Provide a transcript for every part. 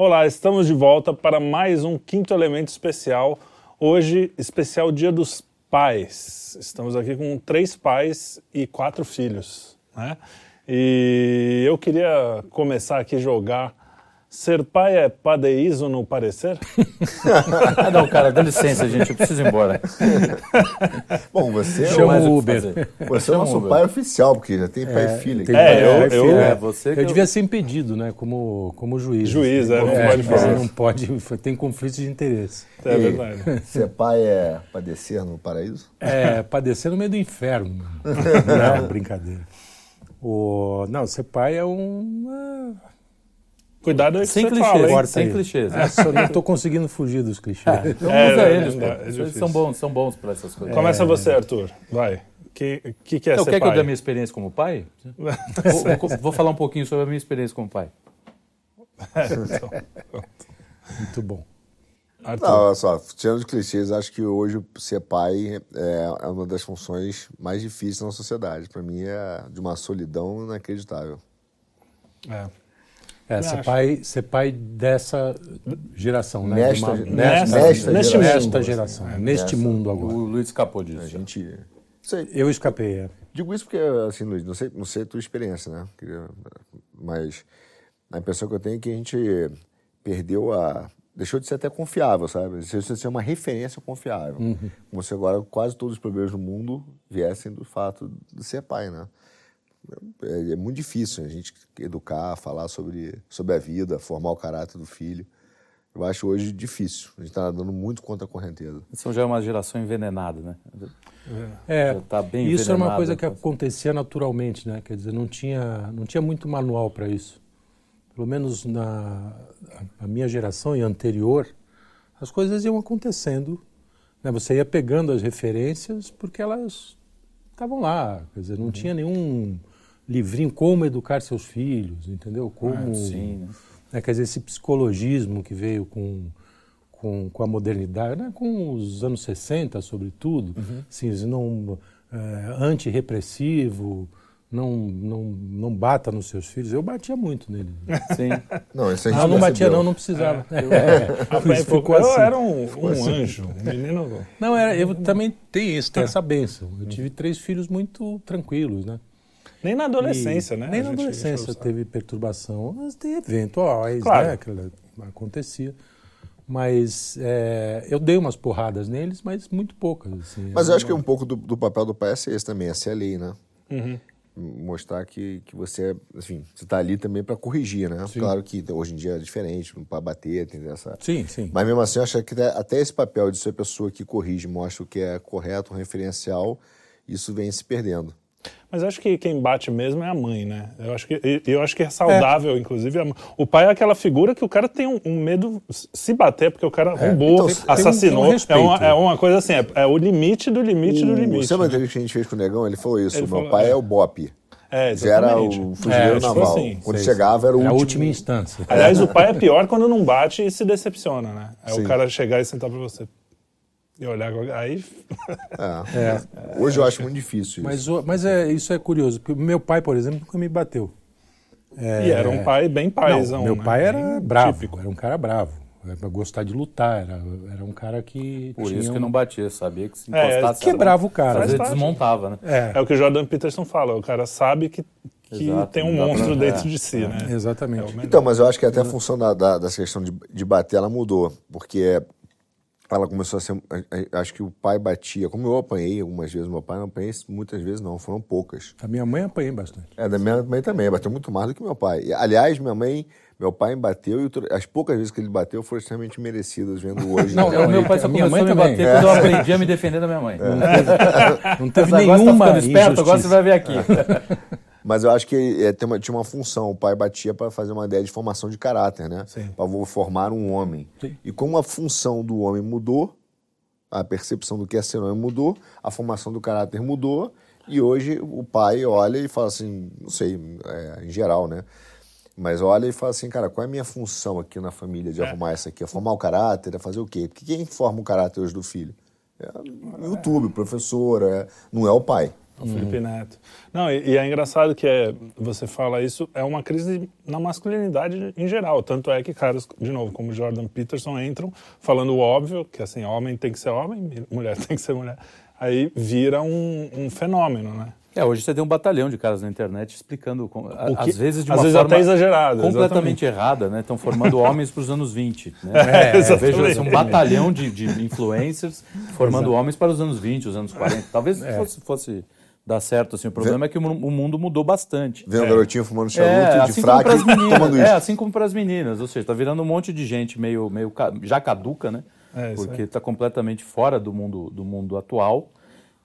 Olá, estamos de volta para mais um Quinto Elemento especial. Hoje, especial Dia dos Pais. Estamos aqui com três pais e quatro filhos. Né? E eu queria começar aqui jogar Ser pai é padeíso no parecer? ah, não, cara, dá licença, gente, eu preciso ir embora. Bom, você Chama o Uber. Você é o nosso Uber. pai oficial, porque já tem pai é, e filho. Tem é, eu, eu, filho, é, você eu devia ser impedido, né, como, como juiz. Juiz, é, não é, pode fazer. Não pode, tem conflito de interesse. É e, verdade. Ser pai é padecer no paraíso? É, padecer no meio do inferno. não, brincadeira. O, não, ser pai é um Cuidado aí sem que clichês, fala, sem clichês. É, só não estou conseguindo fugir dos clichês. É, então é, usa eles, é, eles são bons, são bons para essas coisas. Começa você, Arthur. Vai. Que, que, que é então, ser quer pai? que eu dê a minha experiência como pai? vou, vou, falar um pouquinho sobre a minha experiência como pai. então, Muito bom. Arthur. Não, olha só, tirando os clichês, acho que hoje ser pai é uma das funções mais difíceis na sociedade. Para mim é de uma solidão inacreditável. É. É, ser pai, ser pai dessa geração, né? Nesta, uma, nesta, nesta, nesta, nesta, nesta geração, é, neste mundo agora. O Luiz escapou disso. A gente... Sei. Eu escapei, é. Digo isso porque, assim, Luiz, não sei, não sei a tua experiência, né? Mas a impressão que eu tenho é que a gente perdeu a... Deixou de ser até confiável, sabe? Deixou de ser uma referência confiável. Uhum. Como se agora quase todos os problemas do mundo viessem do fato de ser pai, né? É, é, muito difícil a gente educar, falar sobre, sobre a vida, formar o caráter do filho. Eu acho hoje difícil. A gente está nadando muito contra a correnteza. Isso já é uma geração envenenada, né? É, já tá bem isso é uma coisa que acontecia naturalmente, né? Quer dizer, não tinha, não tinha muito manual para isso. Pelo menos na a minha geração e anterior, as coisas iam acontecendo. Né? Você ia pegando as referências porque elas estavam lá. Quer dizer, não uhum. tinha nenhum livrinho como educar seus filhos, entendeu? Como, ah, sim, né? né? quer dizer, esse psicologismo que veio com, com, com a modernidade, né? com os anos 60, sobretudo, uhum. assim, não, é, antirrepressivo, não, não, não bata nos seus filhos. Eu batia muito nele. Sim. Não, isso a gente não, não batia, não, não precisava. É, eu, é, ficou eu assim. era um, um assim. anjo, um menino. Não, era, eu também tenho isso, tenho essa benção. Eu tive três filhos muito tranquilos, né? Nem na adolescência, e, né? Nem na adolescência teve perturbação, mas tem eventuais, claro. né? Que acontecia. Mas é, eu dei umas porradas neles, mas muito poucas. Assim, mas eu acho que um pouco do, do, papel do pai é esse também, é ser a lei, né? Uhum. Mostrar que, que você, enfim, você está ali também para corrigir, né? Sim. Claro que hoje em dia é diferente, para bater, tem essa... Sim, sim. Mas mesmo assim, eu acho que até esse papel de ser a pessoa que corrige, mostra o que é correto, um referencial, isso vem se perdendo. Mas acho que quem bate mesmo é a mãe, né? Eu acho que, eu acho que é saudável, é. inclusive. O pai é aquela figura que o cara tem um, um medo se bater, porque o cara é. roubou, então, assassinou. Um, um é, uma, é, uma, coisa assim, é, é, o limite do limite o, do limite. Você lembra né? que a gente fez com o Negão? Ele falou isso. Ele Meu falou, pai é, o BOP. É, era o fuzileiro é, naval. Assim, quando sei, chegava era o último... a última instância. Aliás, o pai é pior quando não bate e se decepciona, né? É Sim. o cara chegar e sentar pra você. E olhar aí. É. É. Hoje eu acho muito difícil mas, isso. Mas é, isso é curioso, porque meu pai, por exemplo, nunca me bateu. É... E era um pai bem paizão. meu né? pai era bem bravo, típico. era um cara bravo. Era gostar de lutar, era, era um cara que. Por isso que não batia, sabia que se é, encostasse. quebrava o cara. Às vezes desmontava, né? É. é o que o Jordan Peterson fala, o cara sabe que que Exato, tem um monstro pra... dentro é, de si, né? Exatamente. É então, mas eu acho que até a função da, da, dessa questão de, de bater, ela mudou. Porque ela começou a ser. Acho que o pai batia. Como eu apanhei algumas vezes, meu pai não apanhei muitas vezes, não, foram poucas. A minha mãe apanhei bastante. É, da minha mãe também, bateu muito mais do que meu pai. aliás, minha mãe. Meu pai me bateu e as poucas vezes que ele bateu foram extremamente merecidas, vendo hoje. Não, né? o meu pai só minha mãe a me bater é. quando eu aprendi a me defender da minha mãe. É. Não teve, não teve nenhuma agora você tá esperto, agora você vai ver aqui. Mas eu acho que é, uma, tinha uma função. O pai batia para fazer uma ideia de formação de caráter, né? Para formar um homem. Sim. E como a função do homem mudou, a percepção do que é ser homem mudou, a formação do caráter mudou, e hoje o pai olha e fala assim, não sei, é, em geral, né? Mas olha e fala assim, cara, qual é a minha função aqui na família de é. arrumar isso aqui? É formar o caráter? É fazer o quê? Porque quem forma o caráter hoje do filho? É o YouTube, o professor, é, não é o pai. O uhum. Felipe Neto. Não, e, e, é engraçado que é, você fala isso, é uma crise na masculinidade em geral. Tanto é que caras, de novo, como Jordan Peterson, entram falando o óbvio, que assim, homem tem que ser homem, mulher tem que ser mulher. Aí vira um, um fenômeno, né? É, hoje você tem um batalhão de caras na internet explicando, que, às vezes de uma às vezes forma até exagerado, completamente exatamente. errada, né? Estão formando homens para os anos 20. Né? É, é, vejo assim, um batalhão de, de influencers formando Exato. homens para os anos 20, os anos 40. Talvez é. fosse, fosse dar certo. Assim. O problema Vê... é que o mundo mudou bastante. Vendo um garotinho fumando charuto é, de assim fraque tomando isso. É, assim como para as meninas. Ou seja, está virando um monte de gente meio, meio já caduca, né? É, Porque está completamente fora do mundo, do mundo atual.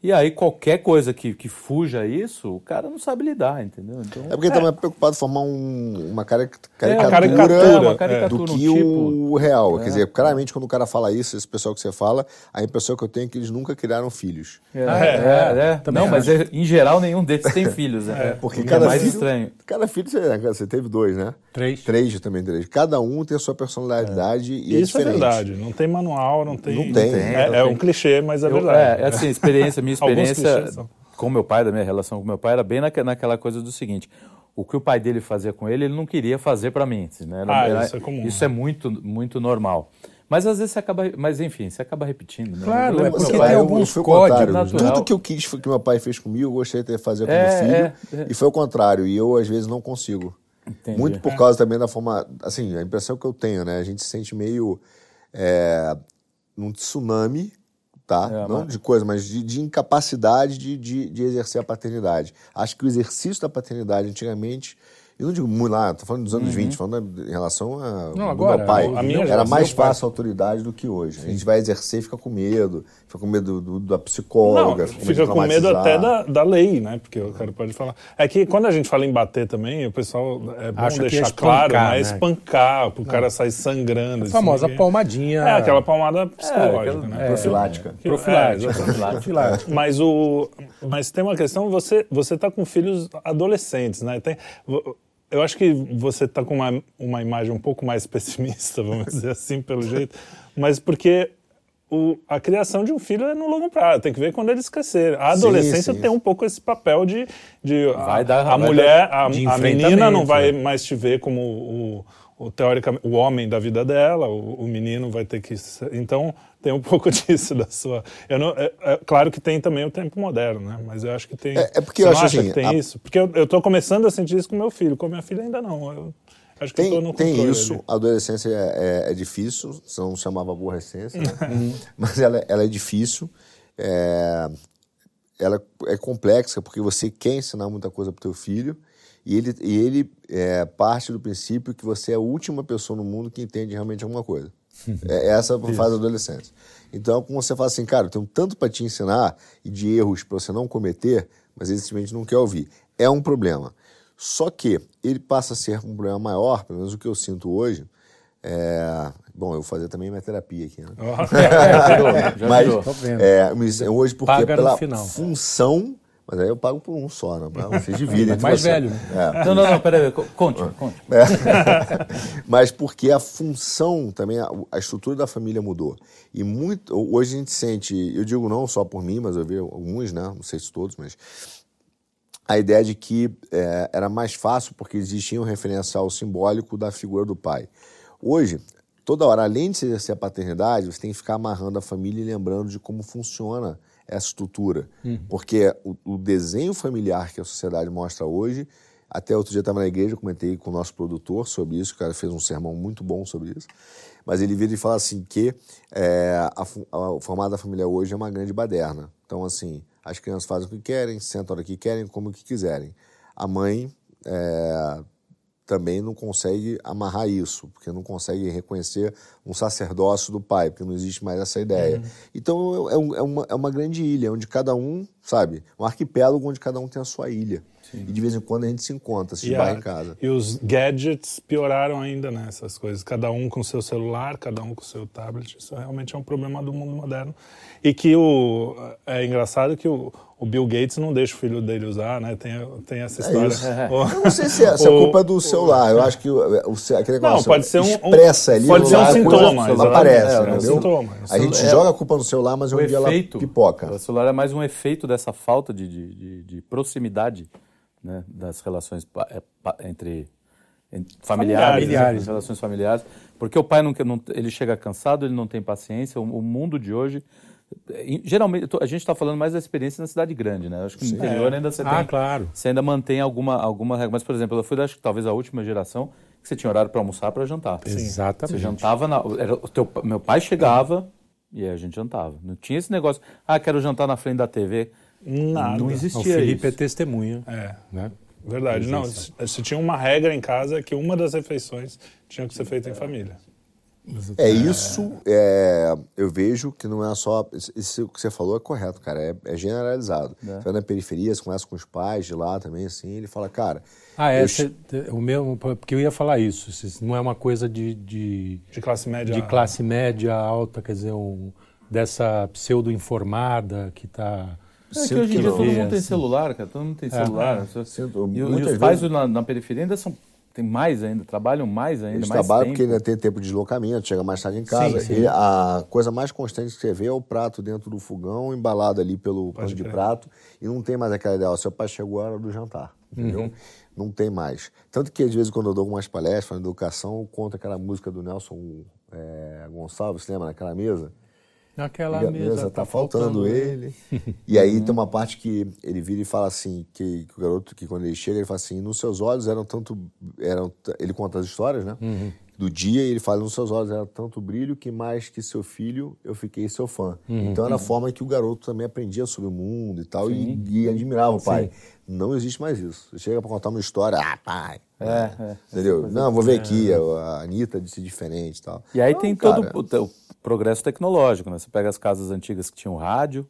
E aí, qualquer coisa que, que fuja isso, o cara não sabe lidar, entendeu? Então, é porque ele tá é. tá mais preocupado em formar um, uma caricatura, é, caricatura, é, uma caricatura do que um tipo, o real. É. Quer dizer, claramente, quando o cara fala isso, esse pessoal que você fala, a impressão que eu tenho é que eles nunca criaram filhos. É, ah, é, é. é. Não, mas em geral nenhum deles tem filhos. Né? porque cada mais filho, estranho. Cada filho, você, você teve dois, né? Três. Três também, três. Cada um tem a sua personalidade e Isso é diferente. Isso é verdade. Não tem manual, não tem... Não tem. Não tem. É, um clichê, mas é verdade. É, assim, experiência, minha experiência com meu pai, da minha relação com meu pai, era bem naquela coisa do seguinte: o que o pai dele fazia com ele, ele não queria fazer para mim. Né? Era, ah, era, isso é comum. Isso é muito, muito normal. Mas às vezes você acaba. Mas enfim, você acaba repetindo. Né? Claro, é porque tem alguns códigos natural. Tudo que eu quis que meu pai fez comigo, eu gostaria de fazer com é, meu filho. É, é. E foi o contrário. E eu, às vezes, não consigo. Entendi. Muito por causa também da forma. Assim, a impressão que eu tenho, né? A gente se sente meio. É, num tsunami tá? É, não mas... de coisa, mas de, de incapacidade de, de, de, exercer a paternidade. Acho que o exercício da paternidade antigamente eu não digo muito lá, tô falando dos anos uhum. 20, falando em relação a, não, agora, meu pai. A minha era mais fácil a autoridade do que hoje. Sim. A gente vai exercer e fica com medo, fica com medo do, do, da psicóloga. Não, fica, fica com medo até da, da lei, né? Porque o cara pode falar. É que quando a gente fala em bater também, o pessoal é bom Acha deixar espancar, claro, né? é espancar, pro cara sair sangrando. A assim, famosa que... palmadinha. É, aquela palmada psicológica, é, né? Profilática. Que, profilática. É, profilática. mas, o, mas tem uma questão, você, você tá com filhos adolescentes, né? Tem, eu acho que você está com uma, uma imagem um pouco mais pessimista, vamos dizer assim, pelo jeito, mas porque o, a criação de um filho é no longo prazo, tem que ver quando eles crescerem. A adolescência sim, sim. tem um pouco esse papel de. de vai a, dar, a mulher, dar, a, a menina não vai né? mais te ver como o, o, teoricamente, o homem da vida dela, o, o menino vai ter que. Então, tem um pouco disso da sua. Eu não, é, é, claro que tem também o tempo moderno, né? Mas eu acho que tem. É, é porque eu acho assim, que tem a... isso? Porque eu estou começando a sentir isso com meu filho, com minha filha ainda não. Eu acho que tem, no tem isso. Ali. A adolescência é, é, é difícil, não chamava aborrecência, né? Uhum. mas ela, ela é difícil. É, ela é complexa porque você quer ensinar muita coisa para o teu filho e ele, e ele é, parte do princípio que você é a última pessoa no mundo que entende realmente alguma coisa. É essa fase da adolescência. Então, como você fala assim, cara, eu tenho tanto para te ensinar e de erros para você não cometer, mas ele simplesmente não quer ouvir. É um problema. Só que ele passa a ser um problema maior, pelo menos o que eu sinto hoje. É... Bom, eu vou fazer também minha terapia aqui, né? Oh, é, já mas, é, hoje, porque Paga pela função mas aí eu pago por um só, né? Vocês dividem. É mais você. velho, né? É. Não, não, não, peraí, conte, conte. É. Mas porque a função também, a, a, estrutura da família mudou. E muito, hoje a gente sente, eu digo não só por mim, mas eu vi alguns, né? Não sei se todos, mas a ideia de que é, era mais fácil porque existia um referencial simbólico da figura do pai. Hoje, toda hora, além de se exercer a paternidade, você tem que ficar amarrando a família e lembrando de como funciona essa estrutura. Uhum. Porque o, o, desenho familiar que a sociedade mostra hoje, até outro dia estava na igreja, comentei com o nosso produtor sobre isso, o cara fez um sermão muito bom sobre isso, mas ele vira e fala assim que é, a, a, o formato da família hoje é uma grande baderna. Então, assim, as crianças fazem o que querem, sentam a hora que querem, como que quiserem. A mãe é, também não consegue amarrar isso, porque não consegue reconhecer um sacerdócio do pai, porque não existe mais essa ideia. Uhum. Então é, é, uma, é uma grande ilha, onde cada um, sabe, um arquipélago onde cada um tem a sua ilha. Sim. E de vez em quando a gente se encontra, se esbarra em casa. E os gadgets pioraram ainda nessas coisas. Cada um com seu celular, cada um com seu tablet. Isso realmente é um problema do mundo moderno. E que o. É engraçado que o, o Bill Gates não deixa o filho dele usar, né? Tem, tem essa é história. É o, eu não sei se, é, se a culpa é do celular. Eu acho que o, o, aquele negócio não, pode ser um, expressa ali. Pode ser um sintoma. Coisa, aparece, é, um sintoma. A gente é, joga a culpa no celular, mas um dia efeito, ela pipoca. O celular é mais um efeito dessa falta de, de, de, de proximidade né, das relações é, entre, entre familiares, familiares. Né, relações familiares. Porque o pai não, não, ele chega cansado, ele não tem paciência. O, o mundo de hoje Geralmente, a gente está falando mais da experiência na cidade grande, né? Acho que no interior é. ainda você ah, tem, claro. Você ainda mantém alguma, alguma regra. Mas, por exemplo, eu fui, acho que talvez a última geração que você tinha horário para almoçar para jantar. Sim. Exatamente. Você jantava na. Era, o teu, meu pai chegava e aí a gente jantava. Não tinha esse negócio, ah, quero jantar na frente da TV. Nada. Não existia. O Felipe isso. é testemunha. É. Né? Verdade. Não, se tinha uma regra em casa que uma das refeições tinha que ser feita em família. É isso, é, eu vejo que não é só. Isso que você falou é correto, cara. É, é generalizado. É. Você vai na periferia, você conversa com os pais de lá também, assim, ele fala, cara. Ah, é, eu... cê, o mesmo, porque eu ia falar isso. Não é uma coisa de. De, de classe média. De classe média alta, quer dizer, um, dessa pseudo-informada que está. É que hoje em dia todo mundo tem celular, cara. Todo mundo tem é. celular. É. E, e os pais vezes... na, na periferia ainda são tem mais ainda, trabalham mais ainda. Eles mais trabalham tempo. porque ainda tem tempo de deslocamento, chega mais tarde em casa. Sim, sim. E a coisa mais constante que você vê é o prato dentro do fogão, embalado ali pelo Pode pano de prato, e não tem mais aquela ideia, ó, seu pai chegou a hora do jantar, entendeu? Uhum. Não tem mais. Tanto que, às vezes, quando eu dou algumas palestras de educação, eu conto aquela música do Nelson é, Gonçalves, você lembra, naquela mesa? Naquela mesa, mesa tá, tá faltando, faltando ele. e aí tem uma parte que ele vira e fala assim, que, que, o garoto, que quando ele chega, ele fala assim, nos seus olhos eram tanto... Eram, ele conta as histórias, né? Uhum. Do dia, e ele fala, nos seus olhos era tanto brilho que mais que seu filho, eu fiquei seu fã. Uhum. Então era a forma que o garoto também aprendia sobre o mundo e tal, e, e, admirava o pai. Sim. Não existe mais isso. Você chega para contar uma história, ah, pai. É, é. Entendeu? Não, vou ver aqui, é. a Anitta disse diferente e tal. E aí tem cara, todo o, progresso tecnológico, né? Você pega as casas antigas que tinham rádio,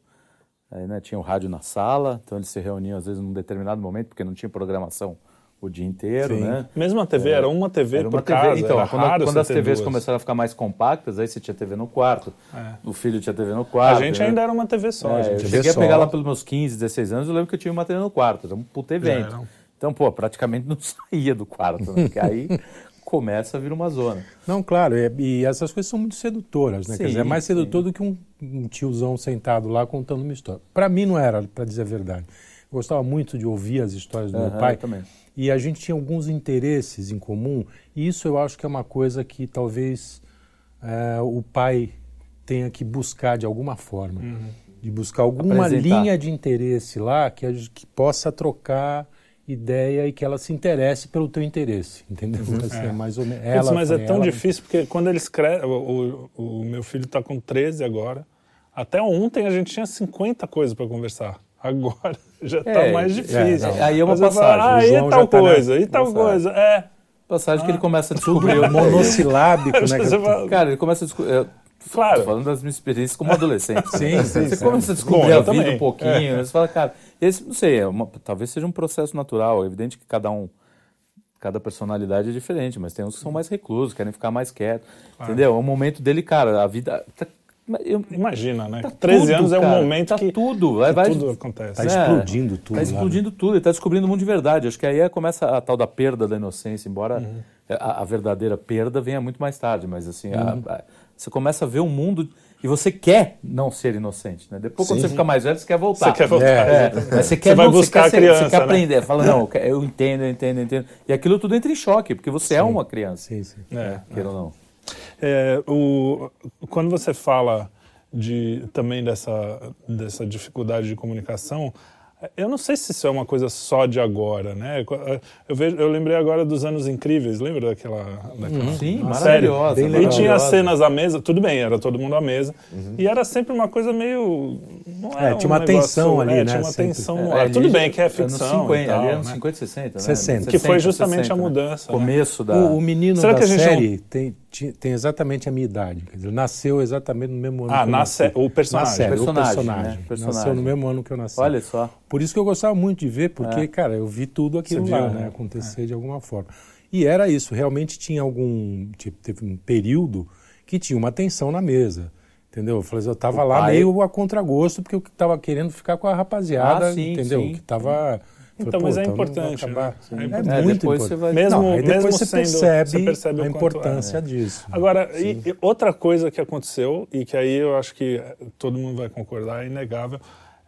aí, né, tinha o rádio na sala, então eles se reuniam às vezes num determinado momento, porque não tinha programação o dia inteiro, Sim. né? Mesmo a TV, é, era uma TV era uma por TV. casa. Então, quando, quando as TVs duas. começaram a ficar mais compactas, aí você tinha TV no quarto, é. o filho tinha TV no quarto. A gente né? ainda era uma TV só. É, eu cheguei a pegar lá pelos meus 15, 16 anos, eu lembro que eu tinha uma TV no quarto, era um puto evento. Então, pô, praticamente não saía do quarto, né? Porque aí começa a vir uma zona. Não, claro, e, e essas coisas são muito sedutoras, né? Sim, Quer dizer, é mais sedutor sim. do que um, um, tiozão sentado lá contando uma história. Para mim não era, para dizer a verdade. Eu gostava muito de ouvir as histórias do uhum, meu pai. Também. E a gente tinha alguns interesses em comum, e isso eu acho que é uma coisa que talvez é, o pai tenha que buscar de alguma forma. Uhum. De buscar alguma Apresentar. linha de interesse lá que, a, que possa trocar ideia e que ela se interesse pelo teu interesse, entendeu? Uhum. Assim, é. é. mais ou menos. Ela, mas é tão ela... difícil porque quando eles crescem, o, o, o, meu filho está com 13 agora. Até ontem a gente tinha 50 coisas para conversar. Agora já está é, mais é, difícil. É, aí é uma passagem. Fala, ah, e tal tá coisa, e tal coisa. É. Passagem ah. que ele começa a descobrir. o monossilábico, né? Cara, ele começa a descobrir. Claro. Tô falando das minhas experiências como adolescente. sim, sim. Você sim. começa a descobrir Bom, a vida também. um pouquinho. É. Você fala, cara, esse, não sei, é uma, talvez seja um processo natural. É evidente que cada um, cada personalidade é diferente, mas tem uns que são mais reclusos, querem ficar mais quietos. Ah. Entendeu? É um momento dele, cara, a vida. Tá, eu, Imagina, né? Tá 13 tudo, anos cara, é um momento tá que, tudo, que vai, tudo acontece. Está explodindo tudo. Está explodindo tudo, ele está descobrindo o mundo de verdade. Acho que aí começa a tal da perda da inocência, embora uhum. a, a, verdadeira perda venha muito mais tarde, mas assim, uhum. a, a, você começa a ver um mundo e você quer não ser inocente, né? Depois, Sim. quando você fica mais velho, você quer voltar. Você quer voltar. É, é. Mas você quer, você vai não, buscar você quer, criança, Você quer né? aprender. Fala, não, eu entendo, eu entendo, eu entendo. E aquilo tudo entra em choque, porque você é sim. é uma criança. Sim, sim. É, queira ou não. É, o, quando você fala de, também dessa, dessa dificuldade de comunicação, eu não sei se isso é uma coisa só de agora, né? Eu, vejo, eu lembrei agora dos Anos Incríveis, lembra daquela, daquela. Sim, maravilhosa. E tinha cenas à mesa, tudo bem, era todo mundo à mesa. Uhum. E era sempre uma coisa meio. é, tinha uma um tensão ali, é, né? Tinha uma sempre. tensão no ar. É, tudo bem que é ficção. 50, tal, ali era nos né? 50, 60, né? 60. Que foi justamente 60, a mudança. Né? Começo da. O, o menino Será da que a gente série não... tem tem exatamente a minha idade. Quer dizer, nasceu exatamente no mesmo ano ah, que eu nasci. o personagem. Na série, personagem, o personagem. Né? personagem. Nasceu no mesmo ano que eu nasci. Olha só. Por isso que eu gostava muito de ver, porque, é. cara, eu vi tudo aquilo lá, né? Acontecer é. de alguma forma. E era isso, realmente tinha algum. Tipo, teve um período que tinha uma tensão na mesa. Entendeu? Eu, falei, eu tava o lá pai... meio a contragosto, porque eu tava querendo ficar com a rapaziada, ah, sim, entendeu? Sim. Que tava. Então, mas é então importante. Né? É, é, muito importante. Vai... Mesmo, não, mesmo você, sendo, percebe você percebe a importância é. disso. Agora, e, e outra coisa que aconteceu, e que aí eu acho que todo mundo vai concordar, é inegável,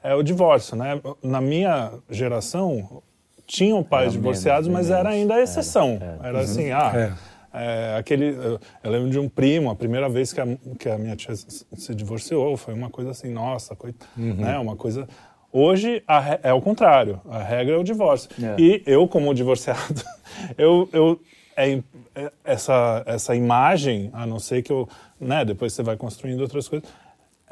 é o divórcio. Né? Na minha geração, tinham pais era divorciados, menos, mas menos. era ainda a exceção. Era, era. era assim, ah. É. É, aquele, eu, eu, lembro de um primo, a primeira vez que a, que a minha tia se divorciou, foi uma coisa assim, nossa, coit, uhum. né, uma coisa... Hoje a, é o contrário, a regra é o divórcio. É. E eu, como divorciado, eu, eu é, é, essa, essa imagem, a não ser que eu, né, depois você vai construindo outras coisas,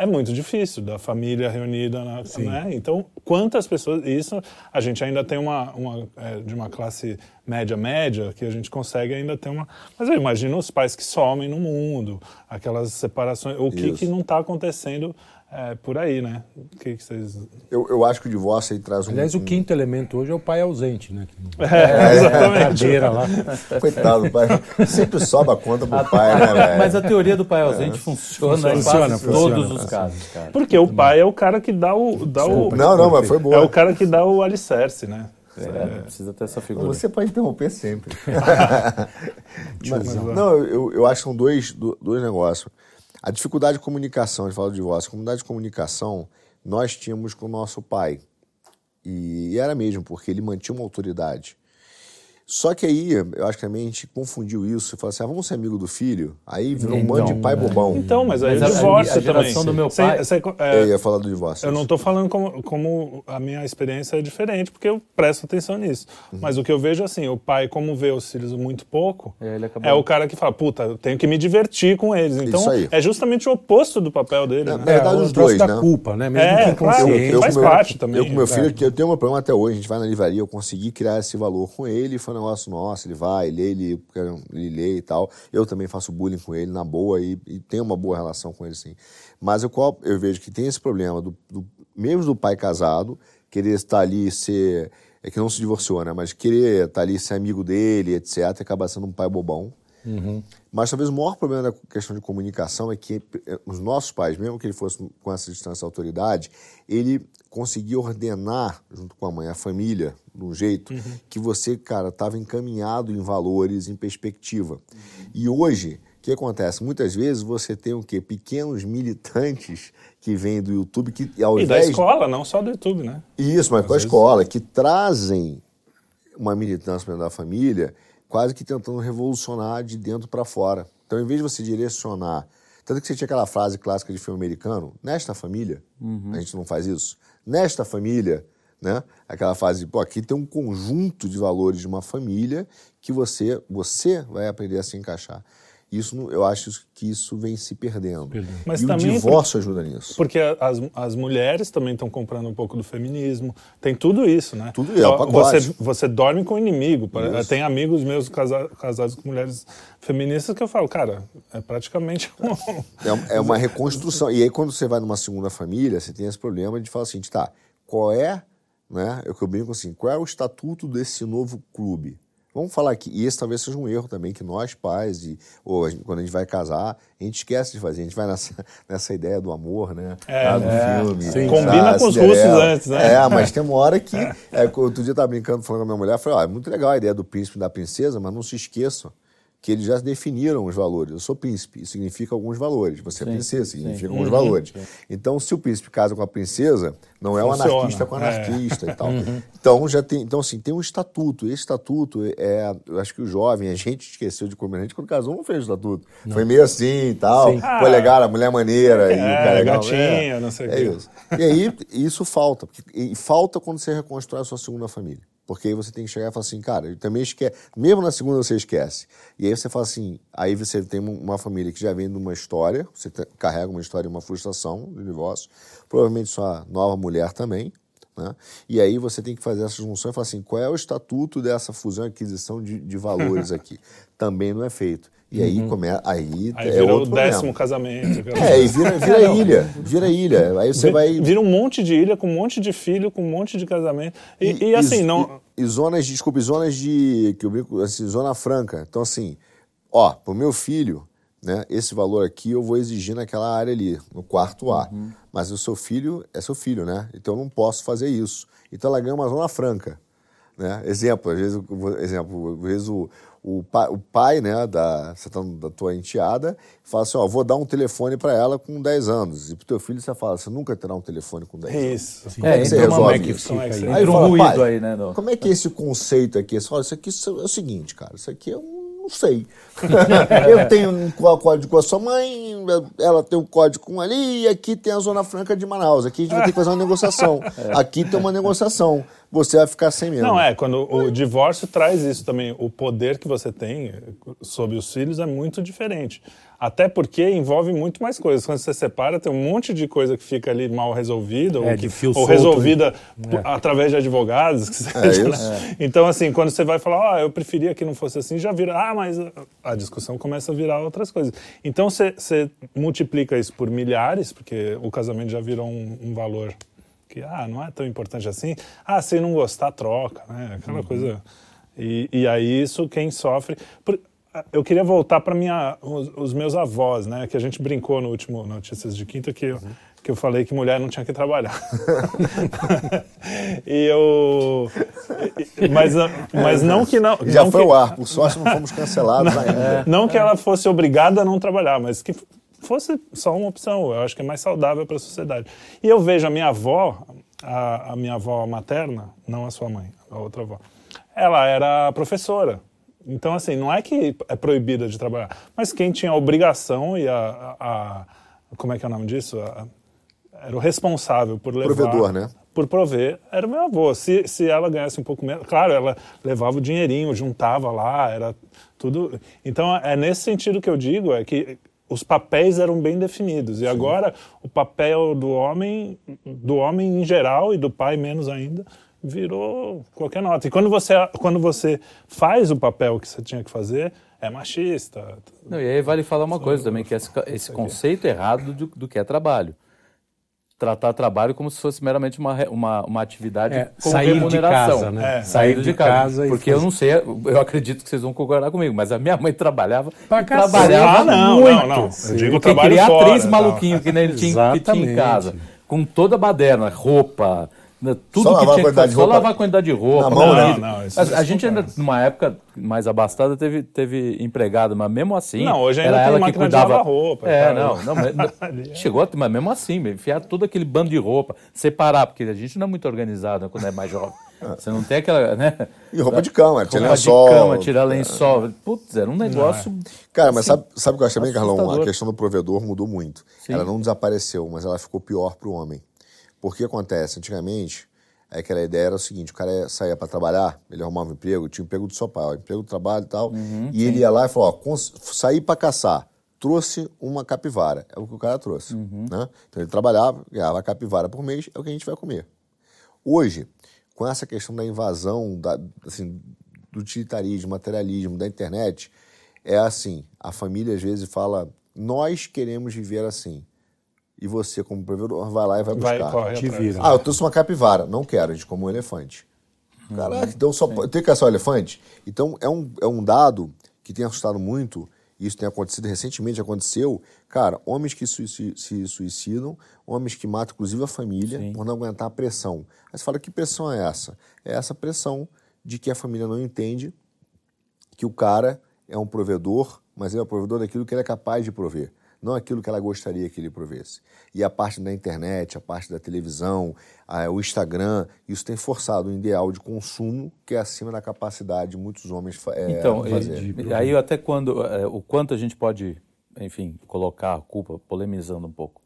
é muito difícil da família reunida, né? Então, quantas pessoas isso a gente ainda tem uma, uma é, de uma classe média média que a gente consegue ainda ter uma, mas eu imagino os pais que somem no mundo, aquelas separações, o que, que não está acontecendo é, por aí, né? O que, que vocês. Eu, eu acho que o divórcio aí traz um. Aliás, o quinto elemento hoje é o pai ausente, né? É, exatamente. Cadeira lá. Coitado, pai. Sempre sobe a conta pro pai, né, velho? Mas a teoria do pai ausente é. funciona, funciona, em funciona, todos os casos, cara. Porque o pai é o cara que dá o. Dá o não, não, mas foi bom. É o cara que dá o alicerce, né? É, precisa ter essa figura. Você pode interromper sempre. mas, não, eu, eu acho que são dois, dois negócios. A dificuldade de comunicação, a gente fala do divórcio, a comunidade de comunicação nós tínhamos com o nosso pai. E era mesmo, porque ele mantinha uma autoridade. Só que aí, eu acho que também a gente confundiu isso e falou assim: ah, vamos ser amigo do filho? Aí virou então, um monte de pai bobão. Então, mas aí mas o divórcio a, a geração também. do meu pai. Cê, cê, é, eu ia falar do divórcio. Eu não estou falando como, como a minha experiência é diferente, porque eu presto atenção nisso. Uhum. Mas o que eu vejo assim: o pai, como vê os filhos muito pouco, é, é o cara que fala: puta, eu tenho que me divertir com eles. Então, é justamente o oposto do papel dele. Na, né? na verdade, os dois. da né? culpa, né? Mesmo é, claro, eu, eu, faz meu, parte também. Eu com meu filho, eu tenho um problema até hoje. A gente vai na livraria, eu consegui criar esse valor com ele, foi um negócio nosso, ele vai, lê, ele, ele lê e tal. Eu também faço bullying com ele na boa e, e tenho uma boa relação com ele, sim. Mas eu, eu vejo que tem esse problema, do, do, mesmo do pai casado, querer estar ali ser. É que não se divorciou, né? Mas querer estar ali, ser amigo dele, etc., acaba sendo um pai bobão. Uhum. Mas talvez o maior problema da questão de comunicação é que eh, os nossos pais, mesmo que ele fosse com essa distância autoridade, ele conseguia ordenar, junto com a mãe, a família, de um jeito uhum. que você, cara, estava encaminhado em valores, em perspectiva. Uhum. E hoje, o que acontece? Muitas vezes você tem o quê? Pequenos militantes que vêm do YouTube que ao E da escola, não só do YouTube, né? Isso, mas com a escola, que trazem uma militância dentro da família quase que tentando revolucionar de dentro para fora. Então, em vez de você direcionar. Tanto que você tinha aquela frase clássica de filme americano, nesta família, uhum. a gente não faz isso. Nesta família, né? Aquela frase, pô, aqui tem um conjunto de valores de uma família que você, você vai aprender a se encaixar. Isso, eu acho que isso vem se perdendo. perdendo. Mas e também o divórcio por, ajuda nisso. Porque as, as mulheres também estão comprando um pouco do feminismo. Tem tudo isso, né? Tudo isso, é você, você dorme com o inimigo. Isso. Tem amigos meus casa, casados com mulheres feministas que eu falo, cara, é praticamente... é, é uma reconstrução. E aí quando você vai numa segunda família, você tem esse problema de falar assim, tá, qual é, né? Eu que eu brinco assim, qual é o estatuto desse novo clube? Vamos falar aqui, e esse talvez seja um erro também, que nós pais, e, ou a gente, quando a gente vai casar, a gente esquece de fazer, a gente vai nessa, nessa ideia do amor, né? É, ah, do é, filme. Sim. Combina com os russos antes, né? É, mas tem uma hora que. É, outro dia eu estava brincando, falando com a minha mulher, eu falei, ó, é muito legal a ideia do príncipe e da princesa, mas não se esqueçam que eles já definiram os valores. Eu sou príncipe, isso significa alguns valores. Você é sim, é princesa, significa sim. alguns uhum, valores. Sim. Então, se o príncipe casa com a princesa, não é o um anarquista com anarquista é. e tal. Uhum. Então, já tem, então, assim, tem um estatuto. Esse estatuto é, eu acho que o jovem, a gente esqueceu de comer, a gente quando casou não fez o estatuto. Não. Foi meio assim e tal. Ah, Foi legal, a mulher maneira. É, e o cara legal. gatinho, é, não sei o é que. Isso. E aí, isso falta. E falta quando você reconstrói a sua segunda família. Porque aí você tem que chegar e falar assim, cara, eu também esquece. Mesmo na segunda você esquece. E aí você fala assim, aí você tem uma família que já vem de uma história, você carrega uma história, uma frustração de divórcio, provavelmente sua nova mulher também. Né? E aí você tem que fazer essa junção e falar assim, qual é o estatuto dessa fusão e aquisição de, de valores aqui? também não é feito. E aí uhum. começa. Aí, aí é vira o décimo casamento. É, e vira, vira ilha. Vira ilha. Aí você vira, vai. Vira um monte de ilha, com um monte de filho, com um monte de casamento. E, e, e assim, não. E, zonas, desculpe, zonas de. que eu brinco, assim, zona franca. Então, assim, ó, pro meu filho, né, esse valor aqui eu vou exigir naquela área ali, no quarto A. Uhum. Mas o seu filho é seu filho, né? Então eu não posso fazer isso. Então ela ganha uma zona franca. Né? Exemplo, às vezes, exemplo, às vezes o, o pai, o pai né, da, tá da tua enteada fala assim, ó, vou dar um telefone para ela com 10 anos. E pro teu filho você fala, você nunca terá um telefone com 10 anos. Isso. Como é, é que você resolve que isso? Fica aí, aí fala, um ruído aí, né? Como é que é esse conceito aqui? Você fala, isso aqui é o seguinte, cara, isso aqui é um não sei. eu tenho um código com a sua mãe, ela tem um código com ali, e aqui tem a Zona Franca de Manaus. Aqui a gente vai ter que fazer uma negociação. É. Aqui tem uma negociação. Você vai ficar sem mesmo. Não, é, quando o divórcio traz isso também. O poder que você tem sobre os filhos é muito diferente. Até porque envolve muito mais coisas. Quando você separa, tem um monte de coisa que fica ali mal resolvida, é, ou, que, ou solto, resolvida né? através de advogados. Que é seja, é né? Então, assim, quando você vai falar, ah, eu preferia que não fosse assim, já vira, ah, mas a discussão começa a virar outras coisas. Então, você, você multiplica isso por milhares, porque o casamento já virou um, um valor que, ah, não é tão importante assim. Ah, se não gostar, troca, né? Aquela uhum. coisa... E, e aí isso quem sofre... Por, eu queria voltar para minha os, os, meus avós, né? Que a gente brincou no último Notícias de Quinta que eu, uhum. que eu falei que mulher não tinha que trabalhar. e eu mas mas não que não já não foi que, o ar, por sorte não fomos cancelados não, ainda. Não que ela fosse obrigada a não trabalhar, mas que fosse só uma opção. Eu acho que é mais saudável para a sociedade. E eu vejo a minha avó, a, a minha avó materna, não a sua mãe, a outra avó. Ela era professora. Então, assim, não é que é proibida de trabalhar, mas quem tinha a obrigação e a, a, a como é que é o nome disso? A, era o responsável por levar... Provedor, né? Por prover, era o meu avô. Se, se ela ganhasse um pouco menos... Claro, ela levava o dinheirinho, juntava lá, era tudo... Então, é nesse sentido que eu digo, é que os papéis eram bem definidos. E Sim. agora, o papel do homem, do homem em geral, e do pai menos ainda, virou qualquer nota. E quando você, quando você faz o papel que você tinha que fazer, é machista. Não, e aí vale falar uma coisa também, que esse, esse conceito errado do, do que é trabalho tratar trabalho como se fosse meramente uma, uma, uma atividade é, com sair remuneração. De casa, né? É, sair, de, de casa. casa porque eu não sei, eu acredito que vocês vão concordar comigo, mas a minha mãe trabalhava pra trabalhava ah, não, muito. Não, não. Eu digo trabalho criar fora, três maluquinhos que nem ele tinha, que tinha em casa, com toda a baderna, roupa, tudo só que lavar tinha que fazer, só lavar a quantidade de roupa. Na mão, não, não, a, a gente ainda, numa época mais abastada, teve, teve empregado, mas mesmo assim. Não, hoje ainda era ela que cuidava. roupa. É, não, não mas, chegou, mas mesmo assim, enfiar todo aquele bando de roupa, separar, porque a gente não é muito organizado né, quando é mais jovem. Você não tem aquela, né? E roupa de cama, tira lençol. de cama, tira lençol. Putz, era um negócio. É. Cara, mas assim, sabe, sabe o que eu acho também, Carlão? A questão do provedor mudou muito. Sim. Ela não desapareceu, mas ela ficou pior para o homem. Porque acontece, antigamente, é aquela ideia era o seguinte: o cara saía para trabalhar, ele arrumava um emprego, tinha um emprego do seu pai, emprego do trabalho e tal. Uhum, e sim. ele ia lá e falou: ó, saí para caçar, trouxe uma capivara. É o que o cara trouxe. Uhum. Né? Então ele trabalhava, ganhava a capivara por mês, é o que a gente vai comer. Hoje, com essa questão da invasão, da, assim, do utilitarismo, materialismo, da internet, é assim: a família às vezes fala, nós queremos viver assim e você, como provedor, vai lá e vai buscar. Vai, corre Te vira. Ah, eu trouxe uma capivara. Não quero, a gente come um elefante. Uhum. Caraca, então só tem que caçar o elefante? Então é um, é um dado que tem assustado muito, e isso tem acontecido recentemente, aconteceu, cara, homens que se, se suicidam, homens que matam inclusive a família Sim. por não aguentar a pressão. Aí você fala, que pressão é essa? É essa pressão de que a família não entende que o cara é um provedor, mas ele é um provedor daquilo que ele é capaz de prover não aquilo que ela gostaria que ele provesse. E a parte da internet, a parte da televisão, a, o Instagram, isso tem forçado um ideal de consumo que é acima da capacidade de muitos homens é, então, fazer. Então, aí até quando, é, o quanto a gente pode, enfim, colocar a culpa, polemizando um pouco,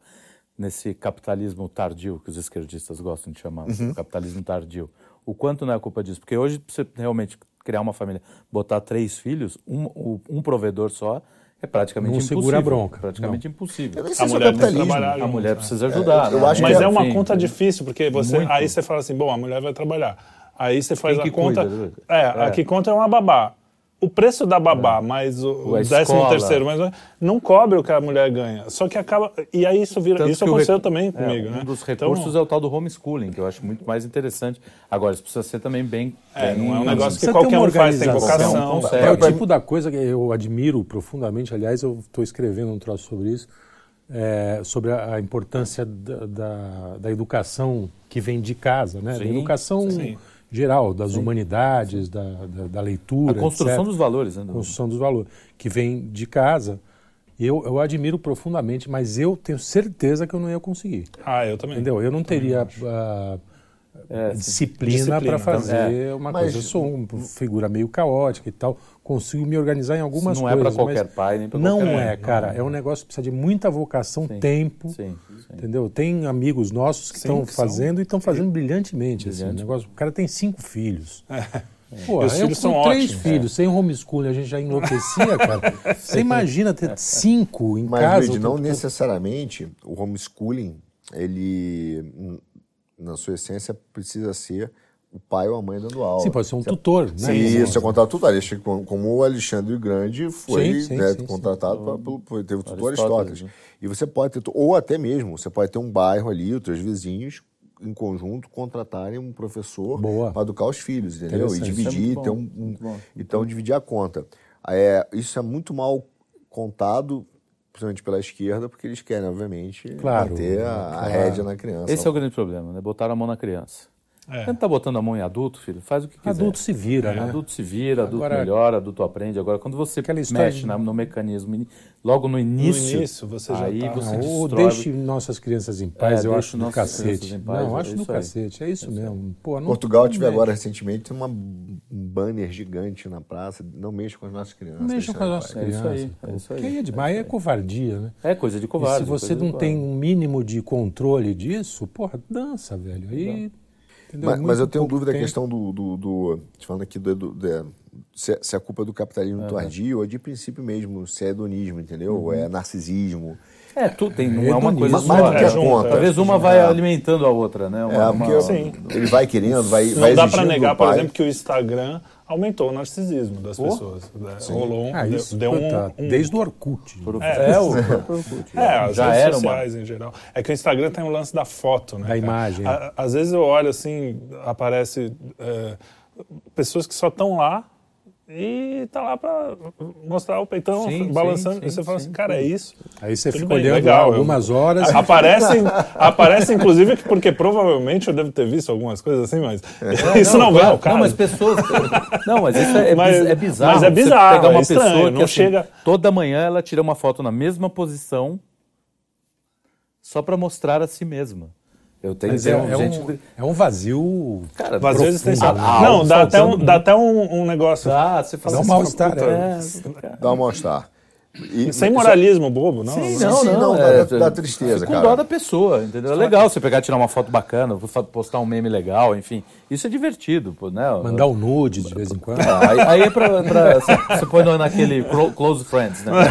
nesse capitalismo tardio que os esquerdistas gostam de chamar, uhum. capitalismo tardio. O quanto não é culpa disso? Porque hoje, você realmente criar uma família, botar três filhos, um, um provedor só, é praticamente não impossível. segura a bronca. Praticamente não. impossível. A mulher, trabalhar, a mulher precisa ajudar. É, eu né? acho Mas é, é uma conta difícil, porque você, aí você fala assim, bom, a mulher vai trabalhar. Aí você faz a conta. Cuida, é, é, a que conta é uma babá. O preço da babá, é. mais o, o décimo terceiro, mais não cobre o que a mulher ganha. Só que acaba. E aí isso vira. Tanto isso aconteceu rec... também é, comigo, é, né? Um dos então, recursos então, é o tal do homeschooling, que eu acho muito mais interessante. Agora, isso precisa ser também bem. É, não é um negócio que qualquer um faz, tem vocação. É o tipo da coisa que eu admiro profundamente. Aliás, eu estou escrevendo um troço sobre isso. É, sobre a, a importância da, da, da, educação que vem de casa, né? Sim, da educação sim geral, das Sim. humanidades, da, da, da, leitura. A construção etc. dos valores, né? Construção dos valores, que vem de casa. Eu, eu admiro profundamente, mas eu tenho certeza que eu não ia conseguir. Ah, eu também. Entendeu? Eu não teria uh, é, disciplina, para fazer é. uma mas, coisa. Eu sou uma figura meio caótica e tal consigo me organizar em algumas não coisas. Não é para qualquer pai, nem para Não qualquer é, cara. É um negócio que precisa de muita vocação, sim, tempo. Sim, sim. Entendeu? Tem amigos nossos que estão fazendo são... e estão fazendo brilhantemente. Brilhante. Assim, negócio, o cara tem cinco filhos. É. Pô, eu com três ótimos, filhos, é. sem homeschooling, a gente já enlouquecia, cara. Você imagina ter cinco em Mas, casa. Mas, não necessariamente o homeschooling, ele, na sua essência, precisa ser o pai ou a mãe dando aula. Sim, pode ser um tutor, né? Sim, isso, é contrato tutor. Como o Alexandre Grande foi sim, sim, né, sim, contratado para pelo, teve o tutor Aristóteles. Né? E você pode ter, ou até mesmo, você pode ter um bairro ali, os teus vizinhos, em conjunto, contratarem um professor para educar os filhos, entendeu? E dividir, é ter um, um então dividir a conta. É, isso é muito mal contado principalmente pela esquerda, porque eles querem, obviamente, claro, manter a, claro. a rédea na criança. Esse é o grande problema, né? Botar a mão na criança. É. Você não tá botando a mão em adulto, filho? Faz o que quiser. Adulto se vira, é. né? Adulto se vira, adulto Agora, melhora, adulto aprende. Agora, quando você mexe de... no mecanismo, logo no início, no início você já aí tá... você não, destrói... deixe nossas crianças em paz, é, eu acho do cacete. Paz, não, eu acho é do cacete, é isso mesmo. Pô, não, Portugal tive agora recentemente uma, um banner gigante na praça, não mexa com as nossas crianças. Não mexa com as nossas crianças. É isso aí. É isso aí. Que é demais, é covardia, né? É coisa de covarde. E se você não tem um mínimo de controle disso, porra, dança, velho. Aí... Mas, mas, eu tenho dúvida da questão do, do, do, falando aqui do, do, do se, se, a culpa é do capitalismo uhum. tardio ou de princípio mesmo, se é hedonismo, entendeu? Uhum. Ou é narcisismo. É, tu tem, não é, é uma coisa só. Mais do que a conta. Talvez uma vai é. alimentando a outra, né? Uma, é, porque uma... Sim. ele vai querendo, vai Não vai dá para negar, por exemplo, que o Instagram aumentou o narcisismo das oh. pessoas. Né? Rolou um, ah, isso, deu, um, tá, um, Desde o Orkut. É, é, o, é as Já redes sociais uma... em geral. É que o Instagram tem o um lance da foto, né? Da imagem. às vezes eu olho assim, aparece é, pessoas que só estão lá e tá lá para mostrar o peitão sim, balançando. Sim, sim, e você fala assim, cara, é isso. Aí você fica olhando legal, algumas horas. Aparecem, aparece, inclusive, porque provavelmente eu devo ter visto algumas coisas assim, mas é, isso não, não vai ao caso. Não, mas pessoas. Não, mas isso é, mas, é bizarro. Mas é bizarro. Você pegar uma é estranho, pessoa que assim, chega. Toda manhã ela tira uma foto na mesma posição só para mostrar a si mesma. Eu tenho Mas é, é, gente... um, é um vazio. Cara, vazio existencial. Ah, não, dá até, um, dá até um, um negócio. Ah, você fala dá um assim, mal-estar. É. Dá um mal-estar. E, Sem moralismo bobo, não? Sim, não, não. não é, dá, dá tristeza, com cara. Com dó da pessoa, entendeu? É legal você pegar, tirar uma foto bacana, postar um meme legal, enfim. Isso é divertido, né? Mandar um nude de vez em quando. É, aí, aí é pra, pra, Você põe naquele close friends, né?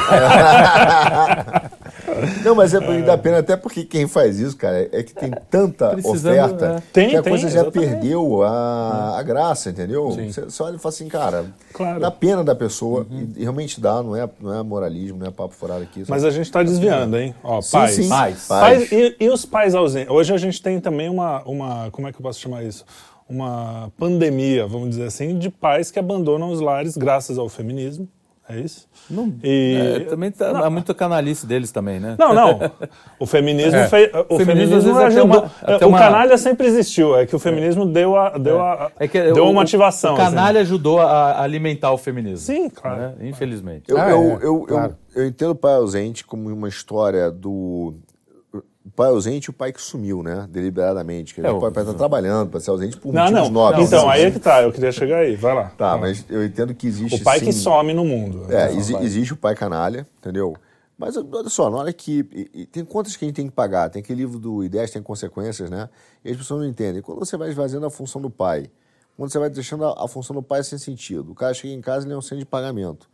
Não, mas é, dá pena até porque quem faz isso, cara, é que tem tanta oferta é. tem, que a tem, coisa já exatamente. perdeu a, a graça, entendeu? Sim. Você só olha e fala assim, cara, claro. dá pena da pessoa, uhum. e, realmente dá, não é, não é moralismo, não é papo furado aqui. Mas a gente está desviando, hein? Ó, sim, pais. Sim. Pais. pais. E, e, os pais ausentes? Hoje a gente tem também uma, uma, como é que eu posso chamar isso? Uma pandemia, vamos dizer assim, de pais que abandonam os lares graças ao feminismo é isso? Não, e... É, também tá, não. há muita canalice deles também, né? Não, não. O feminismo é. fez. O, o feminismo, feminismo ajudou. Uma, é, o uma... canalha sempre existiu, é que o feminismo deu, a, deu, a, é. é que deu o, uma ativação. O canalha assim. ajudou a alimentar o feminismo. Sim, claro. Né? Infelizmente. Eu, ah, eu, é, eu, claro. eu, eu entendo o pai ausente como uma história do pai ausente e o pai que sumiu, né? Deliberadamente. Que é, o pai está trabalhando para ser ausente por não, motivos não. nobres. Então, aí é que tá, eu queria chegar aí, vai lá. Tá, mas eu entendo que existe. O pai sim, que some no mundo. É, exi existe o pai canalha, entendeu? Mas olha só, na hora que. E, e, tem contas que a gente tem que pagar. Tem aquele livro do Ideias Tem Consequências, né? E as pessoas não entendem. Quando você vai esvaziando a função do pai, quando você vai deixando a, a função do pai sem sentido, o cara chega em casa e ele é um centro de pagamento.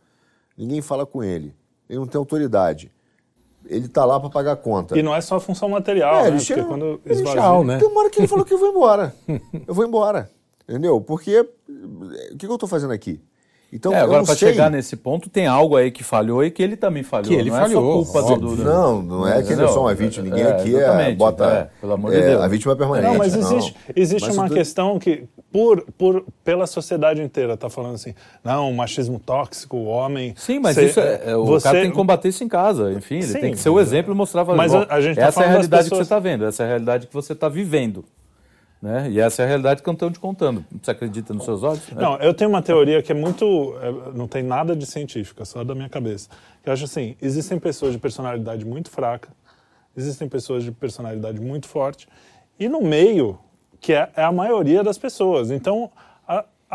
Ninguém fala com ele. Ele não tem autoridade ele tá lá para pagar a conta. E não é só função material, é, né? Ele chega, Porque quando esvazia... Tchau, né? Tem uma hora que ele falou que eu vou embora. eu vou embora. Entendeu? Porque o que eu estou fazendo aqui? Então, é, agora para chegar nesse ponto, tem algo aí que falhou e que ele também falhou. Que ele não falhou. É só culpa do, do, Não, não é que ele é só uma vítima. Ninguém é, aqui é, bota. É, pelo amor de Deus. A vítima é permanente. Não, mas existe, não. existe mas uma questão que, por, por, pela sociedade inteira, está falando assim, não, machismo tóxico, o homem. Sim, mas isso é, o você... cara tem que combater isso em casa. Enfim, ele Sim, tem que ser o exemplo e mostrar. Mas a, a gente tá essa é a realidade pessoas... que você está vendo, essa é a realidade que você está vivendo. Né? E essa é a realidade que eu estou te contando. Você acredita nos seus olhos? Não, eu tenho uma teoria que é muito. É, não tem nada de científica, só da minha cabeça. Eu acho assim: existem pessoas de personalidade muito fraca, existem pessoas de personalidade muito forte, e no meio, que é, é a maioria das pessoas. Então,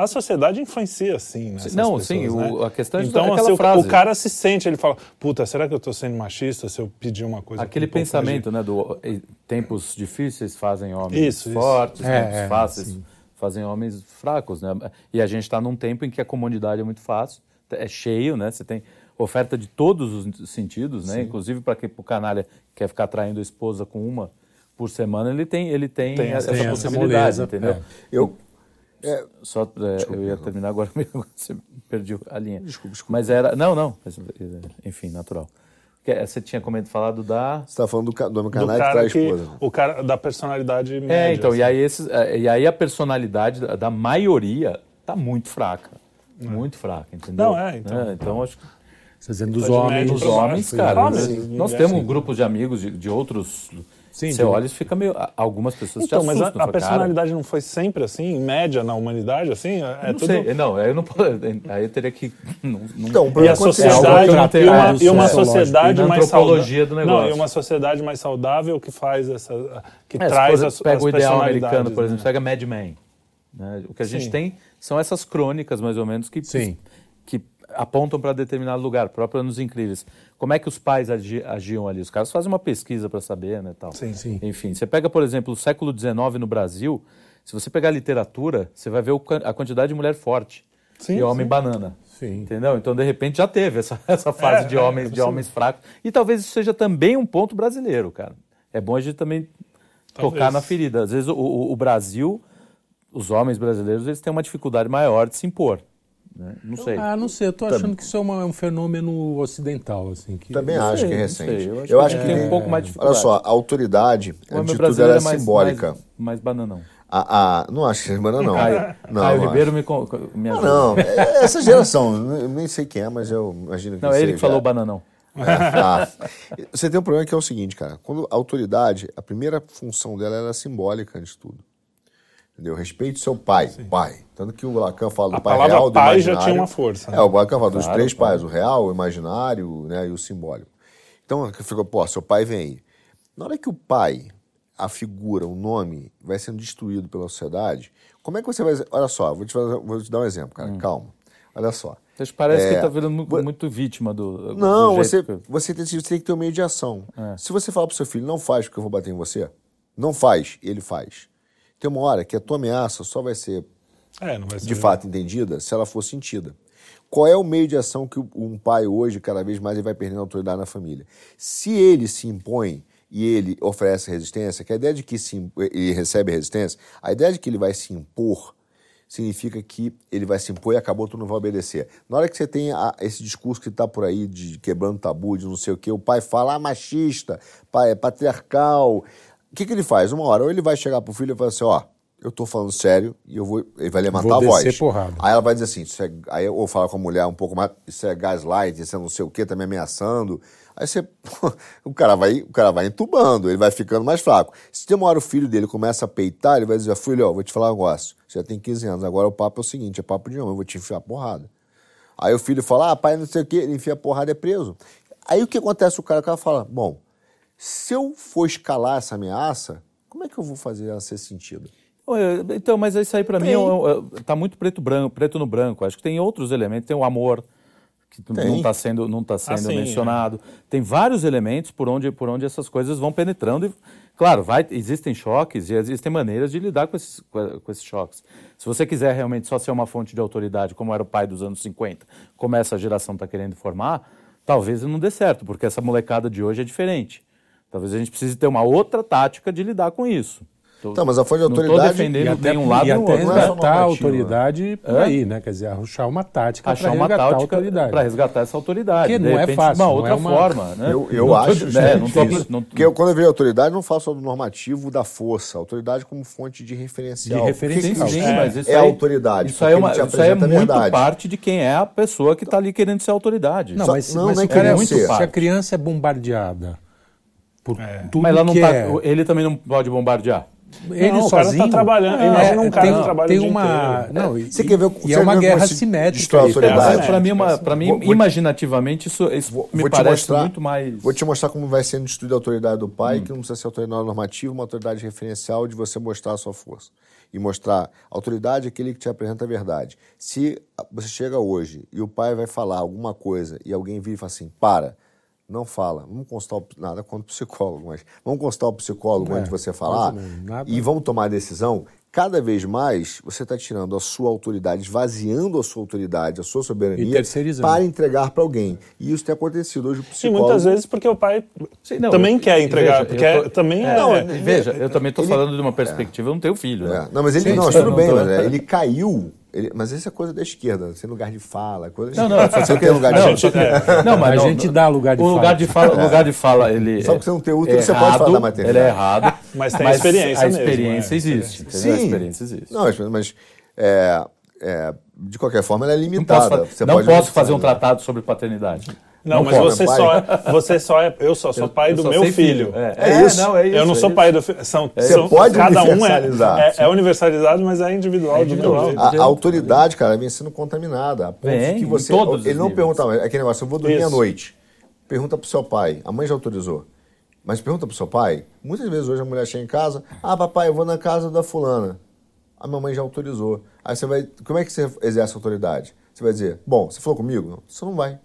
a, sociedade influencia, sim, nessas Não, pessoas, sim, né? o, a questão é então, é assim, frase. o cara se sente, ele fala, puta, será que eu estou sendo machista se eu pedir uma coisa? Aquele pensamento, né, do tempos difíceis fazem homens isso, fortes, isso. tempos é, é, fáceis sim. fazem homens fracos, né? E a gente está num tempo em que a comunidade é muito fácil, é cheio, né? Você tem oferta de todos os sentidos, né? Sim. Inclusive para que o canalha quer ficar traindo a esposa com uma por semana, ele tem, ele tem, tem essa, essa possibilidade, entendeu? É. Eu é, Só, é, desculpa, eu ia terminar agora, você perdeu a linha. Desculpa, desculpa. Mas era. Não, não. Enfim, natural. É, você tinha comentado falado da. Você está falando do, do canal que traz esposa. O cara da personalidade média. É, então, assim. e, aí esses, é, e aí a personalidade da, da maioria está muito fraca. É. Muito fraca, entendeu? Não, é, então. É, então acho que. Você dizendo dos homens. Dos homens, cara. Ah, nós temos grupos de amigos de, de outros Sim, você olha e fica meio. Algumas pessoas então, te assustam. Mas a, a personalidade cara. não foi sempre assim, em média, na humanidade, assim? É não tudo... sei. Não, eu não Aí eu teria que. Não, não... Então, e a sociedade. É e uma, e uma sociedade mais saudável. Do negócio. Não, e uma sociedade mais saudável que faz essa. que é, traz as Pega as o ideal americano, por exemplo, né? pega Mad Men. Né? O que a gente Sim. tem são essas crônicas, mais ou menos, que, Sim. que apontam para determinado lugar, próprio Anos Incríveis. Como é que os pais agi, agiam ali? Os caras fazem uma pesquisa para saber, né, tal. Sim, sim. Enfim, você pega, por exemplo, o século XIX no Brasil, se você pegar a literatura, você vai ver a quantidade de mulher forte sim, e homem sim. banana. Sim. Entendeu? Então, de repente, já teve essa, essa fase é, de homens, é, de homens fracos. E talvez isso seja também um ponto brasileiro, cara. É bom a gente também talvez. tocar na ferida. Às vezes o, o, o Brasil, os homens brasileiros, eles têm uma dificuldade maior de se impor. Né? Não sei. Ah, não sei. Eu estou achando que isso é uma, um fenômeno ocidental. Assim, que... Também acho sei, que é recente. Eu acho, eu que, acho que, tem um pouco mais de dificuldade. Olha só, a autoridade, a atitude é, mais, simbólica. Mais, mais bananão. Ah, ah, não acho que é bananão. Caio, não, Caio Ribeiro me, me ajuda. Não, não, é essa geração, nem sei quem é, mas eu imagino que Não, é ele que falou bananão. Ah, você tem um problema que é o seguinte, cara. Quando a autoridade, a primeira função dela era simbólica de tudo. Entendeu? Respeite seu pai, Sim. pai. Tanto que o Lacan fala do a pai real, do pai imaginário. já tinha uma força. Né? É, o Lacan fala dos três pais, o real, o imaginário né, e o simbólico. Então, fica, pô, seu pai vem aí. Na hora que o pai, a figura, o nome, vai sendo destruído pela sociedade, como é que você vai... Olha só, vou te, fazer, vou te dar um exemplo, cara, hum. calma. Olha só. Mas parece é, que está virando muito, muito, vítima do. Não, do você, que... você, tem, você tem que ter um meio de ação. É. Se você falar para o seu filho, não faz porque eu vou bater em você, não faz, ele faz. Tem uma hora que a tua ameaça só vai ser, é, vai ser de fato entendida se ela for sentida. Qual é o meio de ação que um pai hoje, cada vez mais, ele vai perdendo autoridade na família? Se ele se impõe e ele oferece resistência, que a ideia de que se, ele recebe resistência, a ideia de que ele vai se impor significa que ele vai se impor e acabou, tu não vai obedecer. Na hora que você tem a, esse discurso que está por aí de quebrando tabu, de não sei o quê, o pai fala ah, machista, pai, é patriarcal, o que, que ele faz? Uma hora, ou ele vai chegar pro filho e vai assim, ó, eu tô falando sério e eu vou. Ele vai levantar vou a voz. Porrada. Aí ela vai dizer assim, é, aí ou fala com a mulher um pouco mais, isso é gaslight, isso é não sei o quê, tá me ameaçando. Aí você. o, cara vai, o cara vai entubando, ele vai ficando mais fraco. Se tem uma hora o filho dele começa a peitar, ele vai dizer, filho, ó, vou te falar um negócio. Você já tem 15 anos, agora o papo é o seguinte, é papo de homem, eu vou te enfiar porrada. Aí o filho fala, ah, pai, não sei o quê, ele enfia a porrada, é preso. Aí o que acontece? O cara, o cara fala, bom, se eu for escalar essa ameaça, como é que eu vou fazer ela ser sentida? Então, mas isso aí para mim está é, é, muito preto, branco, preto no branco. Acho que tem outros elementos. Tem o amor, que tem. não está sendo, não tá sendo assim, mencionado. É. Tem vários elementos por onde, por onde essas coisas vão penetrando. E, claro, vai, existem choques e existem maneiras de lidar com esses, com esses choques. Se você quiser realmente só ser uma fonte de autoridade, como era o pai dos anos 50, como essa geração está querendo formar, talvez não dê certo, porque essa molecada de hoje é diferente. Talvez a gente precise ter uma outra tática de lidar com isso. Tô, tá, mas a fonte de autoridade... Não defendendo e até, um lado e até resgatar a autoridade por aí, né? Quer dizer, achar uma tática para resgatar a autoridade. Para resgatar essa autoridade. Que não é fácil. Uma outra é uma... forma, né? Eu, eu não acho... Né, não tô, não... Porque eu, quando eu vejo autoridade, não falo só do normativo da força. Autoridade como fonte de referencial. De referencial. Sim, é, mas isso é, é autoridade. Isso, é, uma, isso é muito parte de quem é a pessoa que está ali querendo ser autoridade. Não, mas, não, mas não é, é muito se a criança é bombardeada por é. tudo mas ela não que tá, é... ele também não pode bombardear. Ele não, sozinho. O cara tá trabalhando. É, imagina um cara tem, que trabalha tem uma, não, Você quer ver e é uma guerra simétrica. É, para mim, uma, para mim, vou, imaginativamente, isso, isso vou, me vou parece mostrar, muito mais. Vou te mostrar como vai sendo o estudo da autoridade do pai, hum. que não precisa ser autoridade normativa, uma autoridade referencial de você mostrar a sua força e mostrar a autoridade é aquele que te apresenta a verdade. Se você chega hoje e o pai vai falar alguma coisa e alguém vira e fala assim, para não fala. Vamos consultar o, nada contra o psicólogo, mas vamos consultar o psicólogo é, antes de você falar e vamos tomar a decisão. Cada vez mais você está tirando a sua autoridade, esvaziando a sua autoridade, a sua soberania para entregar para alguém. E isso tem acontecido hoje. O psicólogo... E muitas vezes porque o pai Sim, não, também quer entregar, veja, porque tô, também é. Não, é, veja, eu também estou falando de uma perspectiva, eu não tenho filho. Né? É. Não, mas ele Sim, não, tudo bem, mas é, ele caiu ele, mas isso é coisa da esquerda, sem lugar de fala, coisa Não, não, você tem lugar de não, fala. Não, mas a gente dá lugar de o fala. Lugar de fala o lugar de fala, ele. Só porque você não tem útero, é você pode falar da maternidade. Ele é errado. mas tem mas experiência. A experiência mesmo, existe. É. Sim, a experiência existe. Não, mas é, é, de qualquer forma, ela é limitada. Não posso, não posso fazer um tratado sobre paternidade. Não, não mas você só, é, você só é. Eu só sou eu, pai do meu filho. filho. É, é, isso. Não, é isso. Eu não sou é pai do filho. São, você são, pode cada um é, é, é, universalizado, mas é individual. individual. A, a, autoridade, cara, vem sendo contaminada. A ponto que você. Ele não pergunta, é aquele negócio, eu vou dormir isso. à noite. Pergunta pro seu pai. A mãe já autorizou. Mas pergunta pro seu pai. Muitas vezes hoje a mulher chega em casa. Ah, papai, eu vou na casa da fulana. A mamãe já autorizou. Aí você vai. Como é que você exerce a autoridade? Você vai dizer, bom, você falou comigo? Você não vai.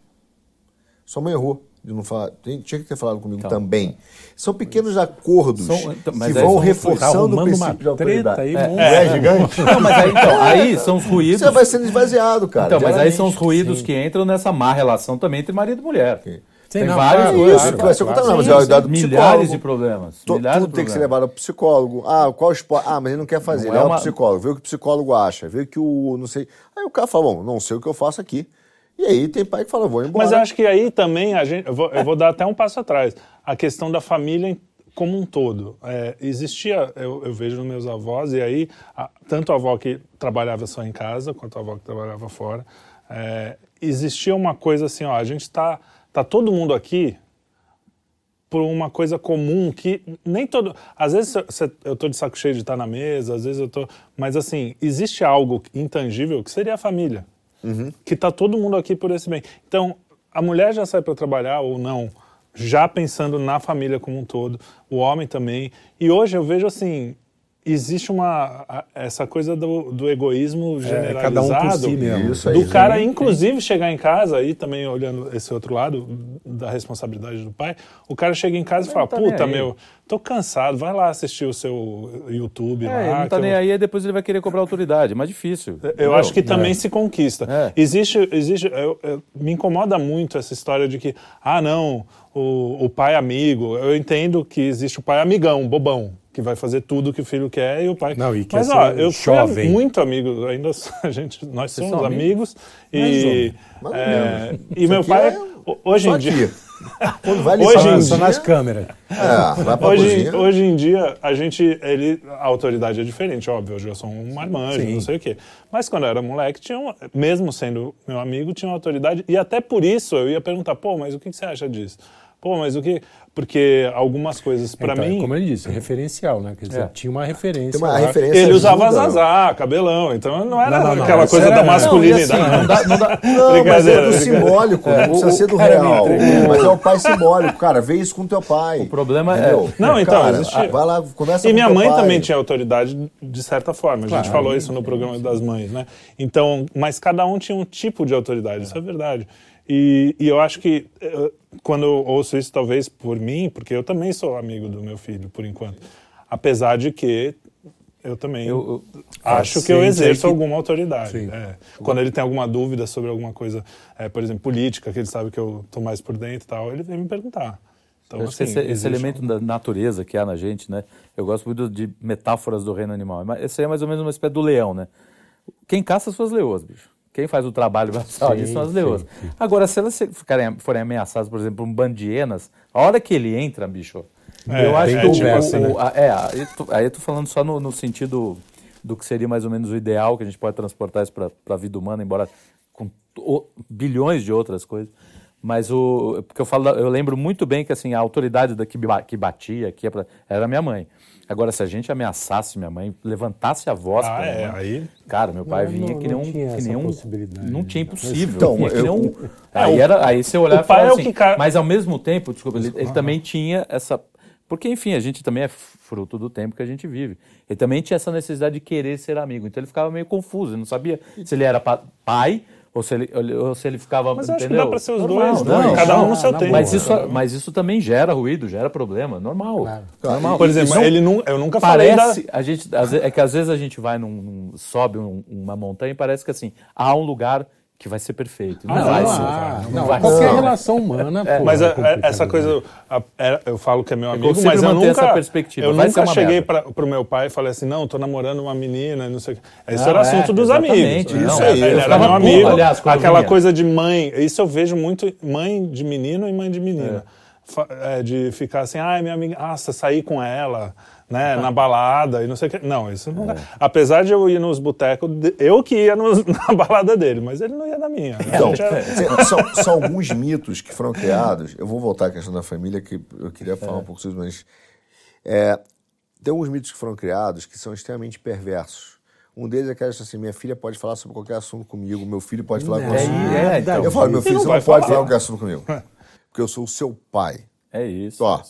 Sua mãe errou de não falar. Tinha que ter falado comigo então, também. São pequenos acordos são, então, que vão reforçando o princípio de autoridade. Aí, é, é, é, gigante. Não, mas aí, então, aí são os ruídos. Você vai sendo esvaziado, cara. Então, mas aí são os ruídos sim. que entram nessa má relação também entre marido e mulher. Sim. Tem não, vários claro, isso, claro, vai ser claro, não, mas é o milhares de problemas. Tô, milhares tudo tem que ser levado ao psicólogo. Ah, qual esporte? Ah, mas ele não quer fazer. Não é uma... psicólogo, vê o que o psicólogo acha, vê o que o. não sei. Aí o cara fala, bom, não sei o que eu faço aqui. E aí tem pai que fala, vou embora. Mas eu acho que aí também a gente. Eu vou, eu vou dar até um passo atrás. A questão da família como um todo. É, existia, eu, eu, vejo nos meus avós, e aí, a, tanto a avó que trabalhava só em casa, quanto a avó que trabalhava fora, é, existia uma coisa assim, ó, a gente está tá todo mundo aqui por uma coisa comum que nem todo. Às vezes eu estou de saco cheio de estar na mesa, às vezes eu estou. Mas assim, existe algo intangível que seria a família uhum. que está todo mundo aqui por esse bem. Então, a mulher já sai para trabalhar ou não, já pensando na família como um todo, o homem também. E hoje eu vejo assim, existe uma essa coisa do, do egoísmo generalizado é, cada um si mesmo. Isso aí, do cara inclusive chegar em casa aí também olhando esse outro lado da responsabilidade do pai o cara chega em casa e fala tá puta meu tô cansado vai lá assistir o seu YouTube é, lá, não tá nem eu... aí depois ele vai querer cobrar autoridade é mais difícil eu acho que também é. se conquista é. existe existe eu, eu, me incomoda muito essa história de que ah não o, o pai amigo eu entendo que existe o pai amigão bobão que vai fazer tudo que o filho quer e o pai. Não, e Mas ó, eu jovem. muito amigo, ainda a gente, nós Vocês somos amigos, e é, e meu pai é... hoje em dia quando vai hoje em dia, nas câmeras. É, hoje, hoje em dia a gente ele a autoridade é diferente, óbvio, hoje eu sou um marmanjo, não sei o quê. Mas quando eu era moleque, tinha um, mesmo sendo meu amigo, tinha uma autoridade e até por isso eu ia perguntar, pô, mas o que você acha disso? Pô, mas o que porque algumas coisas para então, mim. Como ele disse, referencial, né? Quer dizer, é. tinha uma referência. Tem uma referência ele usava zazá, cabelão, então não era não, não, aquela coisa era, da masculinidade. Não, assim, não dá, não, dá, não mas é do simbólico, é, não precisa ser do real. Mas é o pai simbólico, cara, vê isso com teu pai. O problema é. Não, então, cara, existia. vai lá, conversa E minha mãe pai. também tinha autoridade de certa forma. A gente claro, falou isso no programa das mães, né? Então, mas cada um tinha um tipo de autoridade, isso é verdade. E, e, eu acho que eh, quando eu ouço isso, talvez por mim, porque eu também sou amigo do meu filho, por enquanto. Apesar de que eu também eu, eu, acho que eu exerço que... alguma autoridade. É. Quando ele tem alguma dúvida sobre alguma coisa, é, por exemplo, política, que ele sabe que eu estou mais por dentro e tal, ele vem me perguntar. Então, assim, esse, esse elemento da natureza que há na gente, né? Eu gosto muito de metáforas do reino animal. Esse aí é mais ou menos uma espécie do leão, né? Quem caça são as leoas, bicho. Quem faz o trabalho braçal disso são as leoas. Sim, sim. Agora, se elas ficarem, forem ameaçadas, por exemplo, por um bando de hienas, a hora que ele entra, bicho, é, eu acho que conversa, o, né? o, a, é, aí eu tô falando só no, no, sentido do que seria mais ou menos o ideal, que a gente pode transportar isso para a vida humana, embora com o, bilhões de outras coisas. Mas o. Porque eu falo, eu lembro muito bem que assim, a autoridade da, que, que batia aqui era minha mãe. Agora, se a gente ameaçasse minha mãe, levantasse a voz. Ah, é, mãe, aí. Cara, meu pai não, vinha não, que nem um. Que nem um não tinha impossível. Então, eu, um, é, aí, era, aí você olhava e falava é assim. Que... Mas ao mesmo tempo, desculpa, ele, ele também tinha essa. Porque, enfim, a gente também é fruto do tempo que a gente vive. Ele também tinha essa necessidade de querer ser amigo. Então ele ficava meio confuso, ele não sabia se ele era pai ou se ele, ou se ele ficava. Mas acho que dá para ser os Normal, dois, não, não, cada um no seu tempo. Mas isso, mas isso também gera ruído, gera problema. Normal. Claro. normal. Por exemplo, ele não, eu nunca parece, falei. Da... A gente, é que às vezes a gente vai num, num sobe um, uma montanha e parece que assim, há um lugar que vai ser perfeito. Não, ah, vai ser. Não, não, vai qualquer ser. relação humana. É, pô, mas é, é essa coisa, é, eu falo que é meu amigo, mas eu nunca, essa perspectiva. eu nunca cheguei para o meu pai e falei assim, não, estou namorando uma menina, não sei o que. Ah, era assunto dos amigos. Isso aí, ele era meu amigo. Aliás, aquela coisa de mãe, isso eu vejo muito, mãe de menino e mãe de menina. É. de ficar assim, ai, minha amiga, ah, sair com ela né, na balada e não sei o que. Não, isso não. É. Apesar de eu ir nos botecos, eu que ia nos, na balada dele, mas ele não ia na minha. Né? Então, era... são, são, alguns mitos que foram criados. Eu vou voltar à questão da família, que eu queria falar é. um pouco sobre mas. É, tem alguns mitos que foram criados que são extremamente perversos. Um deles é que assim, minha filha pode falar sobre qualquer assunto comigo, meu filho pode falar com assunto. É, então, eu falo, meu filho, você não, não pode falar qualquer assunto comigo. Porque eu sou o seu pai. É isso. Ó,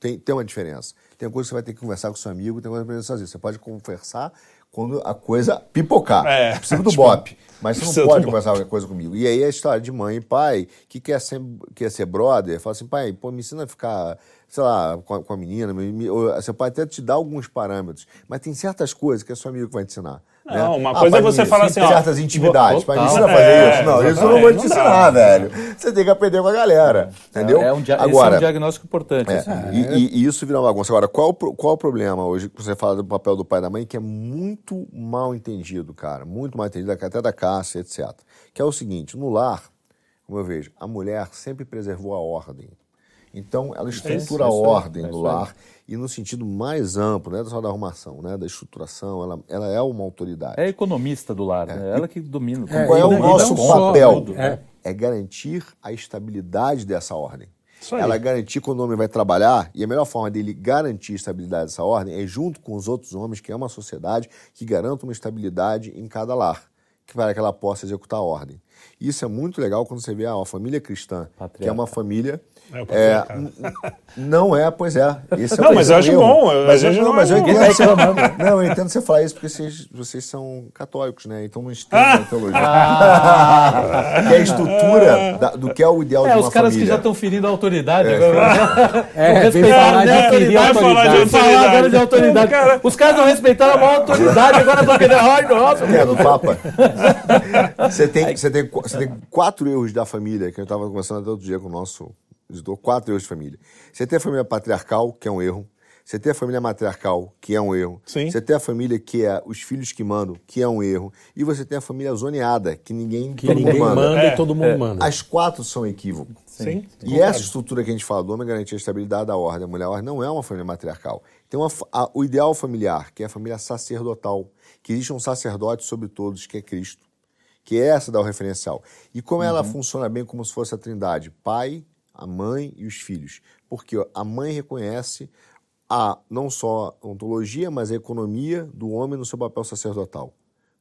tem, tem uma diferença. Tem coisa que você vai ter que conversar com seu amigo, tem coisa que você fazer. Você pode conversar quando a coisa pipocar. É, precisa do tipo, bope. Mas você não pode conversar qualquer coisa comigo. E aí a história de mãe e pai que quer ser, quer ser brother, fala assim, pai, pô, me ensina a ficar, sei lá, com a, com a menina. Me, me, ou, seu pai até te dá alguns parâmetros, mas tem certas coisas que é seu amigo vai te ensinar. Não, né? uma ah, coisa é você falar assim, ó, certas intimidades. Pai, me ensina a fazer é, isso. Não, isso eu não vou te ensinar, velho. Você tem que aprender com a galera, entendeu? É um, Agora, é um diagnóstico importante. É, e, e, isso vira uma bagunça. Agora, qual, qual o problema hoje que você fala do papel do pai e da mãe, que é muito mal entendido, cara, muito mal entendido, até da Cássia, etc. Que é o seguinte, no lar, como eu vejo, a mulher sempre preservou a ordem. Então, ela estrutura a ordem do lar e no sentido mais amplo, né, só da arrumação, né, da estruturação, ela, ela é uma autoridade. É economista do lar, é. né? ela que domina. É, qual é o nosso papel? É. é garantir a estabilidade dessa ordem. Ela garantir quando o homem vai trabalhar, e a melhor forma dele garantir a estabilidade dessa ordem é junto com os outros homens, que é uma sociedade que garanta uma estabilidade em cada lar, para que ela possa executar a ordem. Isso é muito legal quando você vê ah, a família cristã, Patriarca. que é uma família é, é não é, pois é. Esse é não, mas eu acho bom. Mas, eu, não, mas eu entendo você, não, eu entendo você falar isso porque vocês, vocês são católicos, né? Então não entendem ah. teologia. Ah. que é a estrutura da, do que é o ideal é, de uma os caras família. que já estão ferindo a autoridade. É, agora. é, vem falar de ferir a autoridade. Falar agora de autoridade. Os caras não respeitaram a maior autoridade, agora estão querendo... Ai, nossa. É, do Papa. Você tem, você, tem, você tem quatro erros da família, que eu estava conversando até outro dia com o nosso visitou quatro erros de família. Você tem a família patriarcal, que é um erro. Você tem a família matriarcal, que é um erro. Sim. Você tem a família que é os filhos que mandam, que é um erro. E você tem a família zoneada, que ninguém, que ninguém manda, manda é, e todo mundo é. manda. As quatro são equívocos. Sim. Sim. E essa estrutura que a gente fala do homem garantir a estabilidade da ordem, a mulher a ordem, não é uma família matriarcal. Tem uma, a, o ideal familiar, que é a família sacerdotal, que existe um sacerdote sobre todos, que é Cristo. Que é essa dá o referencial. E como uhum. ela funciona bem como se fosse a trindade, pai, a mãe e os filhos. Porque a mãe reconhece a não só a ontologia, mas a economia do homem no seu papel sacerdotal,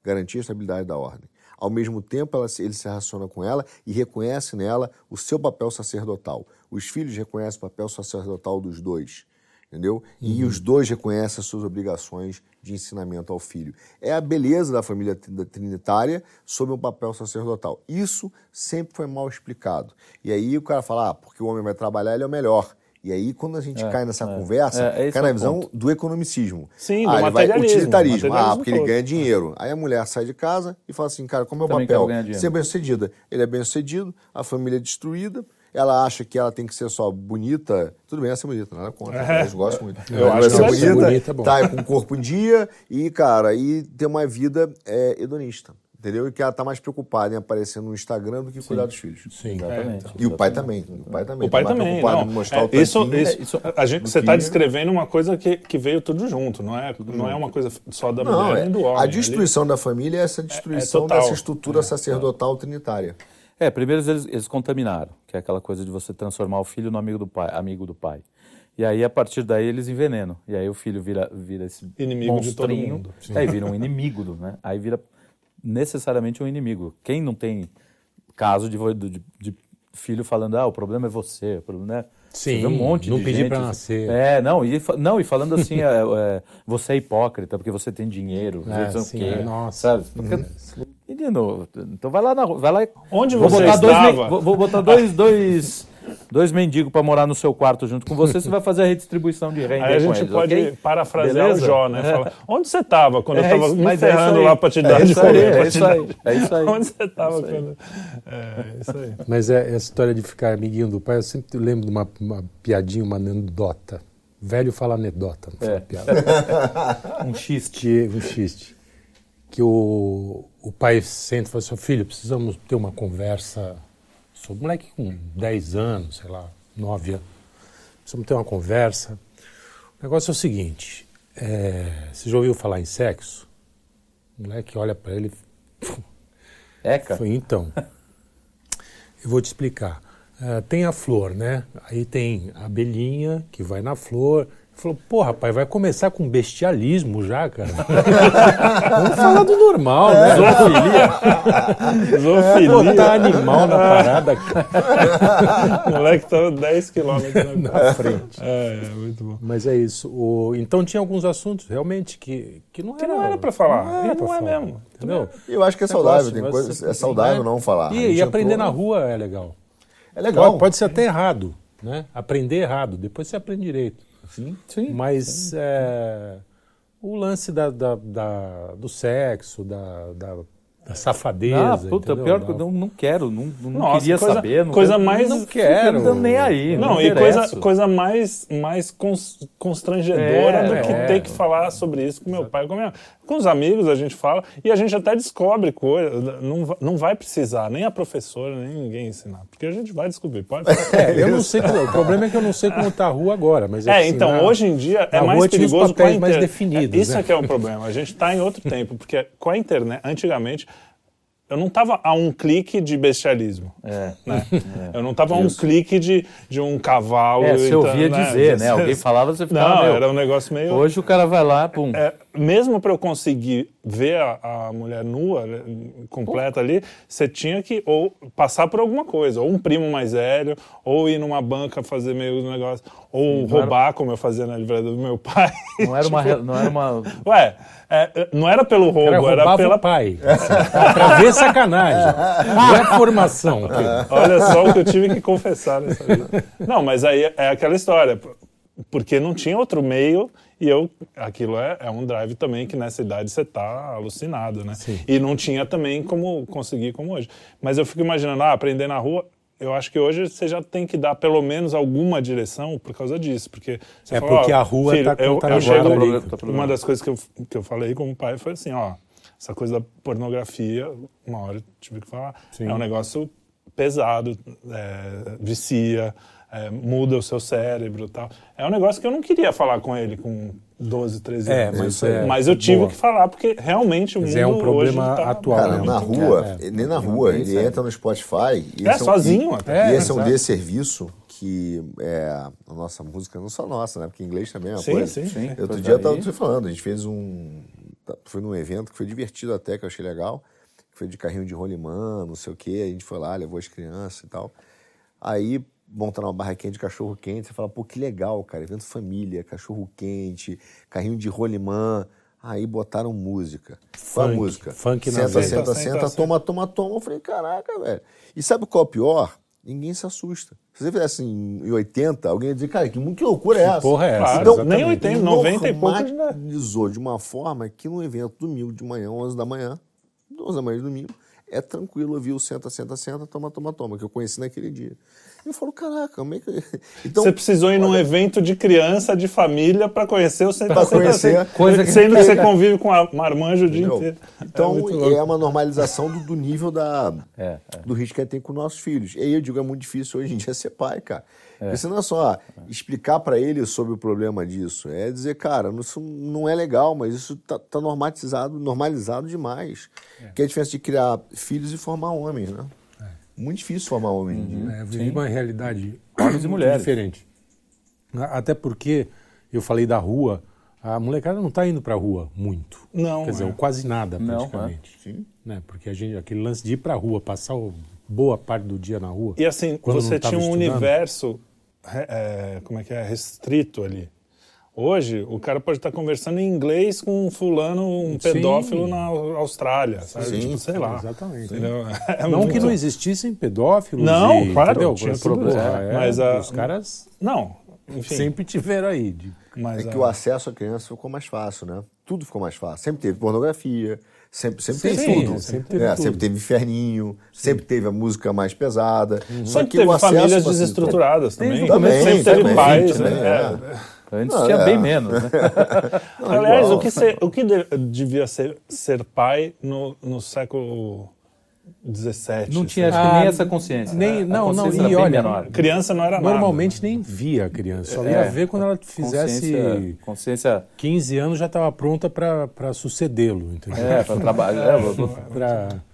garantir a estabilidade da ordem. Ao mesmo tempo, ela, ele se relaciona com ela e reconhece nela o seu papel sacerdotal. Os filhos reconhecem o papel sacerdotal dos dois entendeu? Uhum. E os dois reconhecem as suas obrigações de ensinamento ao filho. É a beleza da família trinitária sob um papel sacerdotal. Isso sempre foi mal explicado. E aí o cara fala, ah, porque o homem vai trabalhar, ele é o melhor. E aí, quando a gente é, cai nessa é, conversa, é, cai na visão ponto. do economicismo. Sim, ah, do ele vai utilitarismo. Ah, porque todo. ele ganha dinheiro. Aí a mulher sai de casa e fala assim, cara, como é o papel? Ser bem-sucedida. Ele é bem-sucedido, a família é destruída, ela acha que ela tem que ser só bonita, tudo bem ela ser bonita, nada contra, é. eu gosto muito. Eu acho que ser bonita, bonita é bom. tá com o corpo em dia e, cara, e ter uma vida é, hedonista. Entendeu? E que ela tá mais preocupada em aparecer no Instagram do que Sim. cuidar dos filhos. Sim, exatamente. É, e o pai também. O pai também. O pai tá também. Não, mostrar é, o isso, isso, isso, a gente, você está descrevendo uma coisa que, que veio tudo junto, não é, tudo não é junto. é uma coisa só da não, mulher é, do homem. A destruição ali. da família é essa destruição é, dessa estrutura sacerdotal trinitária. É, primeiro eles, eles contaminaram, que é aquela coisa de você transformar o filho no amigo do pai, amigo do pai. E aí, a partir daí, eles envenenam. E aí o filho vira, vira esse inimigo monstrinho, de todo mundo. Aí vira um inimigo, do, né? Aí vira necessariamente um inimigo. Quem não tem caso de, de, de filho falando, ah, o problema é você, o problema é... Sim, um monte não pedir para nascer. É, não e, não, e falando assim, é, é, você é hipócrita porque você tem dinheiro, é, sim, quê, nossa. Sabe? Porque, hum. Menino, então vai lá, na, vai lá Onde vou você botar estava? Dois, vou, vou botar dois, dois dois mendigos para morar no seu quarto junto com você, você vai fazer a redistribuição de renda. Aí a gente eles, pode okay? parafrasear Beleza? o Jó, né? Fala, onde você estava quando é, eu estava me ferrando é lá para te dar é de comer? É isso aí, é isso aí. Onde você estava quando... É, isso aí. Mas é, essa história de ficar amiguinho do pai, eu sempre lembro de uma, uma piadinha, uma anedota. Velho fala anedota, não fala é. piada. um xiste. Um xiste. Que o, o pai sente e fala assim, filho, precisamos ter uma conversa Sou moleque com 10 anos, sei lá, 9 anos. Precisamos ter uma conversa. O negócio é o seguinte: é, você já ouviu falar em sexo? O moleque olha para ele. Eca? Foi, então. eu vou te explicar. Uh, tem a flor, né? Aí tem a abelhinha que vai na flor, Falou, pô, rapaz, vai começar com bestialismo já, cara. Vamos falar do normal, né? Zoofilia. Zoofilia. Botar animal na parada, cara. O moleque tava 10 quilômetros na frente. É, é, muito bom. Mas é isso. O... Então tinha alguns assuntos, realmente, que, que não que era... não era pra falar. Não, era não é falar. mesmo. Entendeu? Eu acho que é saudável, tem coisa, é saudável não falar. E, e aprender na rua é legal. É legal. Pode, pode ser até errado, né? Aprender errado, depois você aprende direito. Sim, sim. Mas sim. É, o lance da, da, da, do sexo, da, da da safadeza. Ah, puta, pior que eu não, não quero, não, não Nossa, queria coisa, saber. Não coisa quero, mais. Não quero. Não nem aí. Não, e coisa, coisa mais, mais constrangedora é, do que é. ter que falar sobre isso com meu pai. Com, minha, com os amigos a gente fala e a gente até descobre coisa. Não, não vai precisar nem a professora, nem ninguém ensinar. Porque a gente vai descobrir. Pode é, eu não sei como, O problema é que eu não sei como está a rua agora. Mas é, então, na, hoje em dia é mais perigoso com a internet. mais definidos. Isso né? é que é o problema. A gente está em outro tempo, porque com a internet, antigamente eu não estava a um clique de bestialismo. É. Né? É. Eu não estava a um clique de, de um cavalo. É, você então, ouvia né? dizer, né? Alguém falava, você ficava. Não, meu, era um negócio meio. Hoje o cara vai lá, pum. É, mesmo para eu conseguir ver a, a mulher nua, né, completa ali, você tinha que ou passar por alguma coisa, ou um primo mais velho, ou ir numa banca fazer meio do negócio, ou Sim, roubar, era... como eu fazia na livraria do meu pai. Não era uma. Não era uma... Ué, é, não era pelo roubo, era, era pela. pai. pra ver sacanagem. Não é formação. Olha só o que eu tive que confessar nessa vida. Não, mas aí é aquela história. Porque não tinha outro meio e eu, aquilo é, é um drive também que nessa idade você está alucinado, né? Sim. E não tinha também como conseguir como hoje. Mas eu fico imaginando, ah, aprender na rua, eu acho que hoje você já tem que dar pelo menos alguma direção por causa disso, porque é porque a rua está contaminada ali. Uma das coisas que eu, que eu falei como pai foi assim, ó, essa coisa da pornografia, uma hora eu tive que falar, Sim. é um negócio pesado, é, vicia, é, muda o seu cérebro tal. É um negócio que eu não queria falar com ele com 12, 13 é, anos. Mas, é, mas eu tive boa. que falar, porque realmente o mas mundo é um problema tá... atual. Cara, na rua, é, nem na rua, ele entra no Spotify... E é, sozinho até. E esse é um desserviço que é a nossa música, não só nossa, né? Porque inglês também é uma sim, coisa. Sim, sim. Outro dia eu estava te falando, a gente fez um... Foi num evento que foi divertido até, que eu achei legal, que foi de carrinho de rolimã, não sei o quê, a gente foi lá, levou as crianças e tal. Aí montando uma barraquinha de cachorro quente, você fala, pô, que legal, cara, evento família, cachorro quente, carrinho de rolimã. Aí botaram música. Qual a música? Funk senta, senta, senta, senta, toma, toma, toma. Eu falei, caraca, velho. E sabe qual é o pior? Ninguém se assusta. Se você fizesse em 80, alguém ia dizer, cara, que, que loucura é essa? Porra é essa? Claro, então, nem 80, 90 e pouco. Normalizou de uma forma que no evento domingo de manhã, 11 da manhã, 11 da manhã de domingo, é tranquilo, viu? Senta, senta, senta, toma, toma, toma, que eu conheci naquele dia. Eu falo, caraca, como é que. Então, você precisou ir olha... num evento de criança, de família, para conhecer o senta, senta, conhecer, senta, coisa que... sendo que você convive com a marmanjo o dia inteiro. Então é, é uma normalização do, do nível da, é, é. do risco que tem com nossos filhos. E aí eu digo, é muito difícil hoje em dia ser pai, cara. É. Isso não é só explicar para ele sobre o problema disso, é dizer, cara, isso não é legal, mas isso está tá normalizado, normalizado demais. É. Que é a diferença de criar filhos e formar homens, né? É. Muito difícil formar homens. Uhum. É, vive uma realidade homens e mulheres diferente. Até porque eu falei da rua, a molecada não está indo para a rua muito. Não. Quer dizer, é. quase nada praticamente. Não, é. Sim. Né? Porque a gente, aquele lance de ir para a rua, passar boa parte do dia na rua. E assim, você tinha um estudando, universo é, como é que é, restrito ali. Hoje, o cara pode estar conversando em inglês com um fulano, um Sim. pedófilo na Austrália, sabe? Sim, tipo, sei lá. Exatamente. É não muito... que não existissem pedófilos. Não, e, claro, entendeu? tinha problema. É, mas a... os caras não, enfim. sempre tiveram aí. De... Mas, é que a... o acesso à criança ficou mais fácil, né? Tudo ficou mais fácil. Sempre teve pornografia, Sempre, sempre sim, teve tudo. Sempre teve, é, tudo. sempre teve inferninho, sim. sempre teve a música mais pesada. Uhum. Só que teve famílias desestruturadas também. também. Sempre teve também, pais. Também, né? é. Antes não, tinha é. bem menos. Né? Não, Aliás, o que, ser, o que devia ser, ser pai no, no século 17. Não tinha, acho que nem ah, essa consciência. Nem, não, não, e olha, menor. criança não era Normalmente nada. nem via a criança, só ia é, ver quando ela fizesse consciência, consciência... 15 anos já estava pronta para sucedê-lo, entendeu? É, para trabalhar. É,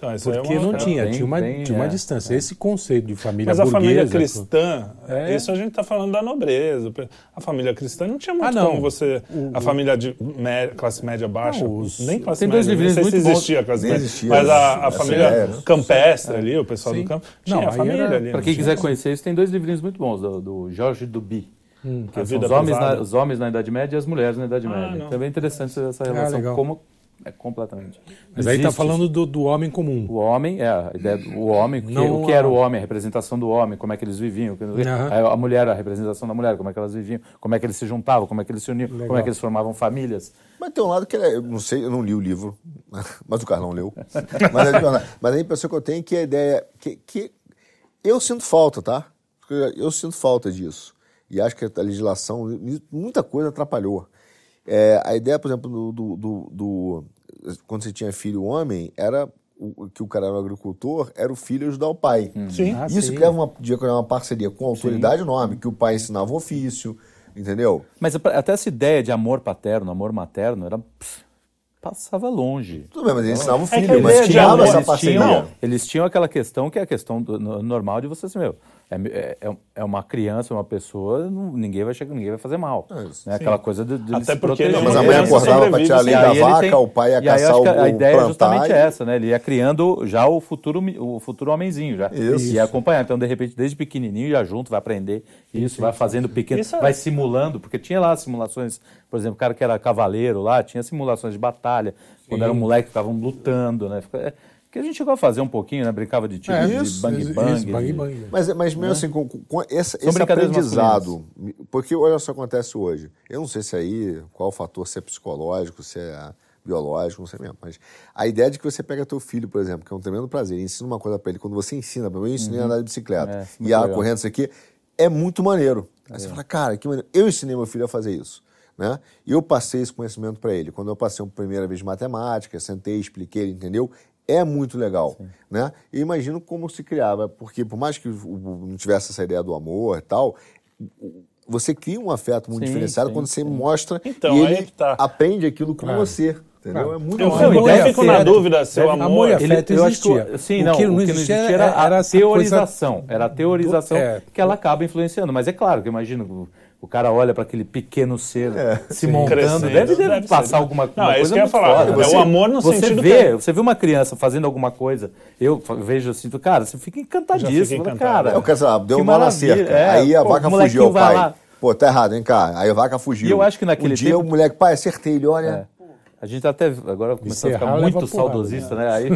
então, Porque é uma... não tinha, bem, tinha uma, bem, tinha uma é, distância. É. Esse conceito de família Mas a família cristã, é. isso a gente está falando da nobreza. A família cristã não tinha muito ah, não. como você... O, a família de média, classe média baixa, não, os, nem classe tem média, dois livrinhos não sei se existia classe média, existia, mas a, a família campestre ali, o pessoal Sim. do campo, tinha não, a família era, ali. Para quem quiser conhecer isso, tem dois livrinhos muito bons, do, do Jorge Duby. Hum, que são os homens, na, os homens na Idade Média e as mulheres na Idade ah, Média. Também é interessante essa ah, relação, como é completamente. Mas aí está falando do, do, homem comum. O homem, é, a ideia do homem, que, o que era o homem, a representação do homem, como é que eles viviam. Uhum. A mulher, a representação da mulher, como é que elas viviam, como é que eles se juntavam, como é que eles se uniam, Legal. como é que eles formavam famílias. Mas tem um lado que é, eu não sei, eu não li o livro, mas o Carlão leu. mas, é, mas a impressão que eu tenho é que a ideia que, que eu sinto falta, tá? Eu sinto falta disso. E acho que a legislação, muita coisa atrapalhou. É, a ideia, por exemplo, do, do, do, quando você tinha filho homem, era o, que o cara era um agricultor, era o filho ajudar o pai. Hum. Sim. Ah, Isso criava uma, uma parceria com a autoridade sim. enorme, que o pai ensinava o ofício, entendeu? Mas até essa ideia de amor paterno, amor materno, era passava longe. Tudo bem, mas eles ensinavam o é filho, é mas tinha essa parceria. Eles tinham, eles tinham aquela questão que é a questão do, normal de você assim, meu, é, é, é, é uma criança, uma pessoa, não, ninguém vai chegar, ninguém vai fazer mal. É, né? Aquela coisa de, de Até porque não, mas a mãe acordava para tirar a da vaca, tem, o pai ia caçar o A ideia é justamente essa, né? Ele ia criando já o futuro, o futuro homenzinho já. Isso. E ia acompanhar. Então, de repente, desde pequenininho, já junto, vai aprender isso, isso vai fazendo pequeno, isso vai simulando, porque tinha lá simulações, por exemplo, o cara que era cavaleiro lá, tinha simulações de batalha, quando era um moleque, ficavam lutando, né? Que a gente chegou a fazer um pouquinho, né? Brincava de tiro, é, de bang bang. Isso, bang, bang. Mas, mas mesmo né? assim, com, com esse, esse aprendizado, porque olha só o que acontece hoje. Eu não sei se aí, qual o fator, se é psicológico, se é biológico, não sei mesmo. Mas a ideia de que você pega teu filho, por exemplo, que é um tremendo prazer, e ensina uma coisa para ele, quando você ensina, para mim, eu ensinei uhum. a andar de bicicleta é, e a correndo isso aqui, é muito maneiro. Aí é. você fala, cara, que maneiro. Eu ensinei meu filho a fazer isso. Né? E eu passei esse conhecimento para ele. Quando eu passei a primeira vez de matemática, sentei, expliquei, ele entendeu é muito legal, Sim. né? E imagino como se criava, porque por mais que não tivesse essa ideia do amor e tal, você cria um afeto muito sim, diferenciado sim, quando você sim. mostra então, e ele tá. aprende aquilo com claro. você. Entendeu? Claro. É muito eu, eu, eu fico na dúvida se o amor, amor e afeto ele, existia. Que, sim, não, o que não, o que não existia era, era, a teorização. Coisa... Era a teorização do, é, que ela acaba influenciando. Mas é claro que eu imagino o cara olha para aquele pequeno ser é, se sim, montando, deve, deve, deve, passar ser. alguma, alguma não, é coisa. Não, é isso que eu ia falar. Você, é o amor no você sentido vê, que... Você vê uma criança fazendo alguma coisa, eu vejo assim, cara, você fica encantadíssimo. Fica cara, é, eu quero saber, deu uma na cerca. É, aí a pô, vaca fugiu ao pai. Lá. Pô, tá errado, hein, cara? Aí a vaca fugiu. E eu acho que naquele um dia tempo... o moleque, pai, acertei ele, olha. É. A gente até agora começou a ficar muito saudosista, né? Aí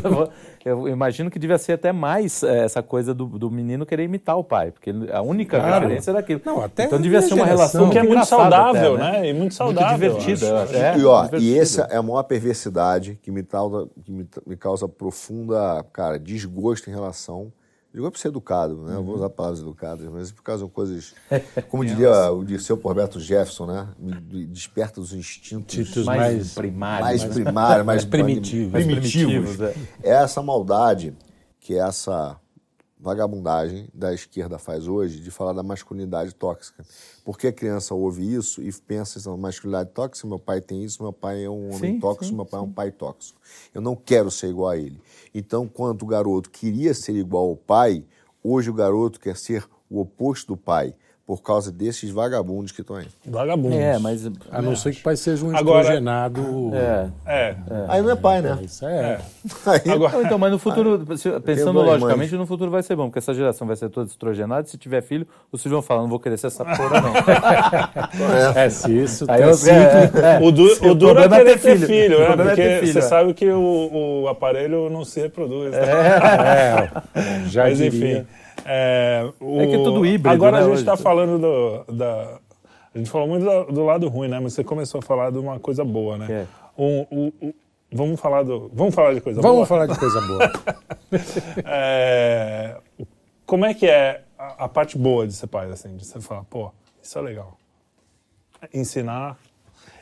eu, imagino que devia ser até mais é, essa coisa do, do, menino querer imitar o pai, porque a única claro. referência era aquilo. Não, até então devia ser uma relação que é muito saudável, até, né? né? E muito saudável. Muito divertida. É, e, ó, e essa é a maior perversidade que me causa, que me, me causa profunda, cara, desgosto em relação Digo é para ser educado, né? Uhum. Vou usar palavras educadas, mas por causa de coisas, como diria o Dirceu por Roberto Jefferson, né? Me desperta os instintos mais, mais primários, mais, primários, mais, mais primitivos. primitivos. É. é essa maldade que essa vagabundagem da esquerda faz hoje de falar da masculinidade tóxica. Porque a criança ouve isso e pensa assim, masculinidade tóxica, meu pai tem isso, meu pai é um homem sim, tóxico, sim, meu pai sim. é um pai tóxico. Eu não quero ser igual a ele. Então, quando o garoto queria ser igual ao pai, hoje o garoto quer ser o oposto do pai por causa desses vagabundos que estão aí. Vagabundos. É, mas a não ser que o pai seja um Agora, estrogenado. É, é. é. Aí não é pai, né? É, isso é. é. Agora, então, mas no futuro, pensando logicamente, no futuro vai ser bom, porque essa geração vai ser toda estrogenada. Se tiver filho, os filhos vão falar: não vou querer ser essa porra, não. é, se isso. Aí eu, é, o, du, o duro é querer ter filho, filho né? Porque filho, você sabe que o, o, aparelho não se reproduz. Né? É, já mas, diria. enfim. É, o... é que é tudo híbrido. Agora né, a gente está falando do, da. A gente falou muito do, do, lado ruim, né? Mas você começou a falar de uma coisa boa, né? É. Vamos falar do. Vamos falar de coisa vamos boa. Vamos falar de coisa boa. é, como é que é a, a, parte boa de ser pai, assim? De você falar, pô, isso é legal. Ensinar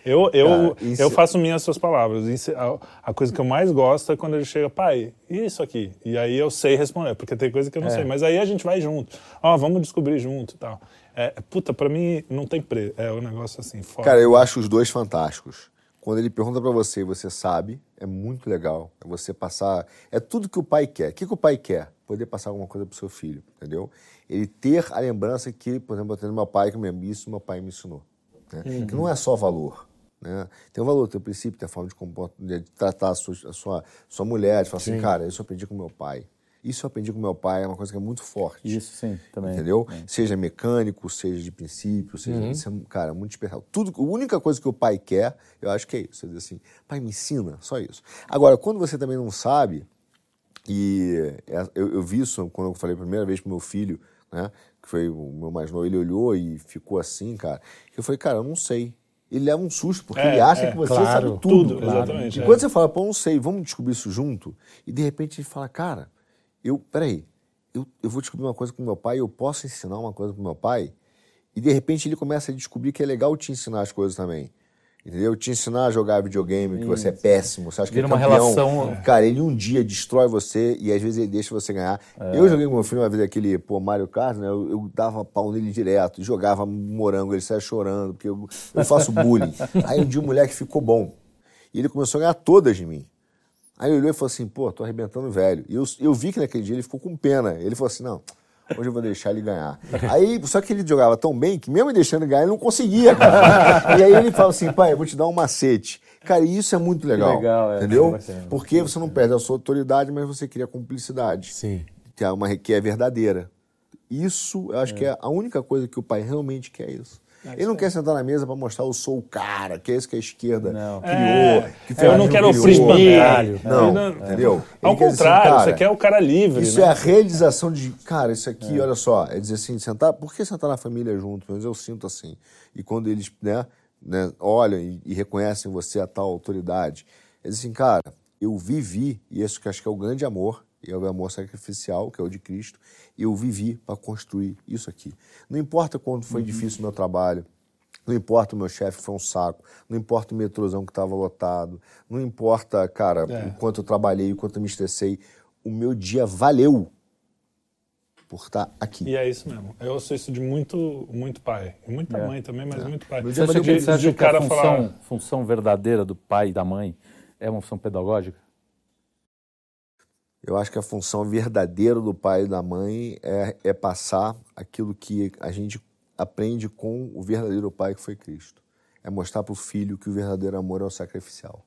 eu, eu, isso... eu faço minhas suas palavras. A, a, coisa que eu mais gosto é quando ele chega, pai, e isso aqui? E aí eu sei responder, porque tem coisa que eu não é. sei. Mas aí a gente vai junto. Ó, oh, vamos descobrir junto e tal. É, puta, pra mim não tem preço. É um negócio assim, foda. Cara, eu acho os dois fantásticos. Quando ele pergunta para você e você sabe, é muito legal. É você passar. É tudo que o pai quer. O que, que o pai quer? Poder passar alguma coisa pro seu filho, entendeu? Ele ter a lembrança que, por exemplo, eu tenho meu pai que me isso, meu pai me ensinou. Né? Uhum. Que não é só valor. Né? Tem um valor, tem um princípio, tem a forma de, comportar, de tratar a sua, a sua, sua mulher, de falar assim, cara, isso eu aprendi com meu pai. Isso eu aprendi com meu pai, é uma coisa que é muito forte. Isso, sim, também. Entendeu? É. Seja mecânico, seja de princípio, seja. Uhum. Isso é, cara, muito especial. Tudo, a única coisa que o pai quer, eu acho que é isso. Você diz assim, pai, me ensina, só isso. Agora, quando você também não sabe, e é, eu, eu vi isso quando eu falei a primeira vez pro meu filho, né? Que foi o meu mais novo, ele olhou e ficou assim, cara. Eu falei, cara, eu não sei ele leva um susto, porque é, ele acha é, que você claro, sabe tudo. tudo claro. Exatamente. E quando é. você fala, pô, não sei, vamos descobrir isso junto, e de repente ele fala, cara, eu, peraí, eu, eu vou descobrir uma coisa com meu pai, eu posso ensinar uma coisa com meu pai, e de repente ele começa a descobrir que é legal te ensinar as coisas também. Entendeu? Te ensinar a jogar videogame, que você é péssimo, você acha Vira que é campeão. uma relação. Cara, ele um dia destrói você e às vezes ele deixa você ganhar. É. Eu joguei com meu filho uma vez aquele, pô, Mario Kart, né? Eu, eu dava pau nele direto, jogava morango, ele saia chorando, porque eu, eu faço bullying. Aí um dia o moleque ficou bom. E ele começou a ganhar todas de mim. Aí ele olhou e falou assim, pô, tô arrebentando velho. E eu, eu vi que naquele dia ele ficou com pena. Ele falou assim, não, Hoje eu vou deixar ele ganhar. Aí, só que ele jogava tão bem que mesmo deixando ele ganhar, ele não conseguia. Cara. E aí ele fala assim, pai, eu vou te dar um macete. Cara, e isso é muito legal. legal é, entendeu? Porque você não perde a sua autoridade, mas você cria cumplicidade. Sim. Que é, uma, que é verdadeira. Isso, eu acho é. que é a única coisa que o pai realmente quer isso. É ele não quer sentar na mesa para mostrar eu sou o cara, que é isso que a esquerda não. criou. É, que eu não quero oprimir. Não, não, entendeu? Ao contrário, assim, cara, você quer o cara livre. Isso né? é a realização de, cara, isso aqui, é. olha só, é dizer assim, sentar, por que sentar na família junto? Mas eu sinto assim. E quando eles né, né, olham e, e reconhecem você a tal autoridade, eles assim, cara, eu vivi, e isso que acho que é o grande amor, é o amor sacrificial, que é o de Cristo, eu vivi para construir isso aqui. Não importa quanto foi uhum. difícil o meu trabalho, não importa o meu chefe foi um saco, não importa o metrôzão que estava lotado, não importa, cara, é. o quanto eu trabalhei, o quanto eu me estressei, o meu dia valeu por estar aqui. E é isso mesmo. Eu ouço isso de muito, muito pai. E muita é. mãe também, mas é. muito pai. Você acha, que, você acha que a função, falar... função verdadeira do pai e da mãe é uma função pedagógica? Eu acho que a função verdadeira do pai e da mãe é, é passar aquilo que a gente aprende com o verdadeiro pai que foi Cristo. É mostrar para o filho que o verdadeiro amor é o sacrificial.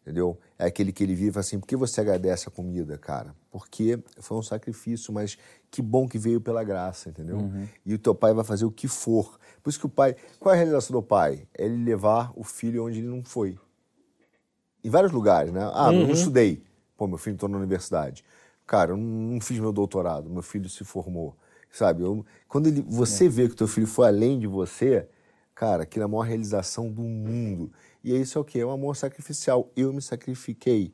Entendeu? É aquele que ele vive assim, por que você agradece a comida, cara? Porque foi um sacrifício, mas que bom que veio pela graça, entendeu? Uhum. E o teu pai vai fazer o que for. Por isso que o pai, qual é a realização do pai? É ele levar o filho onde ele não foi. em vários lugares, né? Ah, uhum. não estudei. Pô, meu filho entrou na universidade. Cara, eu não fiz meu doutorado, meu filho se formou. Sabe? Eu, quando ele, você é. vê que o teu filho foi além de você, cara, aquilo é a maior realização do mundo. E isso é o que? É um amor sacrificial. Eu me sacrifiquei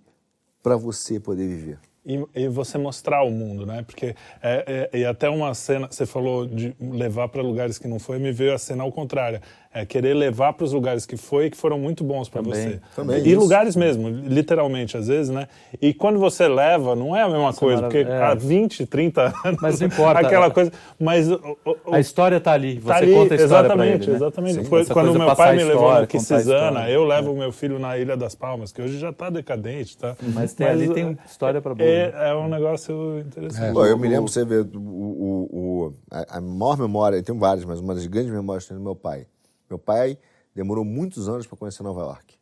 para você poder viver e, e, você mostrar o mundo, né? Porque é, é, e até uma cena, você falou de levar para lugares que não foi, me veio a cena ao contrário é querer levar para os lugares que foi que foram muito bons para você. Também. E isso. lugares mesmo, literalmente, às vezes, né? E quando você leva, não é a mesma coisa, porque é. há 20, 30 anos. Mas não importa. aquela coisa. Mas o, o, a história está ali, você tá ali, conta a história Exatamente, ele, né? exatamente. Sim, foi quando meu pai me levou no Quisizana, eu levo o meu filho na Ilha das Palmas, que hoje já está decadente, tá? Mas, tem, Mas ali tem história para é, é um negócio interessante. É. Bom, eu me lembro, você ver o, o, a, a maior memória, tem várias, mas uma das grandes memórias tem do meu pai. Meu pai demorou muitos anos para conhecer Nova York,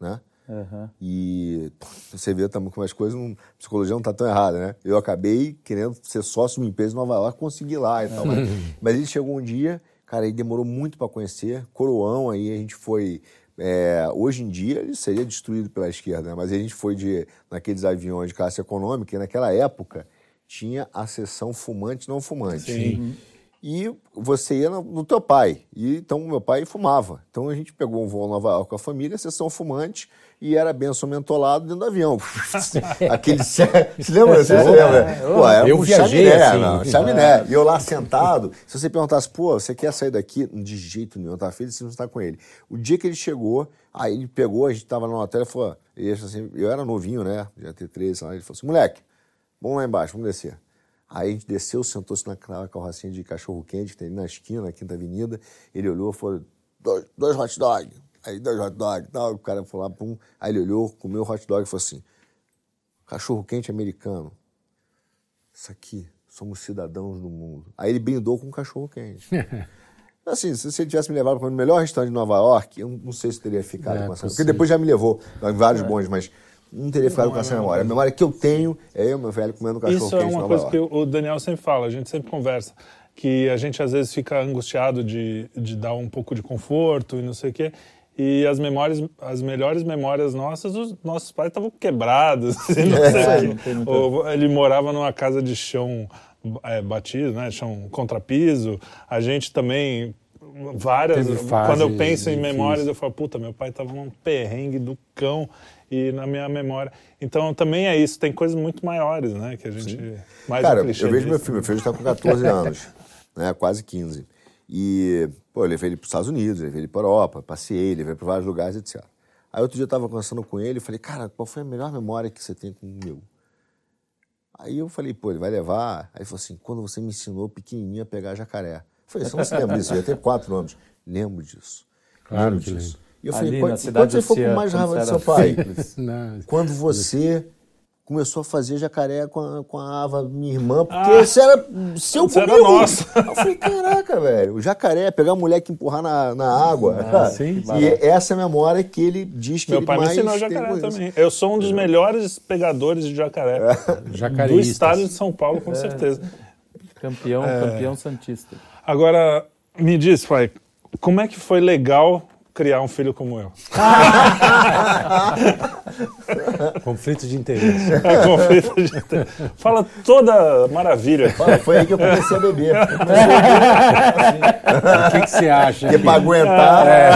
né? Uhum. E você vê também como as coisas, não, a psicologia não está tão errada, né? Eu acabei querendo ser sócio de uma empresa em Nova York, consegui lá e tal. Mas, mas ele chegou um dia, cara, ele demorou muito para conhecer. Coroão, aí a gente foi. É, hoje em dia ele seria destruído pela esquerda, né? mas a gente foi de naqueles aviões de classe econômica e naquela época tinha a seção fumante não fumante. Sim. Uhum e você ia no, teu pai. E, então, meu pai fumava. Então, a gente pegou um voo Nova York com a família, sessão fumante, e era benção mentolado dentro do avião. Aquele... Se lembra? Você lembra? Pô, é eu um viajei chaminé, assim, não, chaminé. É. E eu lá sentado, se você perguntasse, pô, você quer sair daqui? De jeito nenhum, tá filho, você não está com ele. O dia que ele chegou, aí ele pegou, a gente tava no hotel, ele falou, assim, eu era novinho, né? Já ter 13, ele falou assim, moleque, vamos lá embaixo, vamos descer. Aí a gente desceu, sentou-se naquela carrocinha de cachorro-quente que tem ali na esquina, na Quinta Avenida. Ele olhou e falou: dois, dois hot dog. Aí, dois hot dog. Tal. O cara foi lá, pum. Aí ele olhou, comeu o hot dog e falou assim: cachorro-quente americano. Isso aqui, somos cidadãos do mundo. Aí ele brindou com um cachorro-quente. Assim, se ele tivesse me levado para o melhor restaurante de Nova York, eu não sei se teria ficado é, com essa. Porque depois já me levou em vários é. bons, mas não teria ficado não, com essa memória. A memória que eu tenho é eu, meu velho, comendo cachorro Isso é uma coisa que o Daniel sempre fala, a gente sempre conversa, que a gente às vezes fica angustiado de, de dar um pouco de conforto e não sei o quê. E as memórias, as melhores memórias nossas, os nossos pais estavam quebrados. É, Ou ele morava numa casa de chão é, batido, né? Chão contrapiso. A gente também várias. Quando eu penso em memórias, eu falo, puta, meu pai estava num perrengue do cão e na minha memória. Então também é isso, tem coisas muito maiores, né? Que a gente. Sim. Mais Cara, um eu vejo meu filho, meu filho está com 14 anos, né? Quase 15. E, pô, eu levei ele para os Estados Unidos, levei ele para a Europa, passei, levei para vários lugares, etc. Aí outro dia eu estava conversando com ele e falei, cara, qual foi a melhor memória que você tem com o meu? Aí eu falei, pô, ele vai levar. Aí ele falou assim, quando você me ensinou pequenininho a pegar jacaré. Eu falei, você não se lembra disso, eu já tenho quatro anos. Lembro disso. Claro lembro disso. E eu falei, quando, quando você for com mais raiva do seu pai? quando você começou a fazer jacaré com a, com a Ava, minha irmã, porque ah, você era seu você era nossa. Eu falei, caraca, velho, o jacaré, pegar a mulher que empurrar na, na água. Ah, sim, e essa é a memória que ele diz que Meu ele pai mais me ensinou jacaré também. Eu sou um dos melhores pegadores de jacaré. É. Do estado de São Paulo, com é. certeza. Campeão, é. campeão santista. Agora, me diz, pai, como é que foi legal criar um filho como eu. conflito de interesse. É, conflito de interesse. Fala toda maravilha. Fala, foi aí que eu comecei a beber. o que, que você acha? Que, que... para aguentar. É,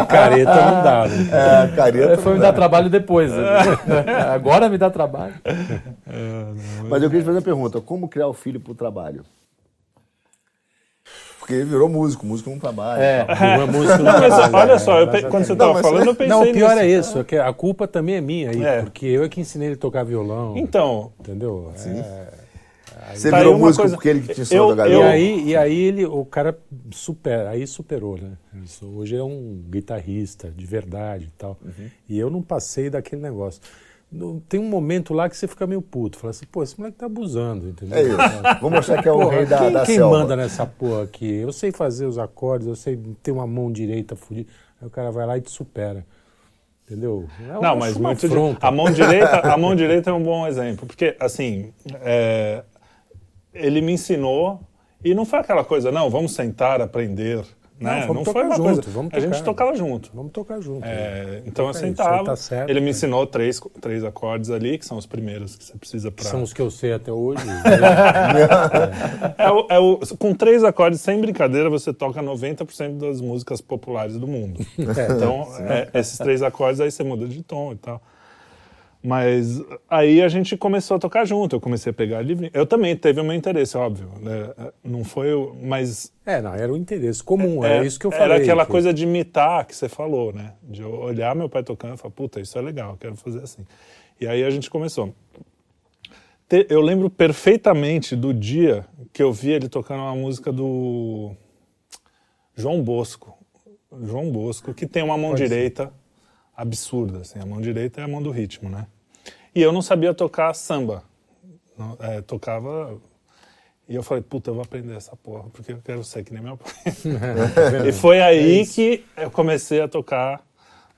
de careta não dá. Né? É, careta foi me dar trabalho depois. Né? Agora me dá trabalho. Mas eu queria fazer uma pergunta: como criar o filho para o trabalho? Porque ele virou músico, músico não trabalha. É, não é músico não, mas olha só, eu, quando você estava falando, eu pensei Não, o pior nisso. é isso, é que a culpa também é minha aí, é. porque eu é que ensinei ele a tocar violão. Então. Entendeu? Sim. É, você tá virou músico coisa... porque ele que te ensinou a tocar violão. E aí, e aí ele, o cara supera, aí superou, né? Hoje é um guitarrista de verdade e tal. Uhum. E eu não passei daquele negócio tem um momento lá que você fica meio puto. Fala assim, pô, esse moleque tá abusando, entendeu? É isso. Vamos mostrar que é o rei da, quem, da quem selva. manda nessa porra aqui? Eu sei fazer os acordes, eu sei ter uma mão direita fodida. Aí o cara vai lá e te supera. Entendeu? É Não, mas muito de, a mão direita, a mão direita é um bom exemplo, porque assim, é, ele me ensinou e não foi aquela coisa, não, vamos sentar, aprender Né? Não, não foi uma junto, coisa. Vamos tocar, a gente tocava junto. Vamos tocar junto. É, então eu sentava. Tá certo, ele me né? ensinou três, três acordes ali, que são os primeiros que você precisa para. São os que eu sei até hoje. é, o, é o, com três acordes, sem brincadeira, você toca 90% das músicas populares do mundo. É, então, é, esses três acordes aí você muda de tom e tal. Mas aí a gente começou a tocar junto, eu comecei a pegar livrinho. Eu também teve o meu interesse, óbvio. Né? Não foi o. Mas. É, não, era o interesse comum, é, era isso que eu falei. Era aquela que... coisa de imitar que você falou, né? De olhar meu pai tocando e falar, puta, isso é legal, quero fazer assim. E aí a gente começou. Eu lembro perfeitamente do dia que eu vi ele tocando uma música do João Bosco. João Bosco, que tem uma mão Pode direita. Ser absurda. Assim. A mão direita é a mão do ritmo, né? E eu não sabia tocar samba. Não, é, tocava. E eu falei, puta, eu vou aprender essa porra, porque eu quero ser que nem meu pai. e foi aí é que eu comecei a tocar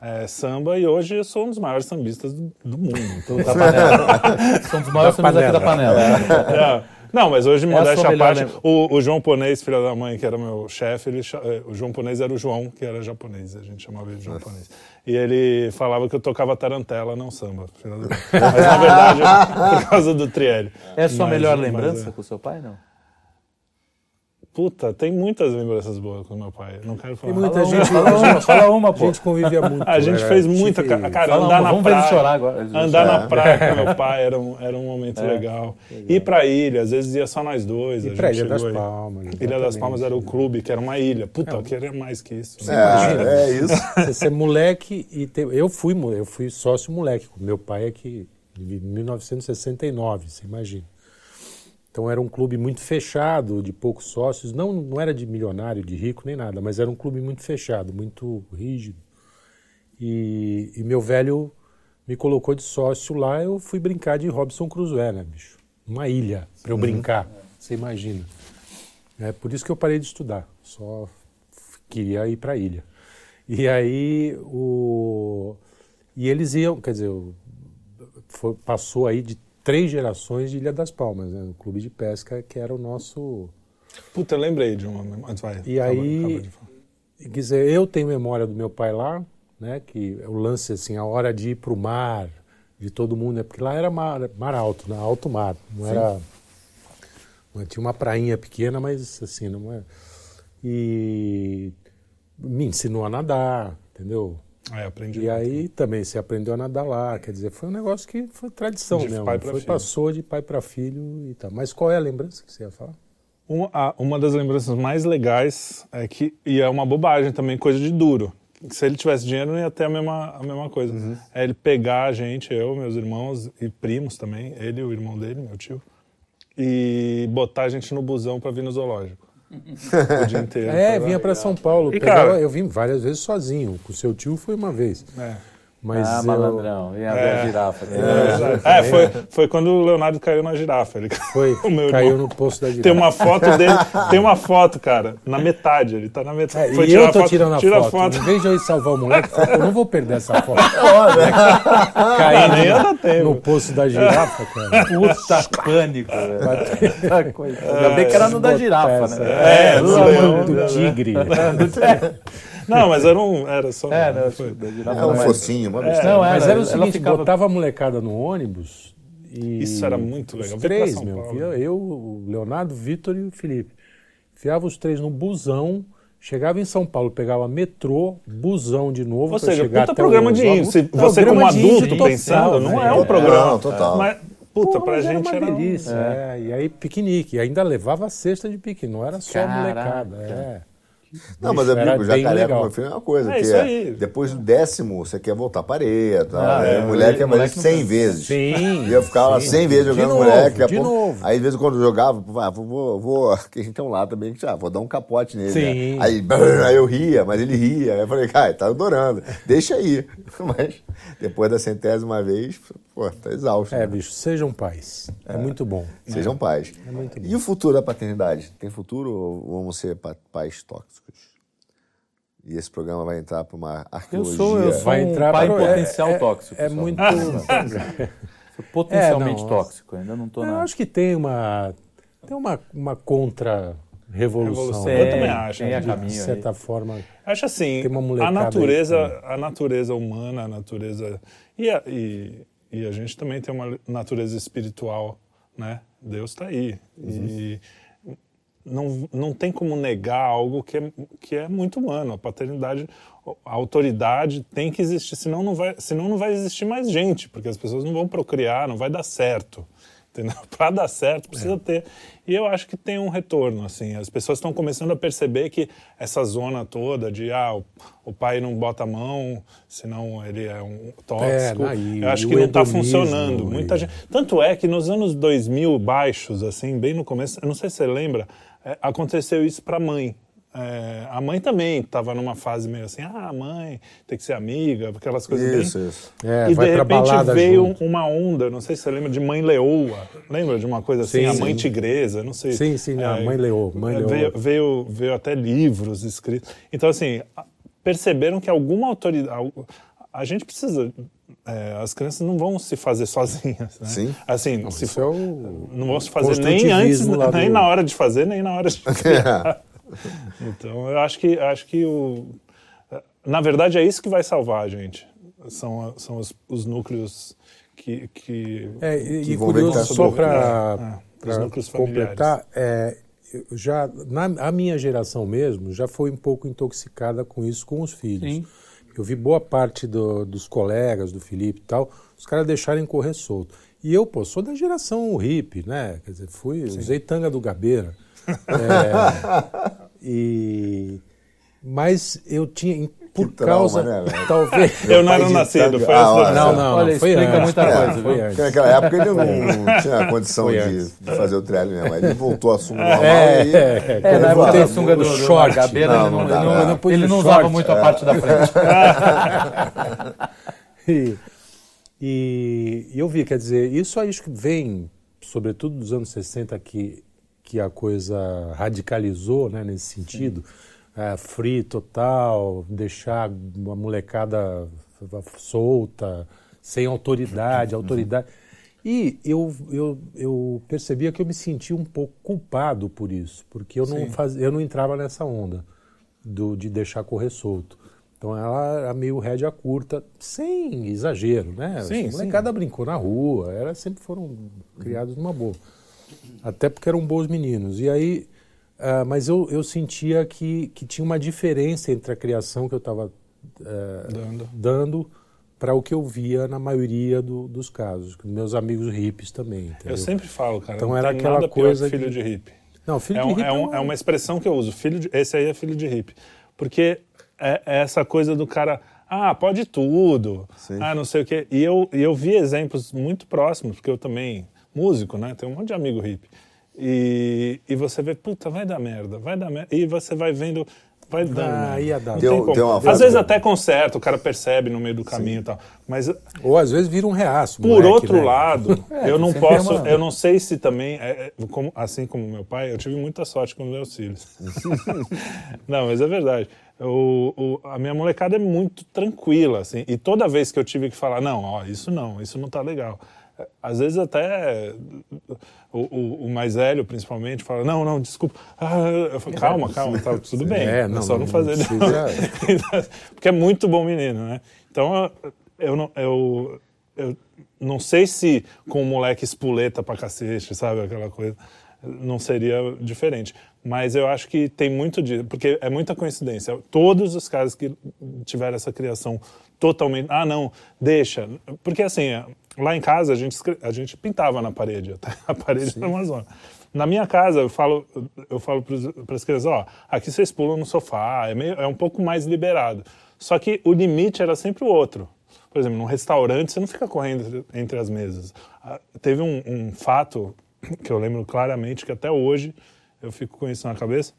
é, samba e hoje eu sou um dos maiores sambistas do, do mundo. Então, da panela. Sou um dos maiores sambistas aqui da panela. É. Não, mas hoje, modéstia à parte, o, o, João Ponês, filho da mãe, que era meu chefe, ele, eh, o João Ponês era o João, que era japonês, a gente chamava ele de João Ponês. E ele falava que eu tocava tarantela, não samba. Mas, na verdade, por causa do triélio. É a sua mas, melhor lembrança é... com o seu pai, não? Puta, tem muitas lembranças boas com meu pai. Não quero falar. Tem muita fala gente. Uma, fala uma, fala uma, pô. A gente convivia muito. A gente é, fez muita. Cara, cara andar uma, na praia. chorar agora. Andar é. na praia com meu pai era um, era um momento é. legal. Ir pra ilha, às vezes ia só nós dois. Ir pra Ilha das aí. Palmas. Ilha das Palmas era o clube, que era uma ilha. Puta, é. eu queria mais que isso. Você é, é isso. Você ser moleque e ter. Eu fui, eu fui sócio moleque. Meu pai é que. Em 1969, você imagina. Então era um clube muito fechado, de poucos sócios. Não, não era de milionário, de rico, nem nada, mas era um clube muito fechado, muito rígido. E, e meu velho me colocou de sócio lá, eu fui brincar de Robson Crusoe, né, bicho? Uma ilha para eu brincar, você imagina. É por isso que eu parei de estudar, só queria ir para a ilha. E aí o e eles iam, quer dizer, foi, passou aí de três gerações de Ilha das Palmas, né? No clube de pesca, que era o nosso. Puta, eu lembrei de uma. Antes vai. E acaba, aí, acaba quer dizer, eu tenho memória do meu pai lá, né? Que é o lance assim, a hora de ir para o mar, de todo mundo, né? Porque lá era mar, mar alto, né? alto mar, não Sim. era. Tinha uma prainha pequena, mas assim, não é. E me ensinou a nadar, entendeu? É, aprendi. E aí também você aprendeu a nadar lá, quer dizer, foi um negócio que foi tradição de mesmo. Pai foi, filho. passou de pai para filho e tal. Mas qual é a lembrança que você ia falar? Uma, uma das lembranças mais legais é que, e é uma bobagem também, coisa de duro. Se ele tivesse dinheiro, não ia ter a mesma, a mesma coisa. Uhum. É ele pegar a gente, eu, meus irmãos e primos também, ele e o irmão dele, meu tio, e botar a gente no busão para vir no zoológico o dia inteiro. É, vinha para São Paulo. E, pegava, cara, eu vim várias vezes sozinho. Com o seu tio foi uma vez. É. Mas ah, eu... malandrão, ia ver a girafa. É, é, foi, foi quando o Leonardo caiu na girafa. Ele foi, caiu no poço da girafa. Tem uma foto dele, tem uma foto, cara, na metade, ele tá na metade. É, foi e eu tô foto, tirando a tira foto. foto. Em vez de eu ir salvar o moleque, eu não vou perder essa foto. É Caindo nem no poço da girafa, cara. Puta pânico, velho. Ainda bem que era no da girafa, né? É, do, do tigre. Não, mas era um. Era só. É, não, foi, é um focinho, uma besteira. É, não, era, mas era o seguinte: ficava... botava a molecada no ônibus. E Isso era muito legal. Os três, meu. Eu, eu, o Leonardo, o Vitor e o Felipe. Enfiava os três no busão. Chegava em São Paulo, pegava metrô, busão de novo. Ou seja, chegar puta programa de índio. Você, como adulto pensando, não é um programa. Não, total. Mas, puta, Pô, pra gente era. Uma delícia. É. É. E aí, piquenique. E ainda levava a cesta de piquenique, não era só Caraca. molecada. É. Não, mas amigo, jacaré com meu filho é uma coisa. É que é, depois do décimo, você quer voltar para areia. Tá? Ah, é, mulher quer mais 100 vezes. Sim. E eu ficava sim. 100 vezes jogando de moleque. Novo, de pouco, novo. Aí, às vezes, quando eu jogava, ah, vou, vou. Que a gente tem um lado também que ah, vou dar um capote nele. Né? Sim. Né? Aí, aí eu ria, mas ele ria. Aí eu falei, cara, tá adorando. Deixa aí. Mas depois da centésima vez, pô, tá exausto. É, né? bicho, sejam pais. É, é muito bom. Sejam pais. É muito bom. E o futuro da paternidade? Tem futuro ou vamos ser pais tóxicos? E esse programa vai entrar para uma arqueologia. Eu sou, eu sou vai um entrar pai para... potencial é, tóxico. É, é muito... potencialmente é, não, tóxico, ainda não estou na... Eu acho que tem uma, tem uma, uma contra revolução. revolução. eu também acho. Tem a caminho de certa aí. forma. Acho assim, a natureza, aí, a natureza humana, a natureza e a, e, e, a gente também tem uma natureza espiritual, né? Deus está aí uhum. e não, não tem como negar algo que é, que é muito humano. A paternidade, a autoridade tem que existir, senão não vai, senão não vai existir mais gente, porque as pessoas não vão procriar, não vai dar certo. Para dar certo precisa é. ter. E eu acho que tem um retorno, assim. As pessoas estão começando a perceber que essa zona toda de ah, o, o pai não bota a mão, senão ele é um tóxico. É, eu acho que não está funcionando. Muita gente. Tanto é que nos anos 2000 baixos, assim, bem no começo, eu não sei se você lembra, é, aconteceu isso para a mãe. É, a mãe também estava numa fase meio assim, ah, mãe tem que ser amiga, aquelas coisas isso, bem... Isso, é, E de repente veio junto. uma onda, não sei se você lembra, de mãe leoa. Lembra de uma coisa assim, sim, a mãe sim. tigresa, não sei. Sim, sim, é, a mãe leoa. Mãe leoa. Veio, veio, veio até livros escritos. Então, assim, perceberam que alguma autoridade... A gente precisa é, as crianças não vão se fazer sozinhas. Né? Sim. Assim, não, se for, é o... não vão se fazer nem antes, nem do... na hora de fazer, nem na hora de então, eu acho que, acho que o, na verdade é isso que vai salvar a gente. São, são os, os núcleos que, que, é, e, que e curioso só para é, completar, é, já na a minha geração mesmo já foi um pouco intoxicada com isso com os filhos. Sim. Eu vi boa parte do, dos colegas do Felipe e tal, os caras deixarem correr solto. E eu, pô, sou da geração hippie, né? Quer dizer, fui, Sim. usei tanga do Gabeira. é, e, mas eu tinha, por que causa, trauma, né, talvez. Eu não era nascido, foi ah, Não, não, Olha, foi explica antes. muita coisa. É, foi antes. Naquela época ele não tinha condição de, de, fazer o trial mesmo. Ele voltou a sunga normal é, e. É, é, na época tem sunga do, do short. Gabeira, não, ele não, não, não, ele não usava muito a parte da frente. e, e, eu vi, quer dizer, isso acho que vem, sobretudo dos anos 60, que que a coisa radicalizou né, nesse sentido. É, free total, deixar uma molecada solta, sem autoridade, autoridade. E eu, eu, eu percebia que eu me sentia um pouco culpado por isso, porque eu não, faz, eu não entrava nessa onda do, de deixar correr solto. Então ela era meio rédea curta, sem exagero, né? Sim, a molecada sim. brincou na rua, elas sempre foram criadas numa boa. Até porque eram bons meninos. E aí, uh, mas eu, eu sentia que, que tinha uma diferença entre a criação que eu estava uh, dando, dando para o que eu via na maioria do, dos casos. Meus amigos hippies também. Entendeu? Eu sempre falo, cara. Então era aquela coisa. filho de hippie. Não, filho é, de hippie. É, um, é, uma expressão que eu uso. Filho de, esse aí é filho de hippie. Porque é, é essa coisa do cara. Ah, pode tudo. Sim. Ah, não sei o quê. E eu, e eu vi exemplos muito próximos, porque eu também músico, né? Tem um monte de amigo hippie. E, e você vê, puta, vai dar merda, vai dar merda. E você vai vendo, vai dando. Ah, ia dar. Deu, deu às vezes até conserta, o cara percebe no meio do caminho Sim. e tal. Mas, Ou às vezes vira um reaço. Por moleque, outro né? lado, é, eu não posso, uma... eu não sei se também, é, é, como, assim como meu pai, eu tive muita sorte com os meus filhos. não, mas é verdade. O, o, a minha molecada é muito tranquila, assim, e toda vez que eu tive que falar, não, ó, isso não, isso não tá legal às vezes até o, o, o, mais velho, principalmente, fala, não, não, desculpa. Ah, falo, calma, calma, tá, tudo bem. É, não, é só não, não fazer não Porque é muito bom menino, né? Então, eu não, eu, eu não sei se com o moleque espuleta pra cacete, sabe? Aquela coisa. Não seria diferente. Mas eu acho que tem muito de. Porque é muita coincidência. Todos os caras que tiveram essa criação totalmente. Ah, não, deixa. Porque assim, Lá em casa a gente, a gente pintava na parede, até a parede era uma zona. Na minha casa eu falo, eu falo para as crianças, ó, aqui vocês pulam no sofá, é, meio, é um pouco mais liberado. Só que o limite era sempre o outro. Por exemplo, num restaurante você não fica correndo entre as mesas. Ah, teve um, um fato que eu lembro claramente, que até hoje eu fico com isso na cabeça,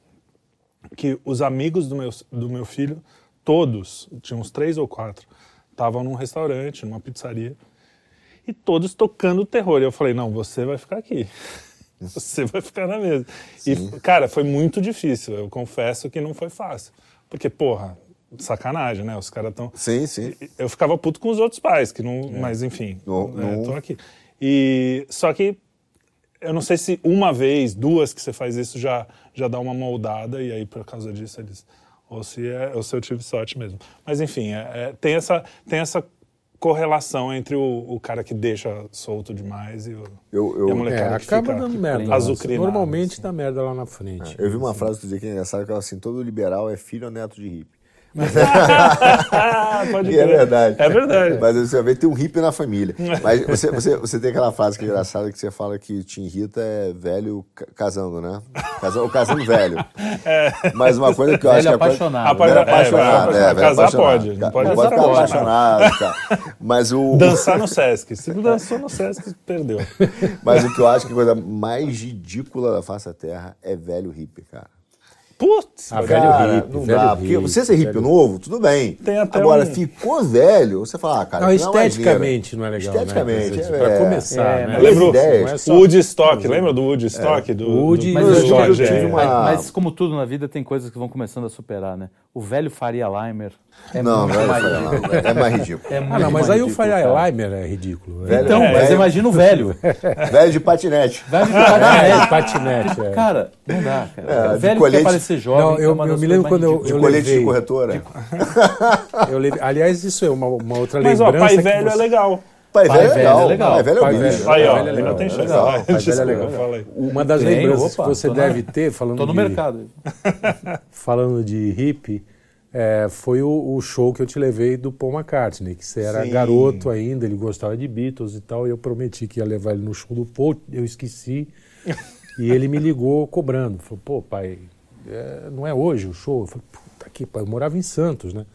que os amigos do meu, do meu filho, todos, tinha uns três ou quatro, estavam num restaurante, numa pizzaria, e todos tocando terror. E eu falei, não, você vai ficar aqui. Você vai ficar na mesa. Sim. E, cara, foi muito difícil. Eu confesso que não foi fácil. Porque, porra, sacanagem, né? Os caras estão. Sim, sim. Eu ficava puto com os outros pais, que não. É. Mas, enfim, no, é, no... tô aqui. E. Só que eu não sei se uma vez, duas que você faz isso já, já dá uma moldada e aí por causa disso eles ou se é ou se eu tive sorte mesmo. Mas enfim, é, é, tem essa tem essa correlação entre o, o, cara que deixa solto demais e, o, eu, eu, e a molecada é, que acaba dando merda. Normalmente assim. dá merda lá na frente. É, eu vi uma frase do dia que é engraçada que ela assim, todo liberal é filho ou neto de hippie. Pode e é verdade. É verdade. Mas você vai ter um hippie na família. Mas você, você, você tem aquela frase que é engraçada que você fala que te irrita é velho casando, né? Casando, casando velho. É. Mas uma coisa que eu velho acho que é apaixonado. Velho apaixonado. É, é, casar pode. Não pode, não pode ficar apaixonado. Cara. Mas o... Dançar no Sesc. Se dançou no Sesc, perdeu. Mas o que eu acho que a coisa mais ridícula da face da terra é velho hippie, cara. Putz, ah, velho cara, hippie, não velho dá. Porque você ser hippie novo, tudo bem. Agora, um... ficou velho, você fala, ah, cara, não, esteticamente não é legal. Né, esteticamente, né? é, Pra começar, é, né? Lembra o Woodstock, lembra do Woodstock? É. Do, Wood, do, mas, do eu, tive uma... mas, mas como tudo na vida, tem coisas que vão começando a superar, né? O velho Faria Limer é não, não é mais ridículo. É mais ridículo. É ah, não, mas aí o Faria Limer é ridículo. Velho, então, é, mas imagina o velho. velho de patinete. Velho de patinete. É, de patinete é. Cara, não dá, cara. É, velho colete, quer parecer jovem. Não, eu, eu me lembro quando eu, eu colete levei, de corretora. eu levei, aliás, isso é uma, uma outra mas, lembrança. Mas, ó, pai velho você... é legal. Pai, pai velho, é legal. legal. Pai velho é pai velho. Aí, ó, ainda tem chance. Pai velho é legal. Uma das lembranças que você deve ter, falando Tô no mercado. Falando de hippie, é, foi o, o, show que eu te levei do Paul McCartney, que você era Sim. garoto ainda, ele gostava de Beatles e tal, e eu prometi que ia levar ele no show do Paul, eu esqueci, e ele me ligou cobrando, falou, pô pai, é, não é hoje o show? Eu falei, puta que pai, eu morava em Santos, né?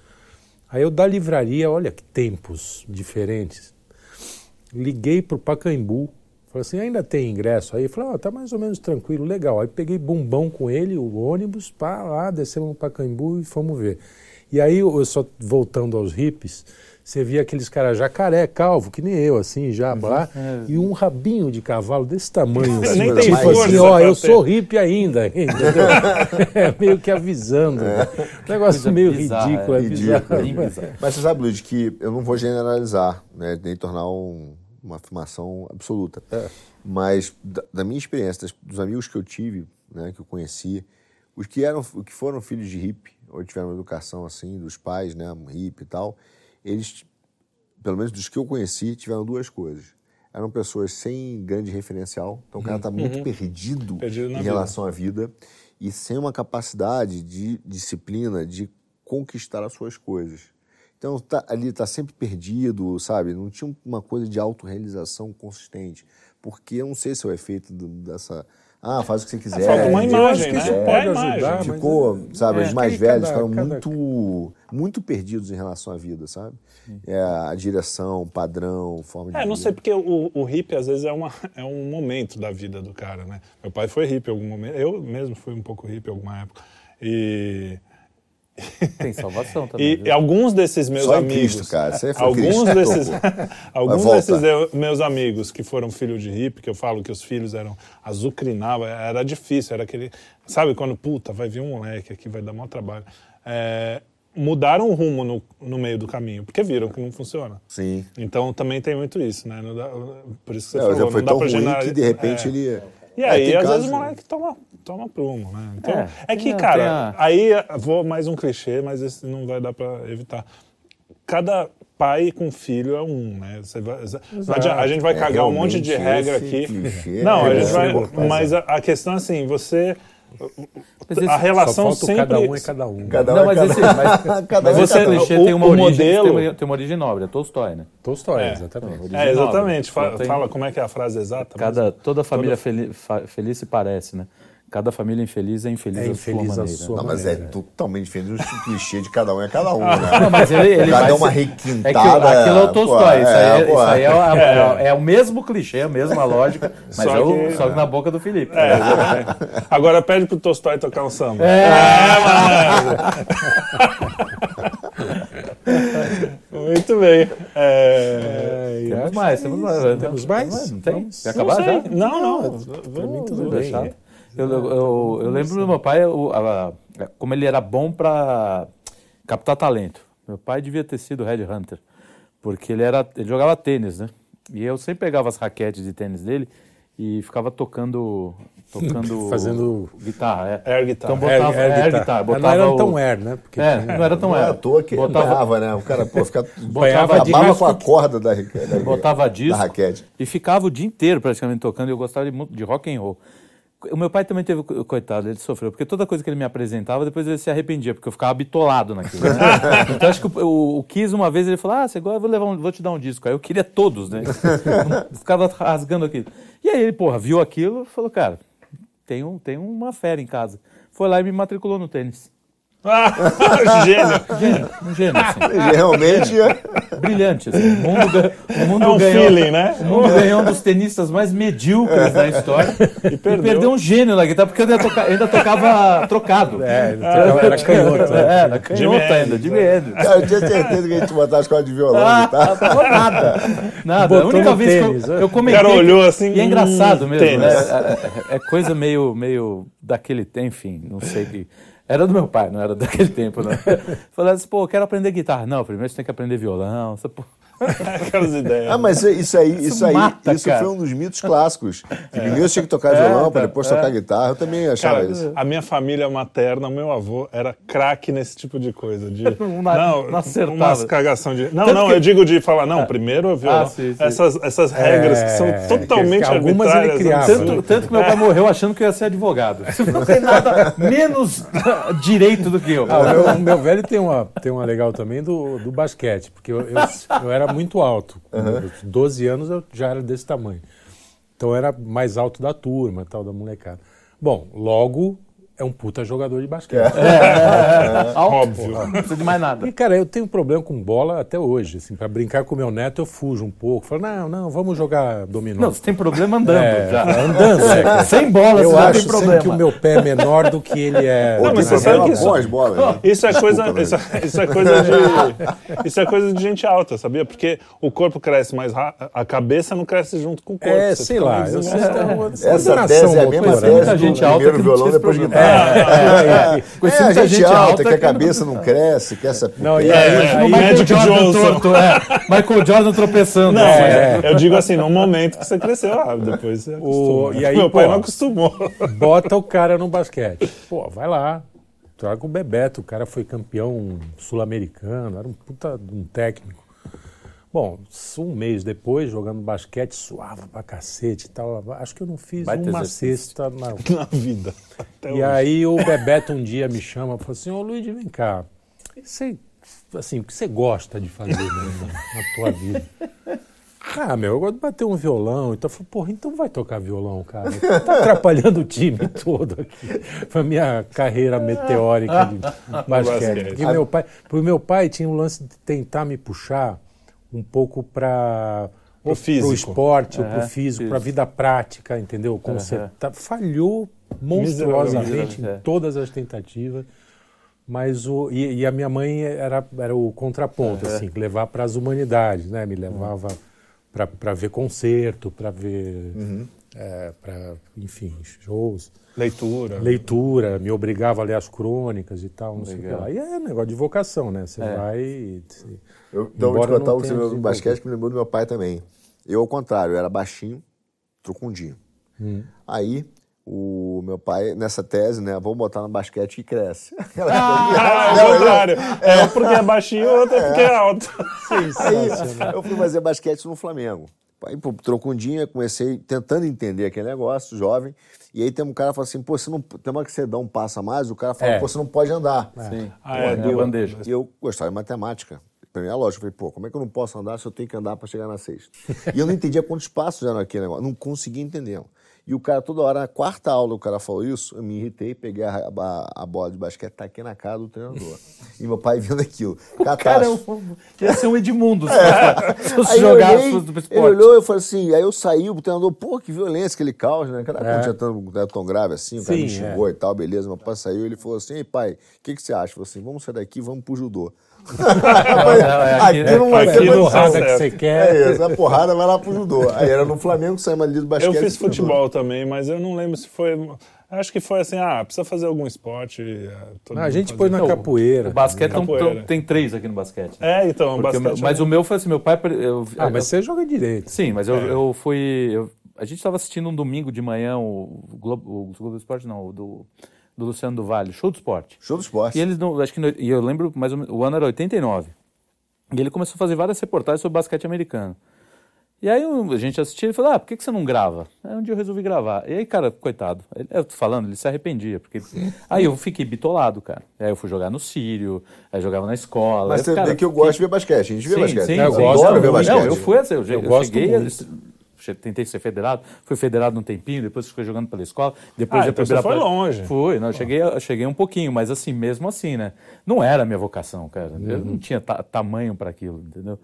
Aí eu da livraria, olha que tempos diferentes, liguei pro Pacaembu, Falei assim, ainda tem ingresso aí? Falei, oh, tá mais ou menos tranquilo, legal. Aí peguei bumbão com ele, o ônibus, pá, lá, descemos no Pacaembu e fomos ver. E aí, eu só voltando aos hippies, você via aqueles caras jacaré, calvo, que nem eu, assim, já uhum. lá, é. e um rabinho de cavalo desse tamanho, assim, nem tem tipo assim, ó, eu sou hippie ainda, entendeu? é meio que avisando. É. Né? Um negócio meio bizarra, ridículo, é, é bizarro. bizarro. Mas você sabe, Luiz, que eu não vou generalizar, né, nem tornar um uma afirmação absoluta. É. Mas da, da, minha experiência, das, dos amigos que eu tive, né, que eu conheci, os que eram, que foram filhos de hippie ou tiveram uma educação assim dos pais, né, hippie e tal, eles, pelo menos dos que eu conheci, tiveram duas coisas. Eram pessoas sem grande referencial, então o cara está muito uhum. perdido, perdido em relação vida. à vida e sem uma capacidade de disciplina de conquistar as suas coisas. Então tá, ali está sempre perdido, sabe? Não tinha uma coisa de autorrealização consistente. Porque eu não sei se é o efeito do, dessa. Ah, faz o que você quiser. Falta uma imagem, né? Isso pode ajudar. Ficou, mas... É. sabe, é, os mais velhos cada, ficaram cada... muito, muito perdidos em relação à vida, sabe? É, a direção, padrão, forma de. É, não sei, porque o, o hippie às vezes é, uma, é um momento da vida do cara, né? Meu pai foi hippie em algum momento. Eu mesmo fui um pouco hippie em alguma época. E tem salvação também. e alguns desses meus Só amigos. Cristo, cara. Você foi alguns Cristo. desses, alguns desses meus amigos que foram filhos de hippie, que eu falo que os filhos eram azucrinavam, era difícil, era aquele. Sabe quando, puta, vai vir um moleque aqui, vai dar maior trabalho. É, mudaram o rumo no, no meio do caminho, porque viram que não funciona. Sim. Então também tem muito isso, né? Dá, por isso que você é, falou, foi não dá tão ruim que de repente é. ele e é, aí, é, às vezes, o moleque toma, toma prumo, né? Então, é, é que, cara, a... aí vou mais um clichê, mas esse não vai dar para evitar. Cada pai com filho é um, né? Você vai, a gente vai é, cagar um monte de regra aqui. Não, a gente vai. Mas a, a questão é assim, você a relação sempre cada um é cada um. Cada um não, é mas, esse, mas, cada mas esse clichê tem uma origem, modelo... tem, uma, tem uma origem nobre, é Tolstói, né? Tolstói, é, exatamente. É, exatamente. Fala, fala, como é que é a frase exata. Cada, toda família toda... Feliz, feliz se parece, né? Cada família infeliz é infeliz, é infeliz à sua maneira. Sua não, mas é totalmente diferente do clichê de cada um é cada um, né? Não, mas ele, ele cada uma requintada. É que, aquilo é o Tolstói. Isso, é, isso aí é, é, é, o mesmo clichê, a mesma lógica, mas só, é o, que, só que na boca do Felipe. Agora pede pro Tolstói tocar um samba. É, Muito bem. É... Temos mais, temos mais. Temos mais? Não tem? Quer acabar já? Não, não. Para mim tudo bem. Eu, eu, eu, lembro do meu pai, eu, a, como ele era bom para captar talento. Meu pai devia ter sido Red Hunter, porque ele, era, ele jogava tênis, né? E eu sempre pegava as raquetes de tênis dele e ficava tocando tocando fazendo guitarra, é. Air guitar. Então botava air, air, air guitar. Botava não era tão air, né? Porque é, não era tão não air. Não à toa que botava, né? O cara, pô, ficava, botava acabava com a corda da, da, botava disco da raquete. E ficava o dia inteiro praticamente tocando e eu gostava de, de rock and roll. O meu pai também teve, coitado, ele sofreu, porque toda coisa que ele me apresentava, depois ele se arrependia, porque eu ficava bitolado naquilo. Né? então acho que o, o, Kiss, uma vez, ele falou: Ah, você gosta, vou, levar um, vou te dar um disco. Aí eu queria todos, né? ficava rasgando aquilo. E aí ele, porra, viu aquilo e falou: Cara, tem, um, tem uma fera em casa. Foi lá e me matriculou no tênis. Ah, gênio. gênio. Um gênio, assim. Realmente é. Brilhante, assim. O mundo, o mundo é um ganhou, feeling, né? O mundo ganhou um dos tenistas mais medíocres da história. E perdeu, e perdeu um gênio na guitarra, porque eu ainda, toca, ainda tocava trocado. É, ah, era canhoto. Né? É, era canhoto ainda, Jimmy Hendrix. Cara, eu tinha certeza que a gente botava a escola de violão ah, guitarra. Nada. Nada. Botou a única vez tênis, que eu, eu comentei... O cara olhou assim... E é engraçado hum, mesmo, né? É, é, coisa meio, meio daquele... Enfim, não sei que... Era do meu pai, não era daquele tempo, não. Falei assim, pô, quero aprender guitarra. Não, primeiro você tem que aprender violão. Essa, pô, Aquelas ideias. Ah, mas isso aí, isso, isso aí, mata, isso foi um dos mitos clássicos. Que é. primeiro tinha que tocar violão é, para depois é. tocar guitarra. Eu também achava cara, isso. A minha família materna, o meu avô, era craque nesse tipo de coisa. De, uma, não, não acertava. Umas cagação de. Não, Tanto não, que... eu digo de falar, não, é. primeiro o violão. Ah, sim, sim. Essas, essas regras que são é, totalmente que, algumas ele criava. Tanto, né? tanto, que meu pai morreu achando que eu ia ser advogado. Não tem nada menos direito do que eu. Ah, o meu, meu velho tem uma, tem uma legal também do, do basquete, porque eu, eu, eu era muito alto. Uhum. 12 anos eu já era desse tamanho. Então era mais alto da turma, tal, da molecada. Bom, logo é um puta jogador de basquete. É. É, é, óbvio. Não precisa de mais nada. E, cara, eu tenho problema com bola até hoje. Assim, para brincar com meu neto, eu fujo um pouco. Falo, não, não, vamos jogar dominó. Não, você tem problema andando. É, já. Andando, é. Sem bola, eu você acho tem problema. que o meu pé é menor do que ele é. Não, mas você sabe que isso, bolas, né? isso é coisa, isso, isso, é coisa de, isso é coisa de gente alta, sabia? Porque o corpo cresce mais rápido, a cabeça não cresce junto com o corpo. É, sei lá. Eu sei, Essa tese é a mesma tese do gente alta primeiro violão depois guitarra. É, é, a gente, gente alta, que a cabeça não cresce, que essa. Não, e aí, é, aí Michael Jordan torto, é. Michael Jordan tropeçando. Não, é. eu digo assim, no momento que você cresceu, ah, depois você o, e aí, Meu pai pô, não acostumou. Bota o cara no basquete. Pô, vai lá. Traga o Bebeto, o cara foi campeão sul-americano, era um puta um técnico. Bom, um mês depois, jogando basquete, suava pra cacete e tal. Acho que eu não fiz Vai uma cesta na... na vida. e hoje. aí o Bebeto um dia me chama e falou assim, ô Luiz, vem cá, você, assim, o que você gosta de fazer né, na tua vida? Ah, meu, eu gosto de bater um violão. Então eu falei, porra, então vai tocar violão, cara. Tá atrapalhando o time todo aqui. Foi a minha carreira meteórica de basquete. E meu pai, pro meu pai tinha um lance de tentar me puxar um pouco para o esporte, uhum, para o físico, para a vida prática, entendeu? Como uhum. você tá, falhou monstruosamente em todas as tentativas, mas o e, e, a minha mãe era, era o contraponto, uhum. assim, levar para as humanidades, né? Me levava para ver concerto, para ver, uhum. é, para enfim shows. Leitura. Leitura, me obrigava a ler as crônicas e tal, não Legal. sei o que lá. E é negócio de vocação, né? Você é. vai. Eu, então, vou te contar o que você basquete, que me lembrou do meu pai também. Eu, ao contrário, eu era baixinho, trocundinho. Hum. Aí, o meu pai, nessa tese, né? Vamos botar no basquete que cresce. Ah, ao contrário. É, um porque é baixinho, outro é porque é alto. Aí, eu fui fazer basquete no Flamengo. Aí, pô, trocundinha, comecei tentando entender aquele negócio, jovem. E aí tem um cara que fala assim, pô, você não, tem uma que você dá um passo a mais, o cara fala, é. pô, você não pode andar. É. Sim. Ah, é, eu, bandeja. E eu gostava de matemática. Pra mim é lógico. Eu falei, pô, como é que eu não posso andar se eu tenho que andar para chegar na sexta? e eu não entendia quantos passos eram aquele negócio. Não conseguia entender. E o cara, toda hora, na quarta aula, o cara falou isso, eu me irritei, peguei a, a, a bola de basquete, taquei na cara do treinador. e meu pai vendo aquilo. Cara, ia ser um Edmundo é. se é. jogar do esporte. Ele olhou e falou assim, aí eu saí, o treinador, pô, que violência, aquele caos, né? Cada é. tinha tão, tão grave assim, o cara Sim, me xingou é. e tal, beleza. Meu pai saiu ele falou assim, ei pai, o que, que você acha? Eu falei assim, vamos sair daqui, vamos pro judô. É aqui, não vai aqui no que você quer. É isso, a porrada vai lá pro judô. Aí era no Flamengo, saímos ali do basquete. Eu fiz futebol também, mas eu não lembro se foi... Acho que foi assim, ah, precisa fazer algum esporte. Ah, a gente pôs na capoeira. O basquete capoeira. tem três aqui no basquete. É, então, basquete. Meu, mas é... o meu foi assim, meu pai. Eu, ah, mas você joga direito. Sim, mas eu, é. eu fui. Eu, a gente estava assistindo um domingo de manhã o Globo, o Globo Esporte, não, o do, do Luciano do Vale, Show do Esporte. Show do Esporte. E eles não, acho que, e eu lembro, mais ou menos, o ano era 89. E ele começou a fazer várias reportagens sobre basquete americano. E aí a gente assistia e falou, ah, por que, que você não grava? Aí um dia eu resolvi gravar. E aí, cara, coitado, eu tô falando, ele se arrependia. Porque... Aí eu fiquei bitolado, cara. Aí eu fui jogar no Sírio, aí jogava na escola. Mas aí, você cara, vê que eu gosto de ver basquete, a gente vê sim, basquete. Sim, eu, eu gosto adoro ver basquete. Não, eu fui assim, eu, eu, eu cheguei, muito. Tentei ser federado, fui federado um tempinho, depois fiquei jogando pela escola, depois ah, então você foi longe. Fui, não, eu cheguei, eu cheguei um pouquinho, mas assim, mesmo assim, né? Não era a minha vocação, cara. Uhum. Eu não tinha ta tamanho para aquilo, entendeu?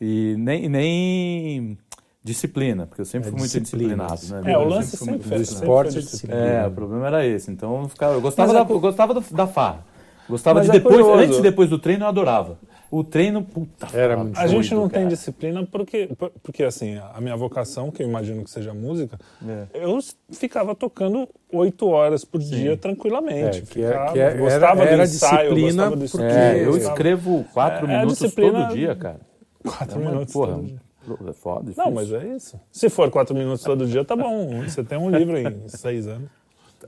E nem, nem disciplina, porque eu sempre é fui muito disciplinado. Né? É, o lance sempre, sempre, do esporte é disciplina. É, o problema era esse. Então eu, ficava, eu gostava, da, eu gostava da farra. Gostava Mas de é depois, antes e depois do treino eu adorava. O treino, puta, era muito A doido, gente não cara. tem disciplina porque, porque, assim, a minha vocação, que eu imagino que seja música, é. eu ficava tocando oito horas por Sim. dia tranquilamente. É, que é- ficava, que é, gostava era, era do ensaio, disciplina gostava do porque é, eu escrevo quatro minutos todo dia, cara. Quatro minutos porra, todo dia. É foda, difícil. Não, mas é isso. Se for quatro minutos todo dia, tá bom. Você tem um livro em seis anos.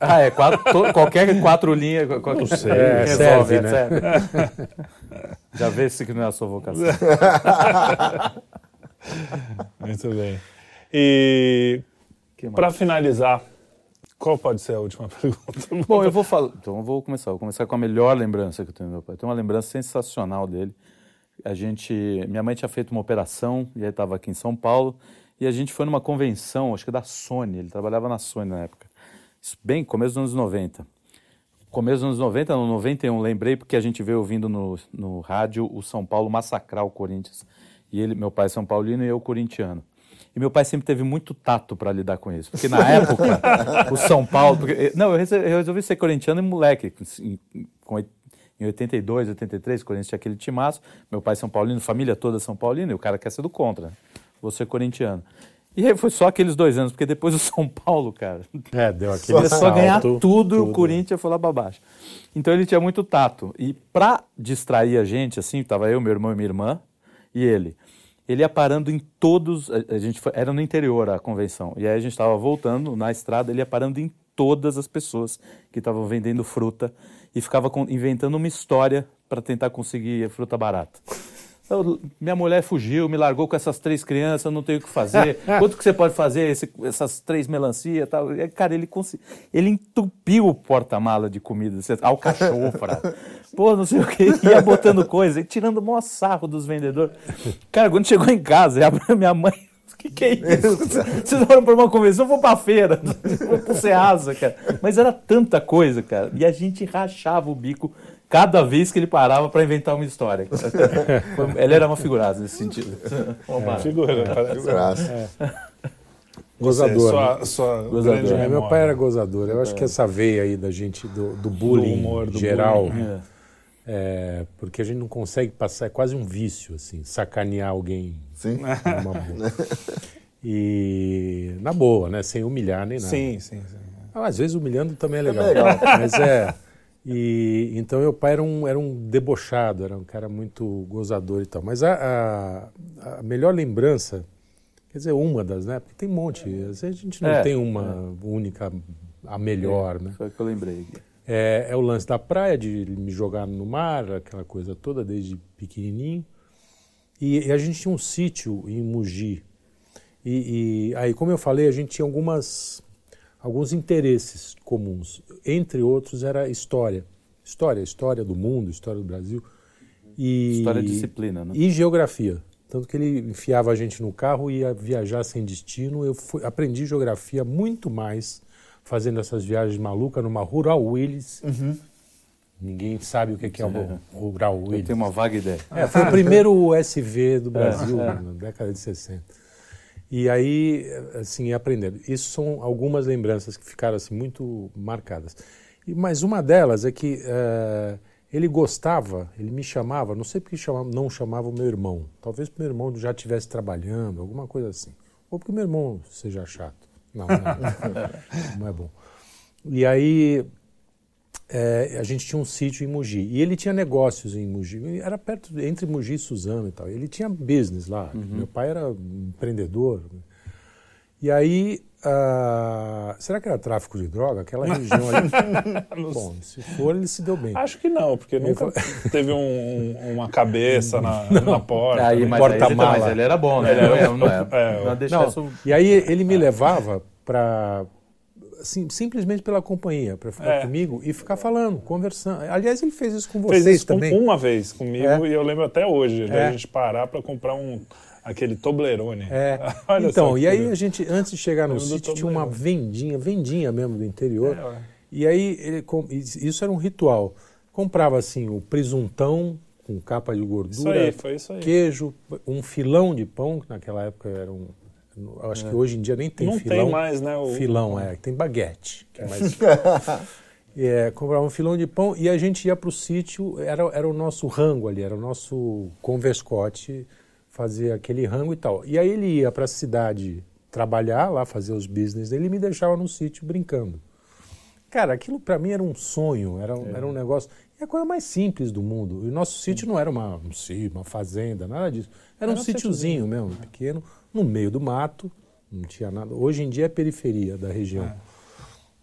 Ah, é. Quatro, to, qualquer quatro linhas qualquer, sei, é, resolve, serve, né? Já vê se que não é a sua vocação. Muito bem. E para finalizar, qual pode ser a última pergunta? Bom, eu vou falar. Então, eu vou começar. Vou começar com a melhor lembrança que eu tenho do meu pai. Tenho uma lembrança sensacional dele a gente, minha mãe tinha feito uma operação e aí estava aqui em São Paulo e a gente foi numa convenção, acho que da Sony, ele trabalhava na Sony na época. Bem, começo dos anos 90. Começo dos anos 90, no 91, lembrei porque a gente veio ouvindo no, no rádio o São Paulo massacrar o Corinthians. E ele, meu pai é São Paulino e eu corintiano. E meu pai sempre teve muito tato para lidar com isso. Porque na época, o São Paulo. Porque, não, eu resolvi ser corintiano e moleque, com em 82, 83, o Corinthians tinha aquele timaço. Meu pai é São Paulino, família toda São Paulino, e o cara quer ser do contra. Você corintiano. E aí foi só aqueles dois anos, porque depois o São Paulo, cara. É, deu aquele Começou a ganhar tudo, tudo, e o Corinthians foi lá pra baixo. Então ele tinha muito tato. E pra distrair a gente, assim, tava eu, meu irmão e minha irmã, e ele. Ele ia parando em todos. A gente foi, era no interior a convenção. E aí a gente estava voltando na estrada, ele ia parando em todas as pessoas que estavam vendendo fruta e ficava inventando uma história para tentar conseguir fruta barata. Eu, minha mulher fugiu, me largou com essas três crianças, não tenho o que fazer. Quanto que você pode fazer esse, essas três melancia tal? Cara, ele, ele entupiu o porta-mala de comida, alcachofra. Pô, não sei o que, ia botando coisa, tirando o maior sarro dos vendedores. Cara, quando chegou em casa, a minha mãe que que é isso? Vocês foram para uma convenção, vou para feira, vou pro Ceasa, cara. Mas era tanta coisa, cara. E a gente rachava o bico cada vez que ele parava para inventar uma história. ele era uma figuraça nesse sentido. Uma é, figura, é. figuraça. É. Gozador. Sua, né? sua gozador. É, meu pai era gozador. Eu acho que essa veia aí da gente, do, do bullying do humor, do geral, bullying. É. É, porque a gente não consegue passar, é quase um vício, assim, sacanear alguém. Sim. e na boa, né? Sem humilhar nem nada. Sim, sim, sim. Ah, às vezes humilhando também é legal. É legal. Mas é. E, então meu pai era um, era um debochado, era um cara muito gozador e tal. Mas a, a, a melhor lembrança, quer dizer, uma das, né? Porque tem um monte. Às vezes a gente não é, tem uma é. única, a melhor, é, né? Foi o que eu lembrei. É, é, o lance da praia, de me jogar no mar, aquela coisa toda, desde pequenininho. E, e a gente tinha um sítio em Mogi. E, e, aí, como eu falei, a gente tinha algumas, alguns interesses comuns. Entre outros, era história. História, história do mundo, história do Brasil. E, história disciplina, né? E geografia. Tanto que ele enfiava a gente no carro e ia viajar sem destino. Eu fui, aprendi geografia muito mais fazendo essas viagens malucas numa Rural Willis. Uhum. Ninguém sabe o que é, o Rural Willis. Tem uma vaga ideia. É, foi o primeiro USB do Brasil, é, na década de 60. E aí, assim, aprendendo. Isso são algumas lembranças que ficaram assim muito marcadas. E, mas uma delas é que uh, ele gostava, ele me chamava, não sei porque chamava, não chamava o meu irmão. Talvez porque meu irmão já estivesse trabalhando, alguma coisa assim. Ou porque meu irmão seja chato. Não, não, não é bom. E aí é, a gente tinha um sítio em Mogi. E ele tinha negócios em Mogi. Era perto, entre Mogi e Suzano e tal. Ele tinha business lá. Uhum. Meu pai era empreendedor. E aí, uh, será que era tráfico de droga? Aquela região ali. Bom, se for, ele se deu bem. Acho que não, porque nunca teve um, uma cabeça na, na porta. Aí, mas, porta aí, mas ele era bom, né? Ele era, não, é, é, não, não, E aí ele me levava para Sim, simplesmente pela companhia, para ficar é. comigo e ficar falando, conversando. Aliás, ele fez isso com vocês fez isso também. uma vez comigo é. e eu lembro até hoje, é. a gente parar para comprar um aquele Toblerone. É. então, e aí a gente, antes de chegar no sítio, tinha uma vendinha, vendinha mesmo do interior. É, e aí, ele, isso era um ritual. Comprava assim o presuntão com capa de gordura, isso aí, foi isso aí. queijo, um filão de pão, que naquela época era um eu acho é. que hoje em dia nem tem não filão. Não tem mais, né? O... Filão, é. Tem baguete. Que é mais... é, comprava um filão de pão e a gente ia para o sítio, era, era o nosso rango ali, era o nosso converscote, fazer aquele rango e tal. E aí ele ia para a cidade trabalhar lá, fazer os business dele e me deixava no sítio brincando. Cara, aquilo para mim era um sonho, era, é. era um negócio. É a coisa mais simples do mundo. E o nosso sítio não era uma, uma fazenda, nada disso. Era, era um, um sítiozinho mesmo, pequeno no meio do mato, não tinha nada. Hoje em dia é periferia da região. É.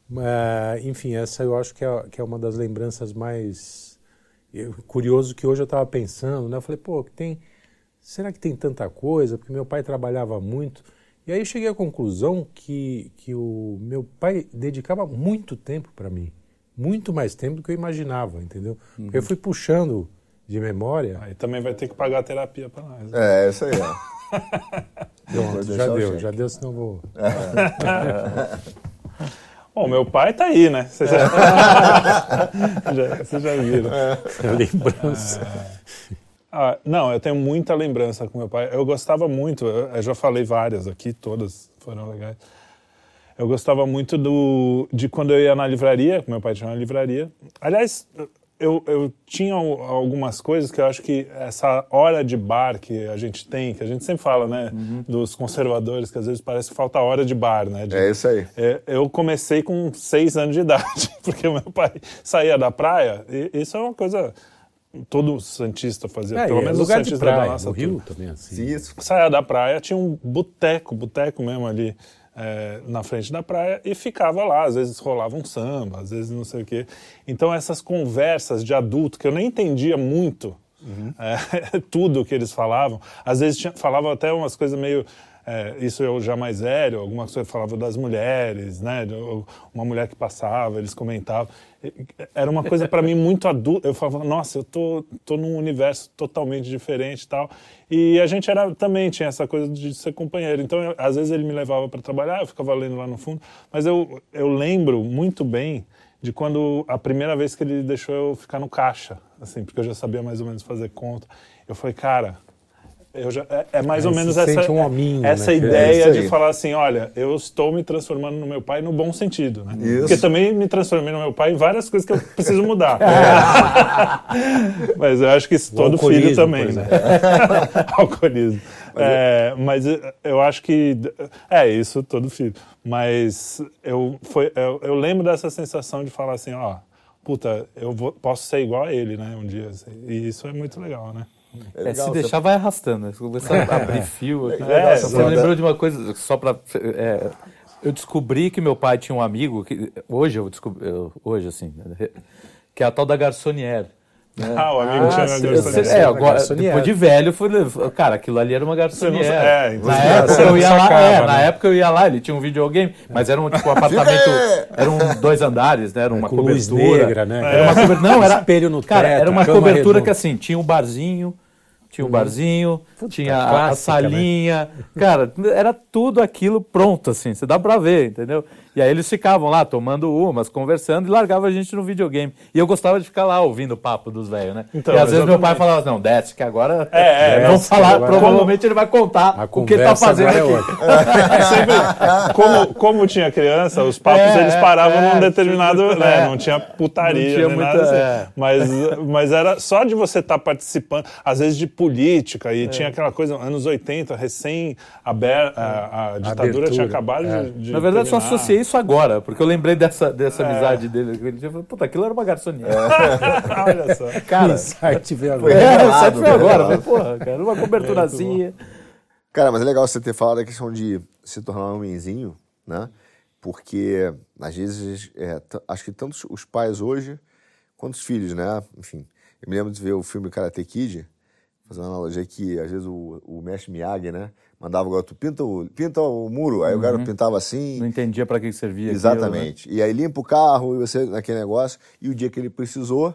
Mas, enfim, essa eu acho que é, que é uma das lembranças mais. Eu, curioso que hoje eu estava pensando, né? Eu falei, pô, tem. Será que tem tanta coisa? Porque meu pai trabalhava muito. E aí eu cheguei à conclusão que, que o meu pai dedicava muito tempo para mim. Muito mais tempo do que eu imaginava, entendeu? Uhum. Porque eu fui puxando de memória. Aí também vai ter que pagar a terapia para nós. Né? É, isso aí. Pronto, já deu, já deu, senão vou. Bom, meu pai tá aí, né? Vocês já, já, já viram. É. Lembrança. Ah, não, eu tenho muita lembrança com meu pai. Eu gostava muito, eu já falei várias aqui, todas foram legais. Eu gostava muito do, de quando eu ia na livraria, meu pai tinha uma livraria. Aliás, eu, eu tinha algumas coisas que eu acho que essa hora de bar que a gente tem, que a gente sempre fala, né, uhum. dos conservadores, que às vezes parece que falta hora de bar, né? De, é isso aí. É, eu comecei com seis anos de idade, porque meu pai saía da praia, e isso é uma coisa todo santista fazia, é, pelo menos lugar o santista de praia, da nossa Rio também assim. Isso. Saia da praia, tinha um boteco, boteco mesmo ali é, na frente da praia e ficava lá. Às vezes rolava um samba, às vezes não sei o quê. Então, essas conversas de adulto, que eu nem entendia muito uhum. é, tudo que eles falavam, às vezes tinha, falavam até umas coisas meio. É, isso eu já mais velho, algumas coisas falavam das mulheres, né? Uma mulher que passava, eles comentavam. Era uma coisa para mim muito adulta. Eu falava, nossa, eu tô, tô num universo totalmente diferente e tal. E a gente era também tinha essa coisa de ser companheiro. Então, eu, às vezes ele me levava para trabalhar, eu ficava lendo lá no fundo. Mas eu, eu lembro muito bem de quando a primeira vez que ele deixou eu ficar no caixa, assim, porque eu já sabia mais ou menos fazer conta. Eu falei, cara, já, é, é, mais ou menos essa, um hominho, essa né? ideia é de falar assim, olha, eu estou me transformando no meu pai no bom sentido, né? Isso. Porque também me transformei no meu pai em várias coisas que eu preciso mudar. mas eu acho que isso todo filho também, né? Alcoolismo. É, mas eu acho que é isso todo filho. Mas eu, foi, eu, eu lembro dessa sensação de falar assim, ó, puta, eu vou, posso ser igual a ele, né? Um dia. Assim. E isso é muito legal, né? É legal, se deixar, você... vai arrastando. Né? Se começar a abrir fio. Aqui, é, você me lembrou de uma coisa, só para. É, eu descobri que meu pai tinha um amigo, que hoje eu descobri, hoje assim, que é a tal da garçonière. Né? Ah, o amigo ah, tinha uma garçonière. É, agora, depois de velho, fui, cara, aquilo ali era uma garçonière. É, na época eu ia lá, é, na né? época eu ia lá, ele tinha um videogame, mas era um tipo um apartamento, eram dois andares, né? Era uma cobertura. Negra, né? Era uma cobertura, não, era espelho no cara, teto, era uma cobertura que assim, tinha um barzinho, tinha um uhum. barzinho, Puta, tinha clássica, a né? salinha. Né? Cara, era tudo aquilo pronto, assim. Você dá pra ver, entendeu? E aí eles ficavam lá tomando umas, conversando e largavam a gente no videogame. E eu gostava de ficar lá ouvindo o papo dos velhos, né? Então, e às vezes meu pai falava assim, não, desce, que agora é, é, vamos falar, agora... provavelmente ele vai contar o que ele tá fazendo é aqui. É Sempre, como, como tinha criança, os papos é, eles paravam num determinado, né? Não tinha putaria, não tinha nem muita, nada assim. Mas, mas era só de você estar tá participando, às vezes de política, e tinha aquela coisa, anos 80, recém aberta, a, a ditadura Abertura. tinha acabado de, de Na verdade, terminar. só associei isso agora, porque eu lembrei dessa, dessa é. amizade dele. Ele falou, puta, aquilo era uma garçonete. É. Olha só. Cara, site veio agora. É, o veio agora. Mas, porra, cara, uma coberturazinha. Cara, mas é legal você ter falado a questão de se tornar um homenzinho, né? Porque, às vezes, é, acho que tanto os pais hoje quanto os filhos, né? Enfim, eu me lembro de ver o filme Karate Kid, fazer uma analogia que, às vezes, o, o mestre Miyagi, né? Mandava o garoto, pinta o, pinta o muro. Aí uhum. o garoto pintava assim. Não entendia para que servia Exatamente. Aquilo, né? E aí limpa o carro, e você naquele negócio. E o dia que ele precisou,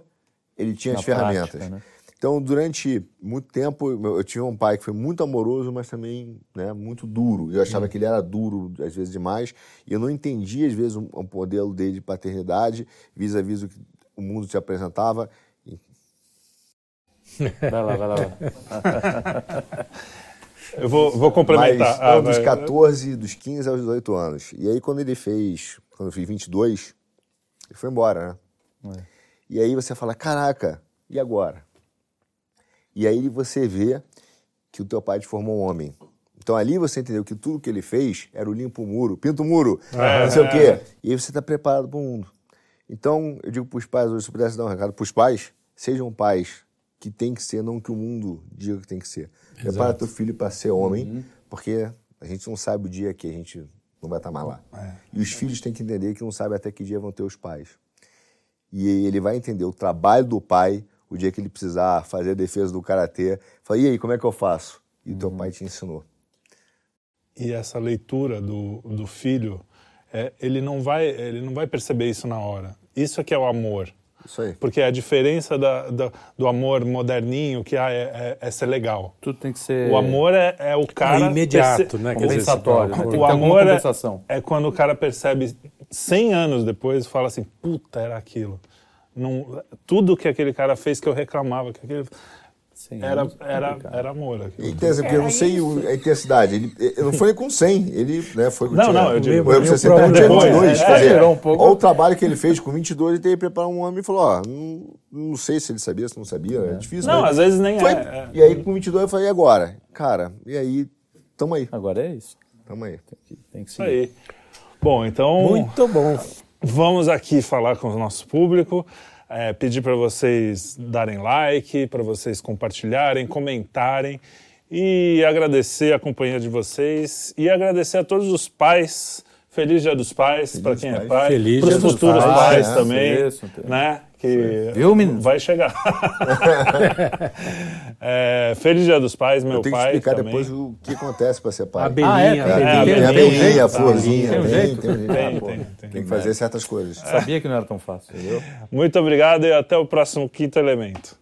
ele tinha Na as ferramentas. Prática, né? Então, durante muito tempo, eu tinha um pai que foi muito amoroso, mas também né, muito duro. Eu achava hum. que ele era duro, às vezes, demais. E eu não entendia, às vezes, o um, um modelo dele de paternidade, vis-a-vis o que o mundo te apresentava. Vai lá, vai lá. eu vou, vou complementar. Ah, dos 14, dos 15 aos 18 anos. E aí, quando ele fez, quando eu fiz 22, ele foi embora, né? É. E aí você fala, caraca, e agora? E aí você vê que o teu pai te formou um homem. Então ali você entendeu que tudo que ele fez era o limpo o muro, pinta o muro, é, não sei o quê. E aí você está preparado para o mundo. Então, eu digo para os pais hoje, se eu pudesse dar um recado para os pais, sejam pais que tem que ser, não que o mundo diga que tem que ser. Exato. Prepara teu filho para ser homem, uhum. porque a gente não sabe o dia que a gente não vai estar mais lá. É. E os filhos têm que entender que não sabem até que dia vão ter os pais. E ele vai entender o trabalho do pai, o dia que ele precisar fazer a defesa do karatê, fala, e aí, como é que eu faço? E o teu uhum. pai te ensinou. E essa leitura do, do filho, é, ele, não vai, ele não vai perceber isso na hora. Isso é que é o amor. Isso aí. Porque a diferença da, da, do amor moderninho, que ah, é, é, é, ser legal. Tudo tem que ser. O amor é, é o cara. É imediato, né? Compensatório. O, o amor é, é quando o cara percebe 100 anos depois fala assim: puta, era aquilo. Não, tudo que aquele cara fez que eu reclamava, que aquele, Sim, era, era, era amor. Aquilo. Intensa, porque eu não sei o, a intensidade. Ele, eu não foi com 100, ele né, foi com Não, tinha, não, eu digo. Foi com 61, tinha 22. É, dizer, um pouco... Olha o trabalho que ele fez com 22, ele teve que preparar um homem e falou: Ó, não, não sei se ele sabia, se não sabia, é, é difícil. Não, às vezes nem foi, é, E aí com 22 eu falei: e agora? Cara, e aí, tamo aí. Agora é isso. Tamo aí. Tem que, tem que seguir. Aí. Bom, então. Muito bom. Vamos aqui falar com o nosso público. É, pedir para vocês darem like, para vocês compartilharem, comentarem e agradecer a companhia de vocês e agradecer a todos os pais. Feliz Dia dos Pais para quem é pai. é pai. Feliz Para os futuros pais, pais é, também, isso, né? Que Viu, menino? Vai chegar. é, feliz Dia dos Pais, meu pai. Tem que explicar também. depois o que acontece para ser pai. A belinha, ah, é, tem, a, tem, a belinha, a florzinha. Tem, tem, tem, tem, tem, tem que fazer certas coisas. Sabia que não era tão fácil, entendeu? Muito obrigado e até o próximo Quinto Elemento.